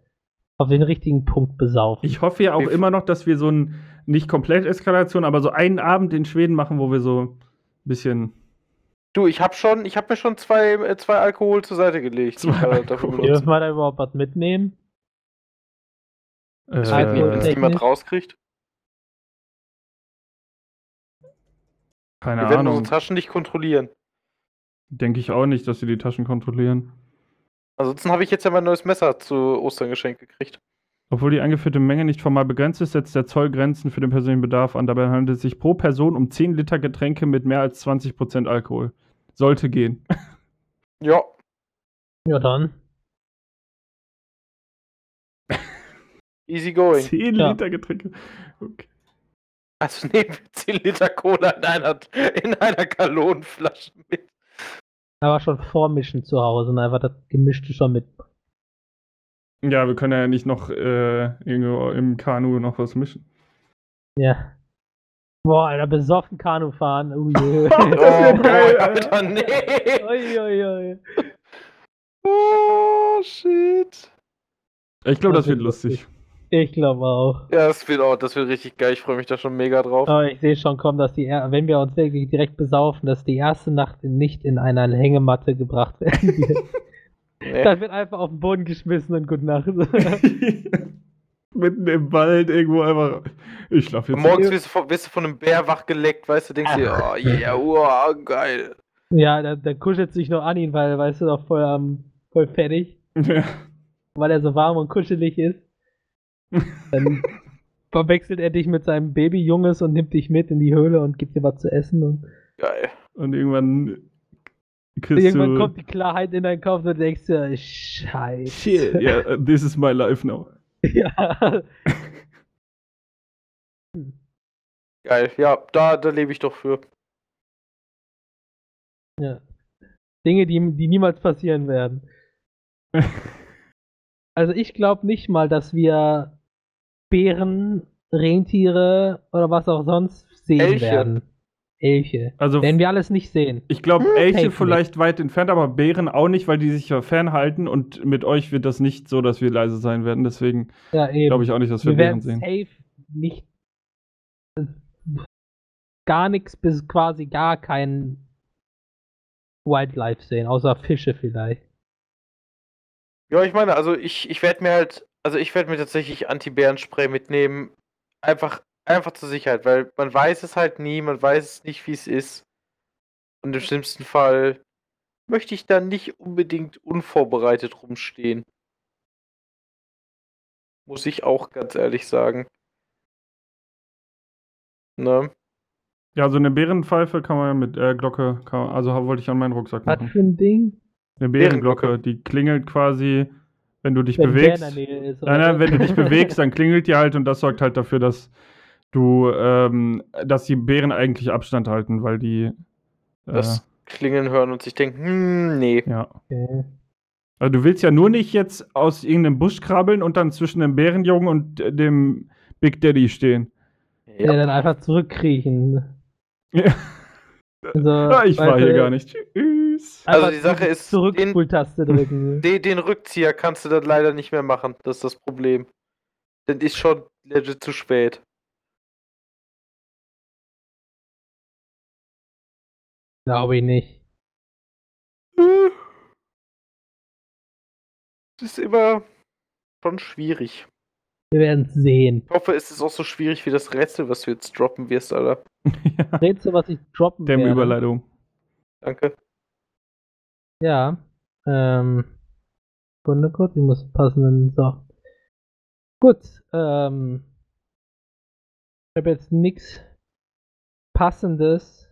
auf den richtigen Punkt besaufen. Ich hoffe ja auch f- immer noch, dass wir so ein, nicht komplett Eskalation, aber so einen Abend in Schweden machen, wo wir so ein bisschen. Du, ich habe schon, ich habe mir schon zwei, äh, zwei Alkohol zur Seite gelegt. Zwei Alkohol. Dürfen wir da überhaupt was mitnehmen? Äh, Ich weiß nicht, ob das Alkohol- niemand rauskriegt. Keine Wir werden Ahnung. unsere Taschen nicht kontrollieren. Denke ich auch nicht, dass sie die Taschen kontrollieren. Ansonsten habe ich jetzt ja mein neues Messer zu Ostern geschenkt gekriegt. Obwohl die eingeführte Menge nicht formal begrenzt ist, setzt der Zoll Grenzen für den persönlichen Bedarf an. Dabei handelt es sich pro Person um 10 Liter Getränke mit mehr als 20% Alkohol. Sollte gehen. Ja, Ja, dann. easy going. 10 Ja. Liter Getränke. Okay. Also nehmen wir 10 Liter Cola in einer, in einer Gallonenflasche mit. Aber schon vormischen zu Hause und einfach das Gemischte schon mit. Ja, wir können ja nicht noch äh, irgendwo im Kanu noch was mischen. Ja. Boah, Alter, besoffen Kanu fahren. Ui, ui, wär boah, geil, Alter, nee. ui, ui, ui. Oh, shit. Ich glaube, das, Das wird wird lustig. Ich glaube auch. Ja, das wird, auch, das wird richtig geil. Ich freue mich da schon mega drauf. Aber ich sehe schon kommen, dass die, er- wenn wir uns wirklich direkt besaufen, dass die erste Nacht nicht in einer Hängematte gebracht werden wird. Nee. Dann wird einfach auf den Boden geschmissen und gut Nacht. Mitten im Wald irgendwo einfach. Ich schlafe jetzt. Morgens wirst du, von, wirst du von einem Bär wachgeleckt, weißt du, denkst dir, oh yeah, wow, geil. ja, dann, dann kuschelt sich noch an ihn, weil, weißt du, noch voll, am voll fertig, Ja. weil er so warm und kuschelig ist. Dann verwechselt er dich mit seinem Babyjunges und nimmt dich mit in die Höhle und gibt dir was zu essen. Und Geil. Und irgendwann kriegst irgendwann du. kommt die Klarheit in deinen Kopf und du denkst dir, Scheiße. Shit, yeah, this is my life now. Ja. Geil. Ja, da, da lebe ich doch für. ja. Dinge, die, die niemals passieren werden. Also ich glaube nicht mal, dass wir Bären, Rentiere oder was auch sonst sehen Elche. werden. Elche. Also, Werden wir alles nicht sehen. ich glaube, Hm, Elche vielleicht weit entfernt, aber Bären auch nicht, weil die sich ja fernhalten und mit euch wird das nicht so, dass wir leise sein werden. Deswegen Ja, glaube ich auch nicht, dass wir, wir Bären werden sehen. safe nicht gar nichts bis quasi gar kein Wildlife sehen, außer Fische vielleicht. Ja, ich meine, also ich, ich werde mir halt, also ich werde mir tatsächlich Anti-Bären-Spray mitnehmen. Einfach, einfach zur Sicherheit, weil man weiß es halt nie, man weiß es nicht, wie es ist. Und im schlimmsten Fall möchte ich dann nicht unbedingt unvorbereitet rumstehen. Muss ich auch ganz ehrlich sagen. Ne? Ja, so eine Bärenpfeife kann man ja mit äh, Glocke, kann, also wollte ich an meinen Rucksack Was machen. für ein Ding? Eine Bärenglocke, Bärenglocke. die klingelt quasi, wenn du dich Wenn bewegst. ist. Nein, nein, wenn du dich bewegst, dann klingelt die halt und das sorgt halt dafür, dass du, ähm, dass die Bären eigentlich Abstand halten, weil die, äh, Das Klingeln hören und sich denken, hm, nee. ja. Okay. Also du willst ja nur nicht jetzt aus irgendeinem Busch krabbeln und dann zwischen dem Bärenjungen und äh, dem Big Daddy stehen. Ja. dann einfach zurückkriechen. Ja. Also, Ah, ich war hier gar nicht. Tschüss. Also einfach die Sache ist, den- Zurückspultaste drücken. Den, den Rückzieher kannst du dann leider nicht mehr machen. Das ist das Problem. Denn ist schon legit zu spät. Glaube ich nicht. Das ist immer schon schwierig. Wir werden es sehen. Ich hoffe, es ist auch so schwierig wie das Rätsel, was du jetzt droppen wirst, Alter. ja. Rätsel, was ich droppen werde. Überleitung. Danke. Ja. Ähm. Sekunde kurz, ich muss passenden. So. Gut. Ähm. Ich habe jetzt nichts Passendes.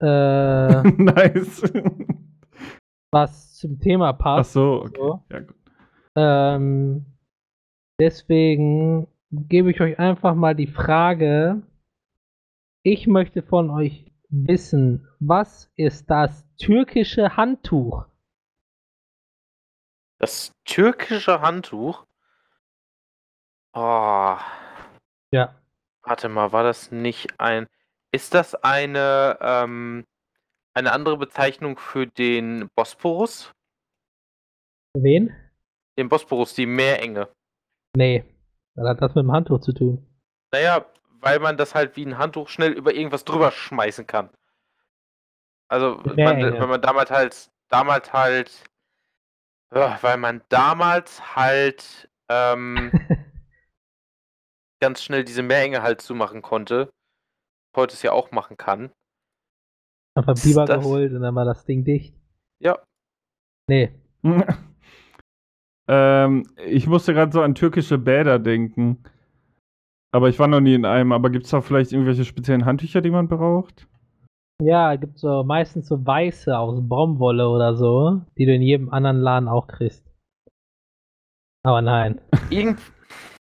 Äh, nice. was zum Thema Ach passt. so, okay. So. Ja, gut. Ähm, deswegen gebe ich euch einfach mal die Frage. Ich möchte von euch wissen, was ist das türkische Handtuch? Das türkische Handtuch. Oh, Ja. warte mal, war das nicht ein. Ist das eine, ähm, eine andere Bezeichnung für den Bosporus? Wen? Den Bosporus, die Meerenge. Nee. Was hat das mit dem Handtuch zu tun? Naja, weil man das halt wie ein Handtuch schnell über irgendwas drüber schmeißen kann. Also, man, wenn man damals halt, damals halt, weil man damals halt ähm, ganz schnell diese Meerenge halt zumachen konnte. Heute es ja auch machen kann. Einfach Biber das- geholt und dann war das Ding dicht. Ja. Nee. ähm, ich musste gerade so an türkische Bäder denken. Aber ich war noch nie in einem. Aber gibt es da vielleicht irgendwelche speziellen Handtücher, die man braucht? Ja, gibt so meistens so weiße aus Baumwolle oder so, die du in jedem anderen Laden auch kriegst. Aber nein. Irgend,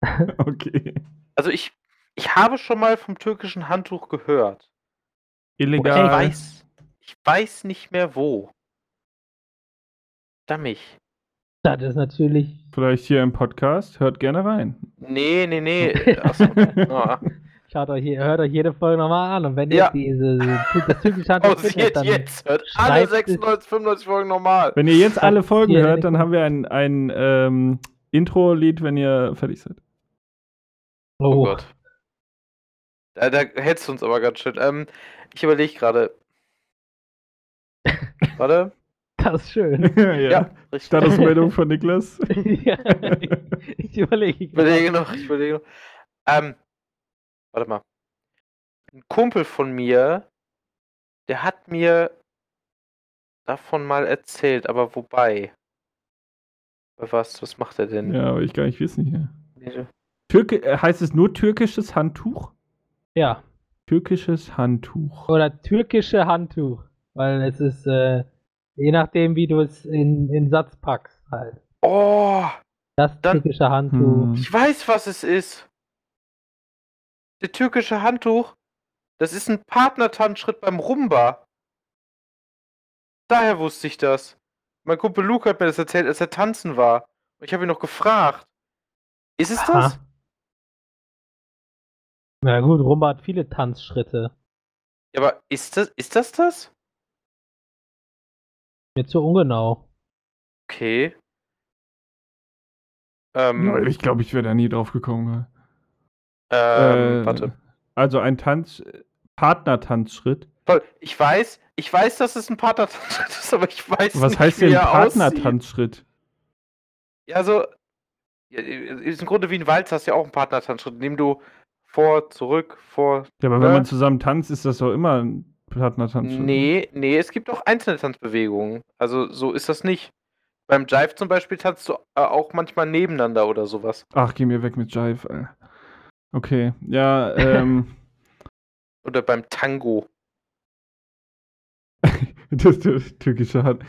Okay. also ich, ich habe schon mal vom türkischen Handtuch gehört. Illegal. Ich weiß, ich weiß nicht mehr wo. Verdammt. Das ist natürlich. Vielleicht hier im Podcast. Hört gerne rein. Nee, nee, nee. Achso. Ah. Schaut euch, hier- hört euch jede Folge nochmal an und wenn Ja. ihr diese, das typische Handtuch findet, Pausiert dann jetzt. Hört alle schreibt es- 96, 95 Folgen normal. Wenn ihr jetzt alle Folgen hört, dann haben wir ein, ein ähm, Intro-Lied, wenn ihr fertig seid. Oh, Oh, Gott. Da, da hältst du uns aber ganz schön. Ähm, ich überlege gerade. Warte. Das ist schön. ja. Ja. Statusmeldung von Niklas. ja, ich überlege. Ich überlege noch, ich überlege noch. Ähm, warte mal. Ein Kumpel von mir, der hat mir davon mal erzählt, aber wobei? Was, was macht er denn? Ja, aber ich gar nicht wissen hier. Nee, Türke, äh, heißt es nur türkisches Handtuch? Ja, Türkisches Handtuch. oder türkische Handtuch. Weil es ist, äh, je nachdem, wie du es in, in Satz packst, halt. Oh, Das Dann- türkische Handtuch. Hm. ich weiß, was es ist. Der türkische Handtuch, das ist ein Partnertanzschritt beim Rumba. Daher wusste ich das. Mein Kumpel Luke hat mir das erzählt, als er tanzen war. Und ich habe ihn noch gefragt. Ist es das? Aha. Na gut, Rumba hat viele Tanzschritte. Ja, aber ist das, ist das das? Mir zu ungenau. Okay. Ähm, Ich glaube, ich wäre da nie drauf gekommen. ähm, Äh, warte. Also ein Tanz, Partnertanzschritt. Toll. Ich weiß, ich weiß, dass es ein Partnertanzschritt ist, aber ich weiß Was nicht, heißt wie denn er. Partnertanzschritt? Ja, so. Ja, ist im Grunde wie ein Walzer, hast ja auch einen Partnertanzschritt, in dem du vor, zurück, vor. Ja, aber wenn Äh? man zusammen tanzt, ist das doch immer ein Partnertanzschritt. Nee, nee, es gibt auch einzelne Tanzbewegungen. Also so ist das nicht. beim Jive zum Beispiel tanzt du äh, auch manchmal nebeneinander oder sowas. Ach, geh mir weg mit Jive. Okay, ja, ähm. Oder beim Tango. das, türkische Hand.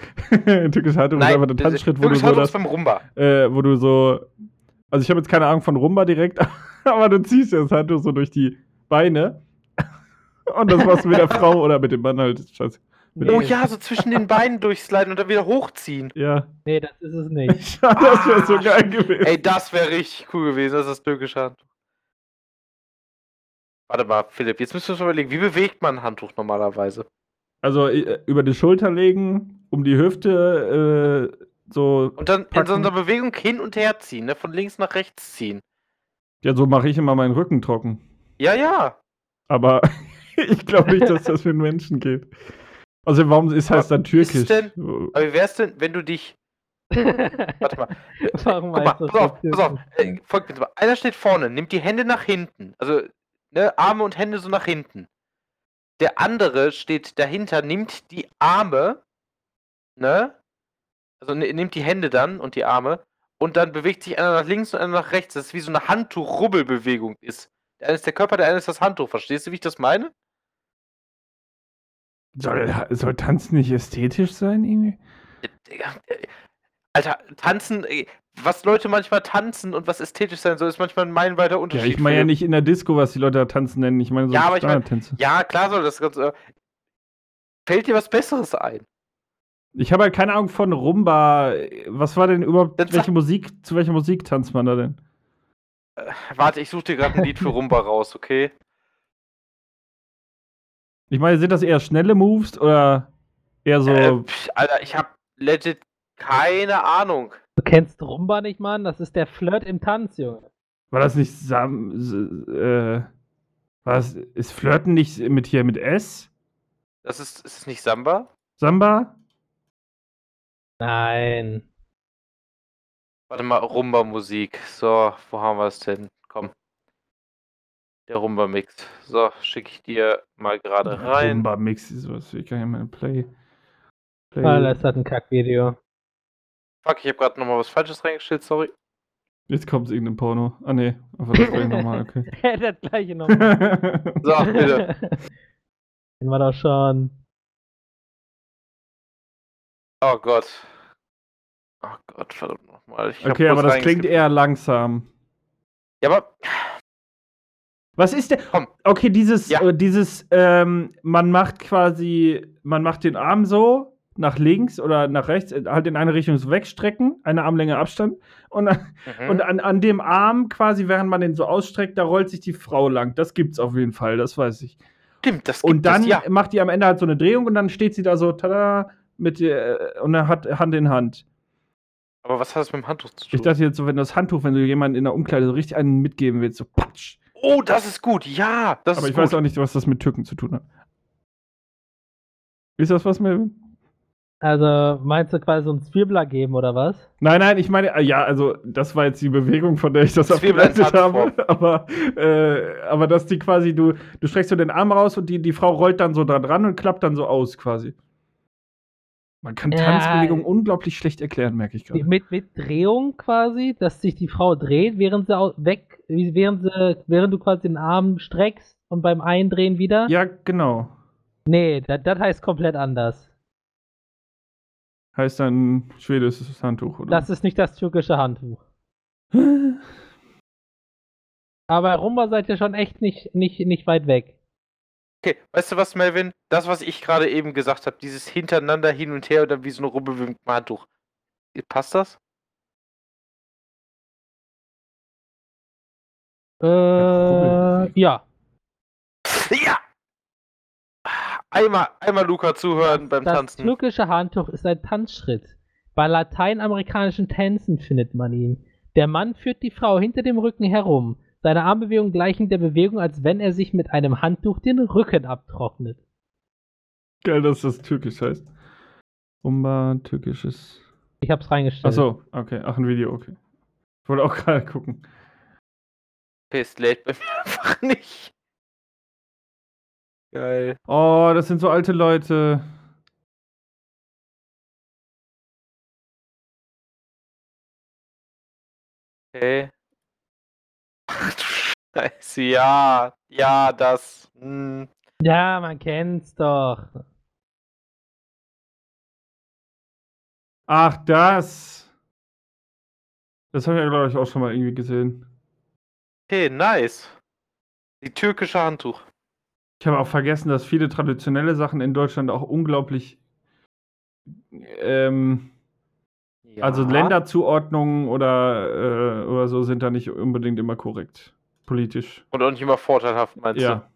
türkische Handtuch ist einfach der Tanzschritt, wo du so das, beim Rumba. äh, wo du so. Also ich habe jetzt keine Ahnung von Rumba direkt, aber du ziehst das Handtuch so durch die Beine. Und das machst du mit der Frau oder mit dem Mann halt. Scheiße. Mit Oh Nee. ja, so zwischen den Beinen durchsliden und dann wieder hochziehen. Ja. Nee, das ist es nicht. das wäre so Ah, geil gewesen. Ey, das wäre richtig cool gewesen, das ist das türkische Handtuch. Warte mal, Philipp, jetzt müssen wir uns überlegen, wie bewegt man ein Handtuch normalerweise? Also äh, über die Schulter legen, um die Hüfte, äh, so. Und dann in Packen. so einer Bewegung hin und her ziehen, ne? Von links nach rechts ziehen. Ja, so mache ich immer meinen Rücken trocken. Ja, ja. Aber ich glaube nicht, dass das für einen Menschen geht. Also warum ist heißt dann Aber wie ist es türkisch? Aber wie wär's denn, wenn du dich. Warte mal. Warum Guck mal, das pass auf, so pass auf. Äh, folgt bitte mal. Einer steht vorne, nimmt die Hände nach hinten. Also, ne, Arme und Hände so nach hinten. Der andere steht dahinter, nimmt die Arme, ne? Also ne- nimmt die Hände dann und die Arme und dann bewegt sich einer nach links und einer nach rechts. Das ist wie so eine Handtuch-Rubbelbewegung ist. Der eine ist der Körper, der eine ist das Handtuch. Verstehst du, wie ich das meine? Soll, soll Tanzen nicht ästhetisch sein, irgendwie? Äh, Alter, tanzen, äh, was Leute manchmal tanzen und was ästhetisch sein soll, ist manchmal ein meilenweiter Ja, Unterschied. ich meine ja nicht in der Disco, was die Leute da tanzen nennen. Ich meine so Ja, aber ich mein-. Ja, klar soll das ganz. Äh, fällt dir was Besseres ein? Ich habe halt keine Ahnung von Rumba. Was war denn überhaupt, Dann welche Musik, zu welcher Musik tanzt man da denn? Äh, warte, ich suche dir gerade ein Lied für Rumba raus, okay? Ich meine, sind das eher schnelle Moves oder eher so. Äh, pf, Alter, ich hab legit keine Ahnung. Du kennst Rumba nicht, Mann? Das ist der Flirt im Tanz, Junge. war das nicht Sam. Äh, was? Ist Flirten nicht mit hier mit S? Das ist, ist es nicht Samba? Samba? Nein. Warte mal, Rumba-Musik. So, wo haben wir es denn? Komm. Der Rumba-Mix. So, schicke ich dir mal gerade rein. Rumba Mix ist was. Ich kann ja mal Play. Play. Ah, das hat ein Kackvideo. Fuck, ich habe gerade nochmal was Falsches reingestellt, sorry. Jetzt kommt irgendein Porno. Ah, nee. Aber das wäre normal, okay. das gleiche nochmal. So, bitte. Den war doch schon. Oh Gott. Oh Gott, verdammt nochmal. Okay, aber das klingt eher langsam. Ja, aber Was ist der? Komm. Okay, dieses, Ja. äh, dieses, ähm, man macht quasi, man macht den Arm so nach links oder nach rechts, äh, halt in eine Richtung so wegstrecken, eine Armlänge Abstand. Und, an- Mhm. und an, an dem Arm quasi, während man den so ausstreckt, da rollt sich die Frau lang. Das gibt's auf jeden Fall, das weiß ich. stimmt, das Und gibt dann es, ja. macht die am Ende halt so eine Drehung und dann steht sie da so, tada, mit, äh, und er hat Hand in Hand. Aber was hat das mit dem Handtuch zu tun? Ich dachte jetzt so, wenn das Handtuch, wenn du jemanden in der Umkleide so richtig einen mitgeben willst, so patsch. Oh, das ist gut. Ja, das Aber ist ich gut. weiß auch nicht, was das mit Türken zu tun hat. Ist das was, Melvin? Also, meinst du quasi so ein Zwirbler geben oder was? Nein, nein, ich meine, ja, also das war jetzt die Bewegung, von der ich das abgeleitet habe. Aber, äh, aber dass die quasi, du, du streckst so den Arm raus und die, die Frau rollt dann so da dran und klappt dann so aus quasi. Man kann Ja. Tanzbewegungen unglaublich schlecht erklären, merke ich gerade. Mit, mit Drehung quasi, dass sich die Frau dreht, während sie weg, während sie, während du quasi den Arm streckst und beim Eindrehen wieder? Ja, genau. Nee, das, das heißt komplett anders. Heißt dann schwedisches Handtuch, oder? Das ist nicht das türkische Handtuch. Aber Rumba seid ihr schon echt nicht, nicht, nicht weit weg. Okay, weißt du was, Melvin? Das, was ich gerade eben gesagt habe, dieses hintereinander hin und her oder wie so eine Rubbel mit dem Handtuch. Passt das? Äh, ja. Ja! Einmal, einmal Luca zuhören beim Das Tanzen. türkische Handtuch ist ein Tanzschritt. Bei lateinamerikanischen Tänzen findet man ihn. Der Mann führt die Frau hinter dem Rücken herum. Seine Armbewegungen gleichen der Bewegung, als wenn er sich mit einem Handtuch den Rücken abtrocknet. Geil, dass das türkisch heißt. Rumba, türkisches. Ich hab's reingestellt. Achso, okay. Ach, ein Video, okay. Ich wollte auch gerade gucken. Okay, es lädt bei mir einfach nicht. Geil. Oh, das sind so alte Leute. Okay. Ja. Ja, das. Hm. Ja, man kennt's doch. Ach, das. Das habe ich ja, glaube ich, auch schon mal irgendwie gesehen. Okay, nice. Die türkische Handtuch. Ich habe auch vergessen, dass viele traditionelle Sachen in Deutschland auch unglaublich. Ähm, Ja. Also Länderzuordnungen oder, äh, oder so sind da nicht unbedingt immer korrekt. Politisch. Und auch nicht immer vorteilhaft, meinst Ja.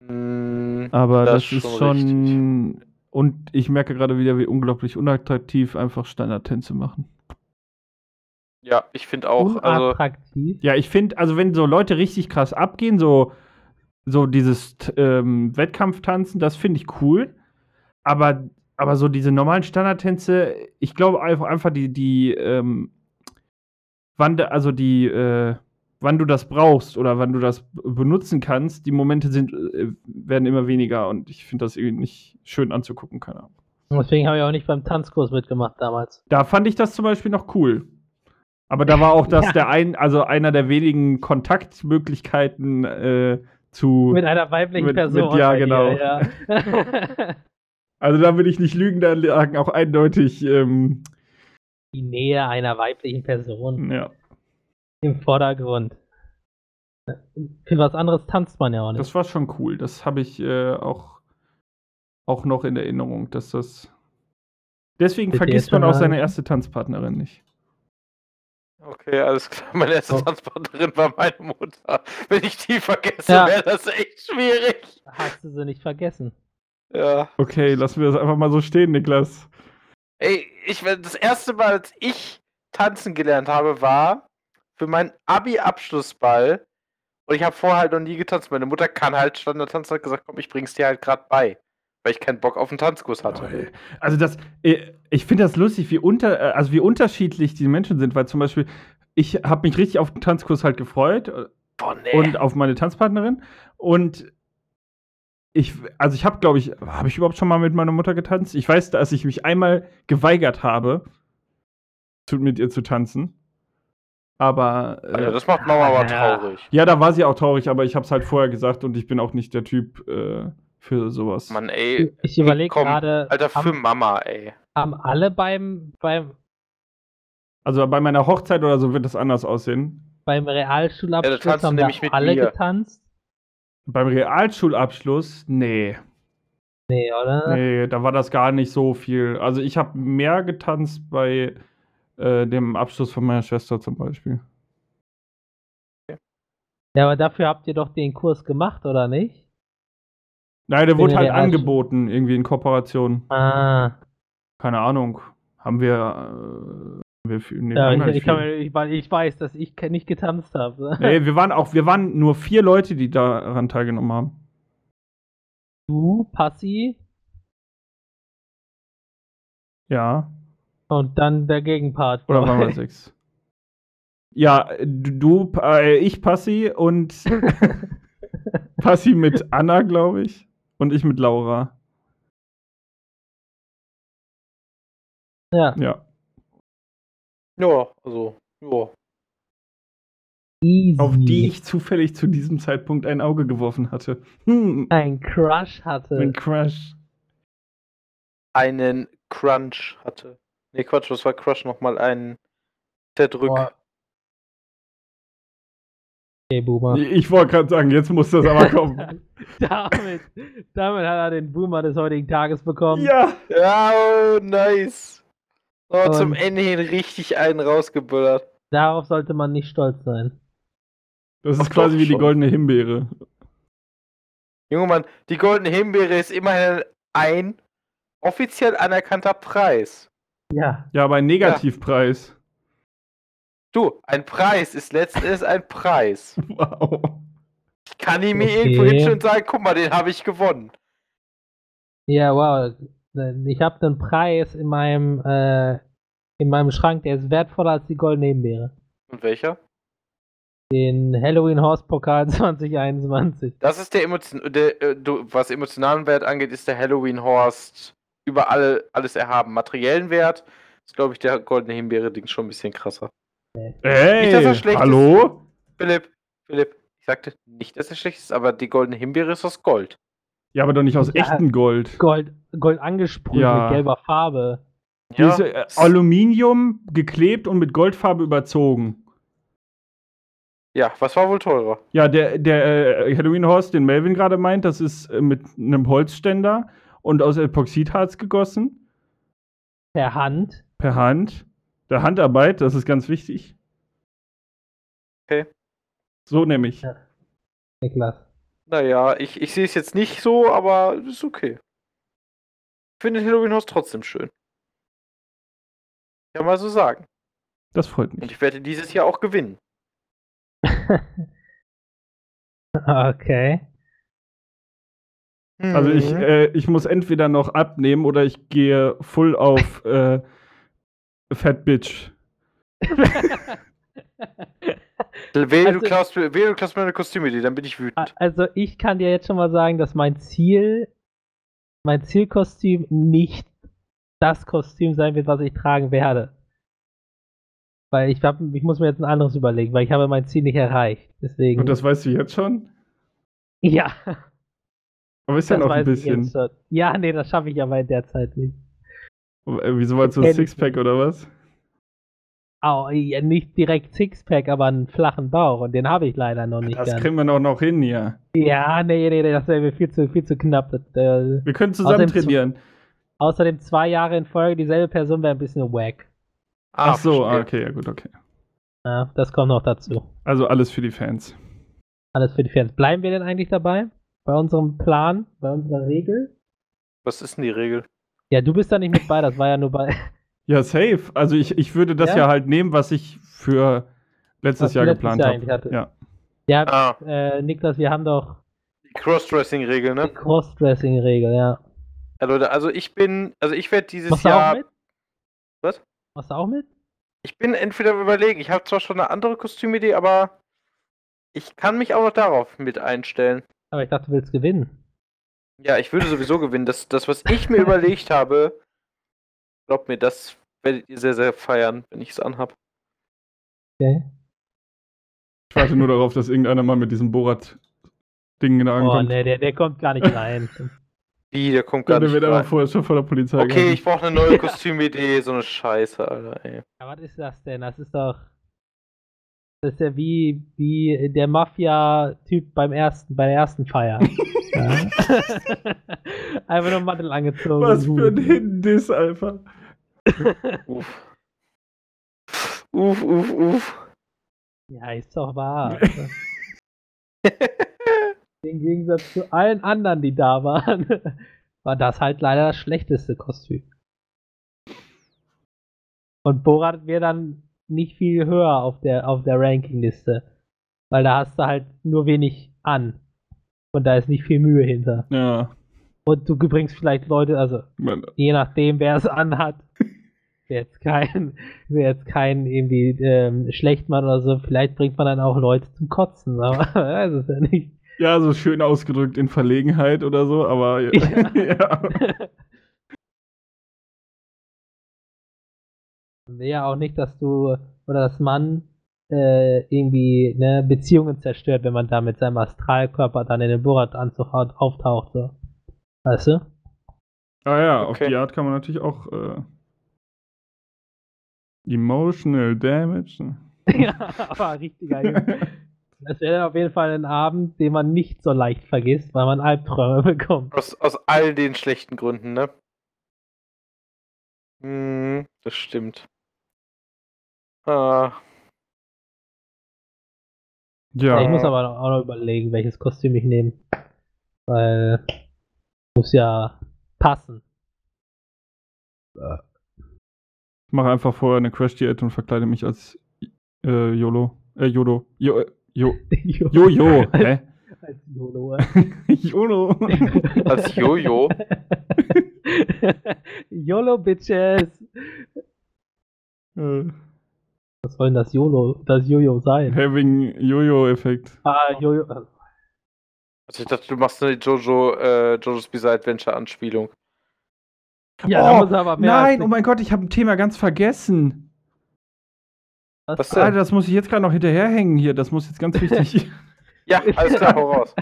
du? Hm, Aber Das das, ist schon schon. Und ich merke gerade wieder, wie unglaublich unattraktiv einfach Standardtänze machen. ja, ich finde auch. Also, Unattraktiv. Ja, ich finde, also wenn so Leute richtig krass abgehen, so, so dieses ähm, Wettkampftanzen, das finde ich cool. Aber, aber so diese normalen Standardtänze, ich glaube einfach, einfach die, die, ähm, wann, da- also die, äh, wann du das brauchst oder wann du das benutzen kannst, die Momente sind, äh, werden immer weniger und ich finde das irgendwie nicht schön anzugucken, keine Ahnung. Deswegen habe ich auch nicht beim Tanzkurs mitgemacht damals. Da fand ich das zum Beispiel noch cool. Aber da war auch das Ja. der ein, also einer der wenigen Kontaktmöglichkeiten äh, zu. Mit einer weiblichen Mit- Person. mit- ja, genau. Dir, ja. Also da will ich nicht lügen, da lagen auch eindeutig. Ähm, Die Nähe einer weiblichen Person ja, im Vordergrund. Für was anderes tanzt man ja auch nicht. das war schon cool. Das habe ich äh, auch, auch noch in Erinnerung, dass das. Deswegen vergisst man auch seine erste Tanzpartnerin nicht. okay, alles klar. Meine erste Oh. Tanzpartnerin war meine Mutter. Wenn ich die vergesse, Ja. wäre das echt schwierig. Hast du sie nicht vergessen? Ja. Okay, lassen wir das einfach mal so stehen, Niklas. Ey, ich das erste Mal, als ich tanzen gelernt habe, war für meinen Abi-Abschlussball. Und ich habe vorher halt noch nie getanzt. Meine Mutter kann halt Standardtanzen, hat gesagt, komm, ich bring's dir halt gerade bei. Weil ich keinen Bock auf einen Tanzkurs hatte. Also das, äh, ich finde das lustig, wie unter, äh, also wie unterschiedlich die Menschen sind, weil zum Beispiel ich habe mich richtig auf den Tanzkurs halt gefreut Boah, nee. und auf meine Tanzpartnerin und ich, also ich habe, glaube ich, habe ich überhaupt schon mal mit meiner Mutter getanzt? Ich weiß, dass ich mich einmal geweigert habe, mit ihr zu tanzen. Aber äh, Alter, das macht Mama aber Ja. traurig. ja, da war sie auch traurig, aber ich habe es halt vorher gesagt und ich bin auch nicht der Typ äh, für sowas. Mann, ey. Ich überlege komm, gerade, Alter, für haben, Mama, ey. haben alle beim, beim, Also bei meiner Hochzeit oder so wird das anders aussehen. beim Realschulabschluss du haben nämlich mit alle mir. getanzt? Beim Realschulabschluss, nee. Nee, oder? Nee, da war das gar nicht so viel. Also ich habe mehr getanzt bei äh, dem Abschluss von meiner Schwester zum Beispiel. Ja, aber dafür habt ihr doch den Kurs gemacht, oder nicht? Nein, der wurde halt Realschul- angeboten, irgendwie in Kooperation. Ah. Keine Ahnung. Haben wir. Äh, wir nee, Ja, ich, ich, kann, ich, ich weiß, dass ich nicht getanzt habe. Nee, wir waren auch, wir waren nur vier Leute, die daran teilgenommen haben. Du, Passi Ja. Und dann der Gegenpart. Oder waren wir sechs? Ja, du, äh, ich Passi und Passi mit Anna, glaube ich. Und ich mit Laura. ja, Ja. Ja, also, ja. easy. Auf die ich zufällig zu diesem Zeitpunkt ein Auge geworfen hatte. Hm, ein Crush hatte. ein Crush. Einen Crunch hatte. Nee, Quatsch, was war Crush nochmal? Ein Zerdrück. Boah. Okay, Boomer. Ich wollte gerade sagen, jetzt muss das aber kommen. damit, damit hat er den Boomer des heutigen Tages bekommen. ja. Ja, oh, nice. Oh, zum Ende hin richtig einen rausgebüllert. Darauf sollte man nicht stolz sein. Das ist Ach quasi wie die schon. goldene Himbeere. Junge Mann, die goldene Himbeere ist immerhin ein offiziell anerkannter Preis. Ja. Ja, aber ein Negativpreis. Du, ein Preis ist letztendlich ein Preis. Wow. Ich kann ihn mir Okay. irgendwo hinstellen und sagen, guck mal, den habe ich gewonnen. Ja, wow. Ich habe einen Preis in meinem, äh, in meinem Schrank, der ist wertvoller als die goldene Himbeere. Und welcher? Den Halloween Horse Pokal 2021. Das ist der, Emotion der äh, du, was emotionalen Wert angeht, ist der Halloween Horst über alle, alles erhaben. Materiellen Wert ist, glaube ich, der goldene Himbeere-Ding schon ein bisschen krasser. Ey, Nicht, dass er schlecht ist. hallo? Philipp, Philipp, ich sagte nicht, dass er schlecht ist, aber die goldene Himbeere ist aus Gold. Ja, aber doch nicht aus Ja. echtem Gold. Gold, Gold angesprüht Ja. mit gelber Farbe. Die ist äh, Aluminium geklebt und mit Goldfarbe überzogen. ja, was war wohl teurer? Ja, der, der äh, Halloween Horse, den Melvin gerade meint, das ist äh, mit einem Holzständer und aus Epoxidharz gegossen. Per Hand. Per Hand. Der Handarbeit, das ist ganz wichtig. Okay. So nämlich. Ja. Niklas. Naja, ich, ich sehe es jetzt nicht so, aber es ist okay. Ich finde Halloween Horse trotzdem schön. Kann man so sagen. Das freut Und mich. ich werde dieses Jahr auch gewinnen. okay. Also ich, Mhm. äh, ich muss entweder noch abnehmen oder ich gehe full auf äh, Fat Bitch. Wehe, Also- du klaust, mir- wehe, du klaust meine Kostümidee, dann bin ich wütend. Also ich kann dir jetzt schon mal sagen, dass mein Ziel, mein Zielkostüm nicht das Kostüm sein wird, was ich tragen werde. Weil ich hab, ich muss mir jetzt ein anderes überlegen, weil ich habe mein Ziel nicht erreicht. Deswegen. Und das weißt du jetzt schon? ja, Aber ist ja noch ein bisschen. Ja, nee, das schaffe ich aber in der Zeit nicht. Äh, Wieso war so ein Sixpack oder was? Au, ja, nicht direkt Sixpack, aber einen flachen Bauch und den habe ich leider noch nicht. Das ganz. kriegen wir doch noch hin hier. Ja, nee, nee, nee, das wäre mir viel zu, viel zu knapp. Das, äh, Wir können zusammen Außerdem zu- trainieren. außerdem zwei Jahre in Folge dieselbe Person wäre ein bisschen wack. Ach so, ah, okay, ja gut, okay. Ja, das kommt noch dazu. Also alles für die Fans. Alles für die Fans. Bleiben wir denn eigentlich dabei? Bei unserem Plan? Bei unserer Regel? Was ist denn die Regel? Ja, du bist da nicht mit bei, das war ja nur bei. Ja, safe. Also ich, ich würde das ja? Ja? halt nehmen, was ich für letztes Was Jahr letztes geplant Jahr habe. Ja. Ja, Ah, äh, Niklas, wir haben doch die Crossdressing-Regel, die ne? Crossdressing-Regel, ja. Ja, Leute, also ich bin, also ich werde dieses Machst du auch Jahr, mit? Was? Machst du auch mit? ich bin entweder überlegen, ich habe zwar schon eine andere Kostümidee, aber ich kann mich auch noch darauf mit einstellen. Aber ich dachte, du willst gewinnen. Ja, ich würde sowieso gewinnen. Das, das was ich mir überlegt habe, glaubt mir, das werdet ihr sehr, sehr feiern, wenn ich es anhab. Okay. Ich warte nur darauf, dass irgendeiner mal mit diesem Borat-Ding da Oh, ankommt. nee, der, der kommt gar nicht rein. Wie, der kommt Ja, gar der nicht wird aber rein. vorher schon von der Polizei Okay, gehalten. ich brauche eine neue Kostümidee, so eine Scheiße, Alter, ey. Ja, was ist das denn? Das ist doch. Das ist ja wie, wie der Mafia-Typ beim ersten, bei der ersten Feier. ja. Einfach nur Mantel angezogen. Was für ein. Hindiss, Alter. Uff. Uff, uff, uff. Ja, ist doch wahr. Im Gegensatz zu allen anderen, die da waren, war das halt leider das schlechteste Kostüm. Und Borat wäre dann nicht viel höher auf der, auf der Rankingliste. Weil da hast du halt nur wenig an. Und da ist nicht viel Mühe hinter. Ja. Und du bringst vielleicht Leute, also Man, je nachdem, wer es anhat. Wäre jetzt kein, wäre jetzt kein irgendwie ähm, Schlechtmann oder so. Vielleicht bringt man dann auch Leute zum Kotzen, aber das ist ja nicht. ja, so schön ausgedrückt in Verlegenheit oder so, aber ja. ja. Will ja auch nicht, dass du oder dass man äh, irgendwie ne, Beziehungen zerstört, wenn man da mit seinem Astralkörper dann in den Borat-Anzug au- auftaucht. So. Weißt du? Ah ja, auf Okay. die Art kann man natürlich auch äh, Emotional Damage. ne? ja, aber richtiger. Das wäre dann auf jeden Fall ein Abend, den man nicht so leicht vergisst, weil man Albträume bekommt. Aus, aus all den schlechten Gründen, ne? Hm, das stimmt. Ah, Ja, Ich muss aber auch noch überlegen, welches Kostüm ich nehme. Weil muss ja passen. ich mache einfach vorher eine Crash-Diät und verkleide mich als äh, YOLO. Äh, Yodo. Jo, äh, jo, Jojo. Hä? Als YOLO. YOLO. als Jojo. YOLO, Bitches! äh, Was soll denn das YOLO, das Jojo sein? having Jojo-Effekt. Ah, Jojo. Also ich dachte, du machst eine Jojo, äh, Jojo's Bizarre Adventure Anspielung. Ja, Oh, da muss er aber mehr Nein, oh mein Gott, ich habe ein Thema ganz vergessen. Was? Was Alter, denn? das muss ich jetzt gerade noch hinterherhängen hier. Das muss jetzt ganz wichtig Ja, alles klar, hau raus.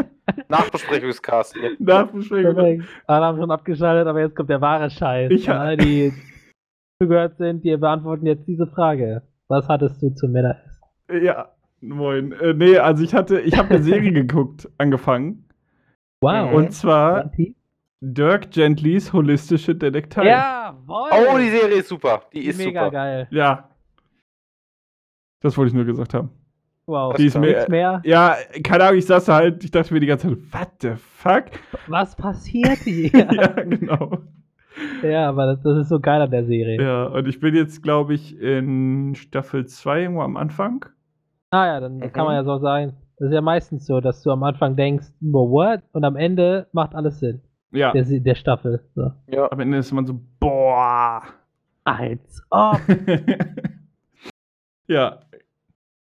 Nachbesprechungscast hier. nachbesprechen. Perfekt. Alle haben schon abgeschaltet, aber jetzt kommt der wahre Scheiß. Ich alle, die zugehört sind, die beantworten jetzt diese Frage. Was hattest du zu Männer-Essen? Ja, moin. Äh, nee, also ich hatte, ich habe eine Serie geguckt, angefangen. Wow. Und zwar? Dirk Gentlys holistische Detektei. Jawohl! Oh, die Serie ist super. Die ist Mega super. geil. Ja. Das wollte ich nur gesagt haben. Wow. Die ist mir, Nichts mehr. ja, keine Ahnung, ich saß da halt, ich dachte mir die ganze Zeit, what the fuck? Was passiert hier? ja, genau. ja, aber das, das ist so geil an der Serie. Ja, und ich bin jetzt, glaube ich, in Staffel 2 irgendwo am Anfang. Ah ja, dann kann man Mhm. ja so sagen. Das ist ja meistens so, dass du am Anfang denkst, "Boah, what? Und am Ende macht alles Sinn. Ja. Der, der Staffel. So. Ja. Am Ende ist man so, boah. Als ob. ja.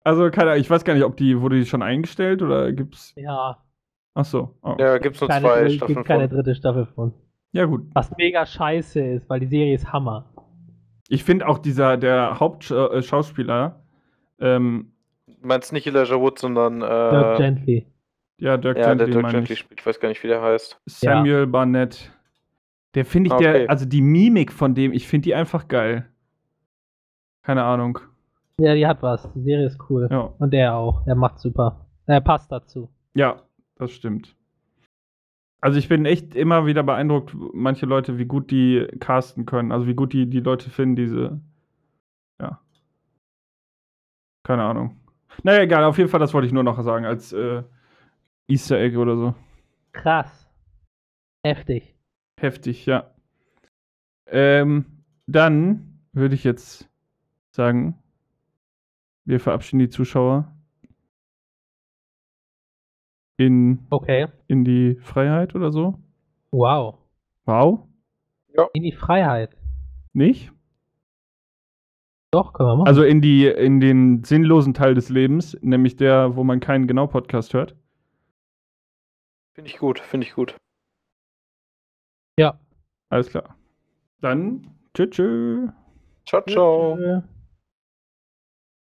Also, keine Ahnung, ich weiß gar nicht, ob die, wurde die schon eingestellt oder gibt's. Ja. Ach so. Oh. Ja, gibt's nur Keine, zwei dr- Staffeln gibt keine von. dritte Staffel von. Ja, gut. Was mega scheiße ist, weil die Serie ist Hammer. Ich finde auch dieser, der Hauptschauspieler, ähm, Du meinst nicht Elijah Wood, sondern Dirk äh, Gently. ja, Dirk ja, der Gently, Dirk meine Gently ich. spielt. Ich weiß gar nicht, wie der heißt. Samuel Barnett. Der finde ich, Okay. der, also die Mimik von dem, ich finde die einfach geil. Keine Ahnung. Ja, die hat was. Die Serie ist cool. Ja, Und der auch. Der macht super. Er passt dazu. ja das stimmt. Also ich bin echt immer wieder beeindruckt, manche Leute, wie gut die casten können. Also wie gut die, die Leute finden, diese. Ja. Keine Ahnung. Naja, egal, auf jeden Fall, das wollte ich nur noch sagen, als äh, Easter Egg oder so. Krass. Heftig. Heftig, ja. Ähm, dann würde ich jetzt sagen, wir verabschieden die Zuschauer in, Okay. in die Freiheit oder so. Wow. Wow. In die Freiheit. Nicht? Doch, können wir machen. Also in die, in den sinnlosen Teil des Lebens, nämlich der, wo man keinen Genau-Podcast hört. Finde ich gut, finde ich gut. ja. Alles klar. Dann, tschüss, tschüss. Ciao, ciao. Äh,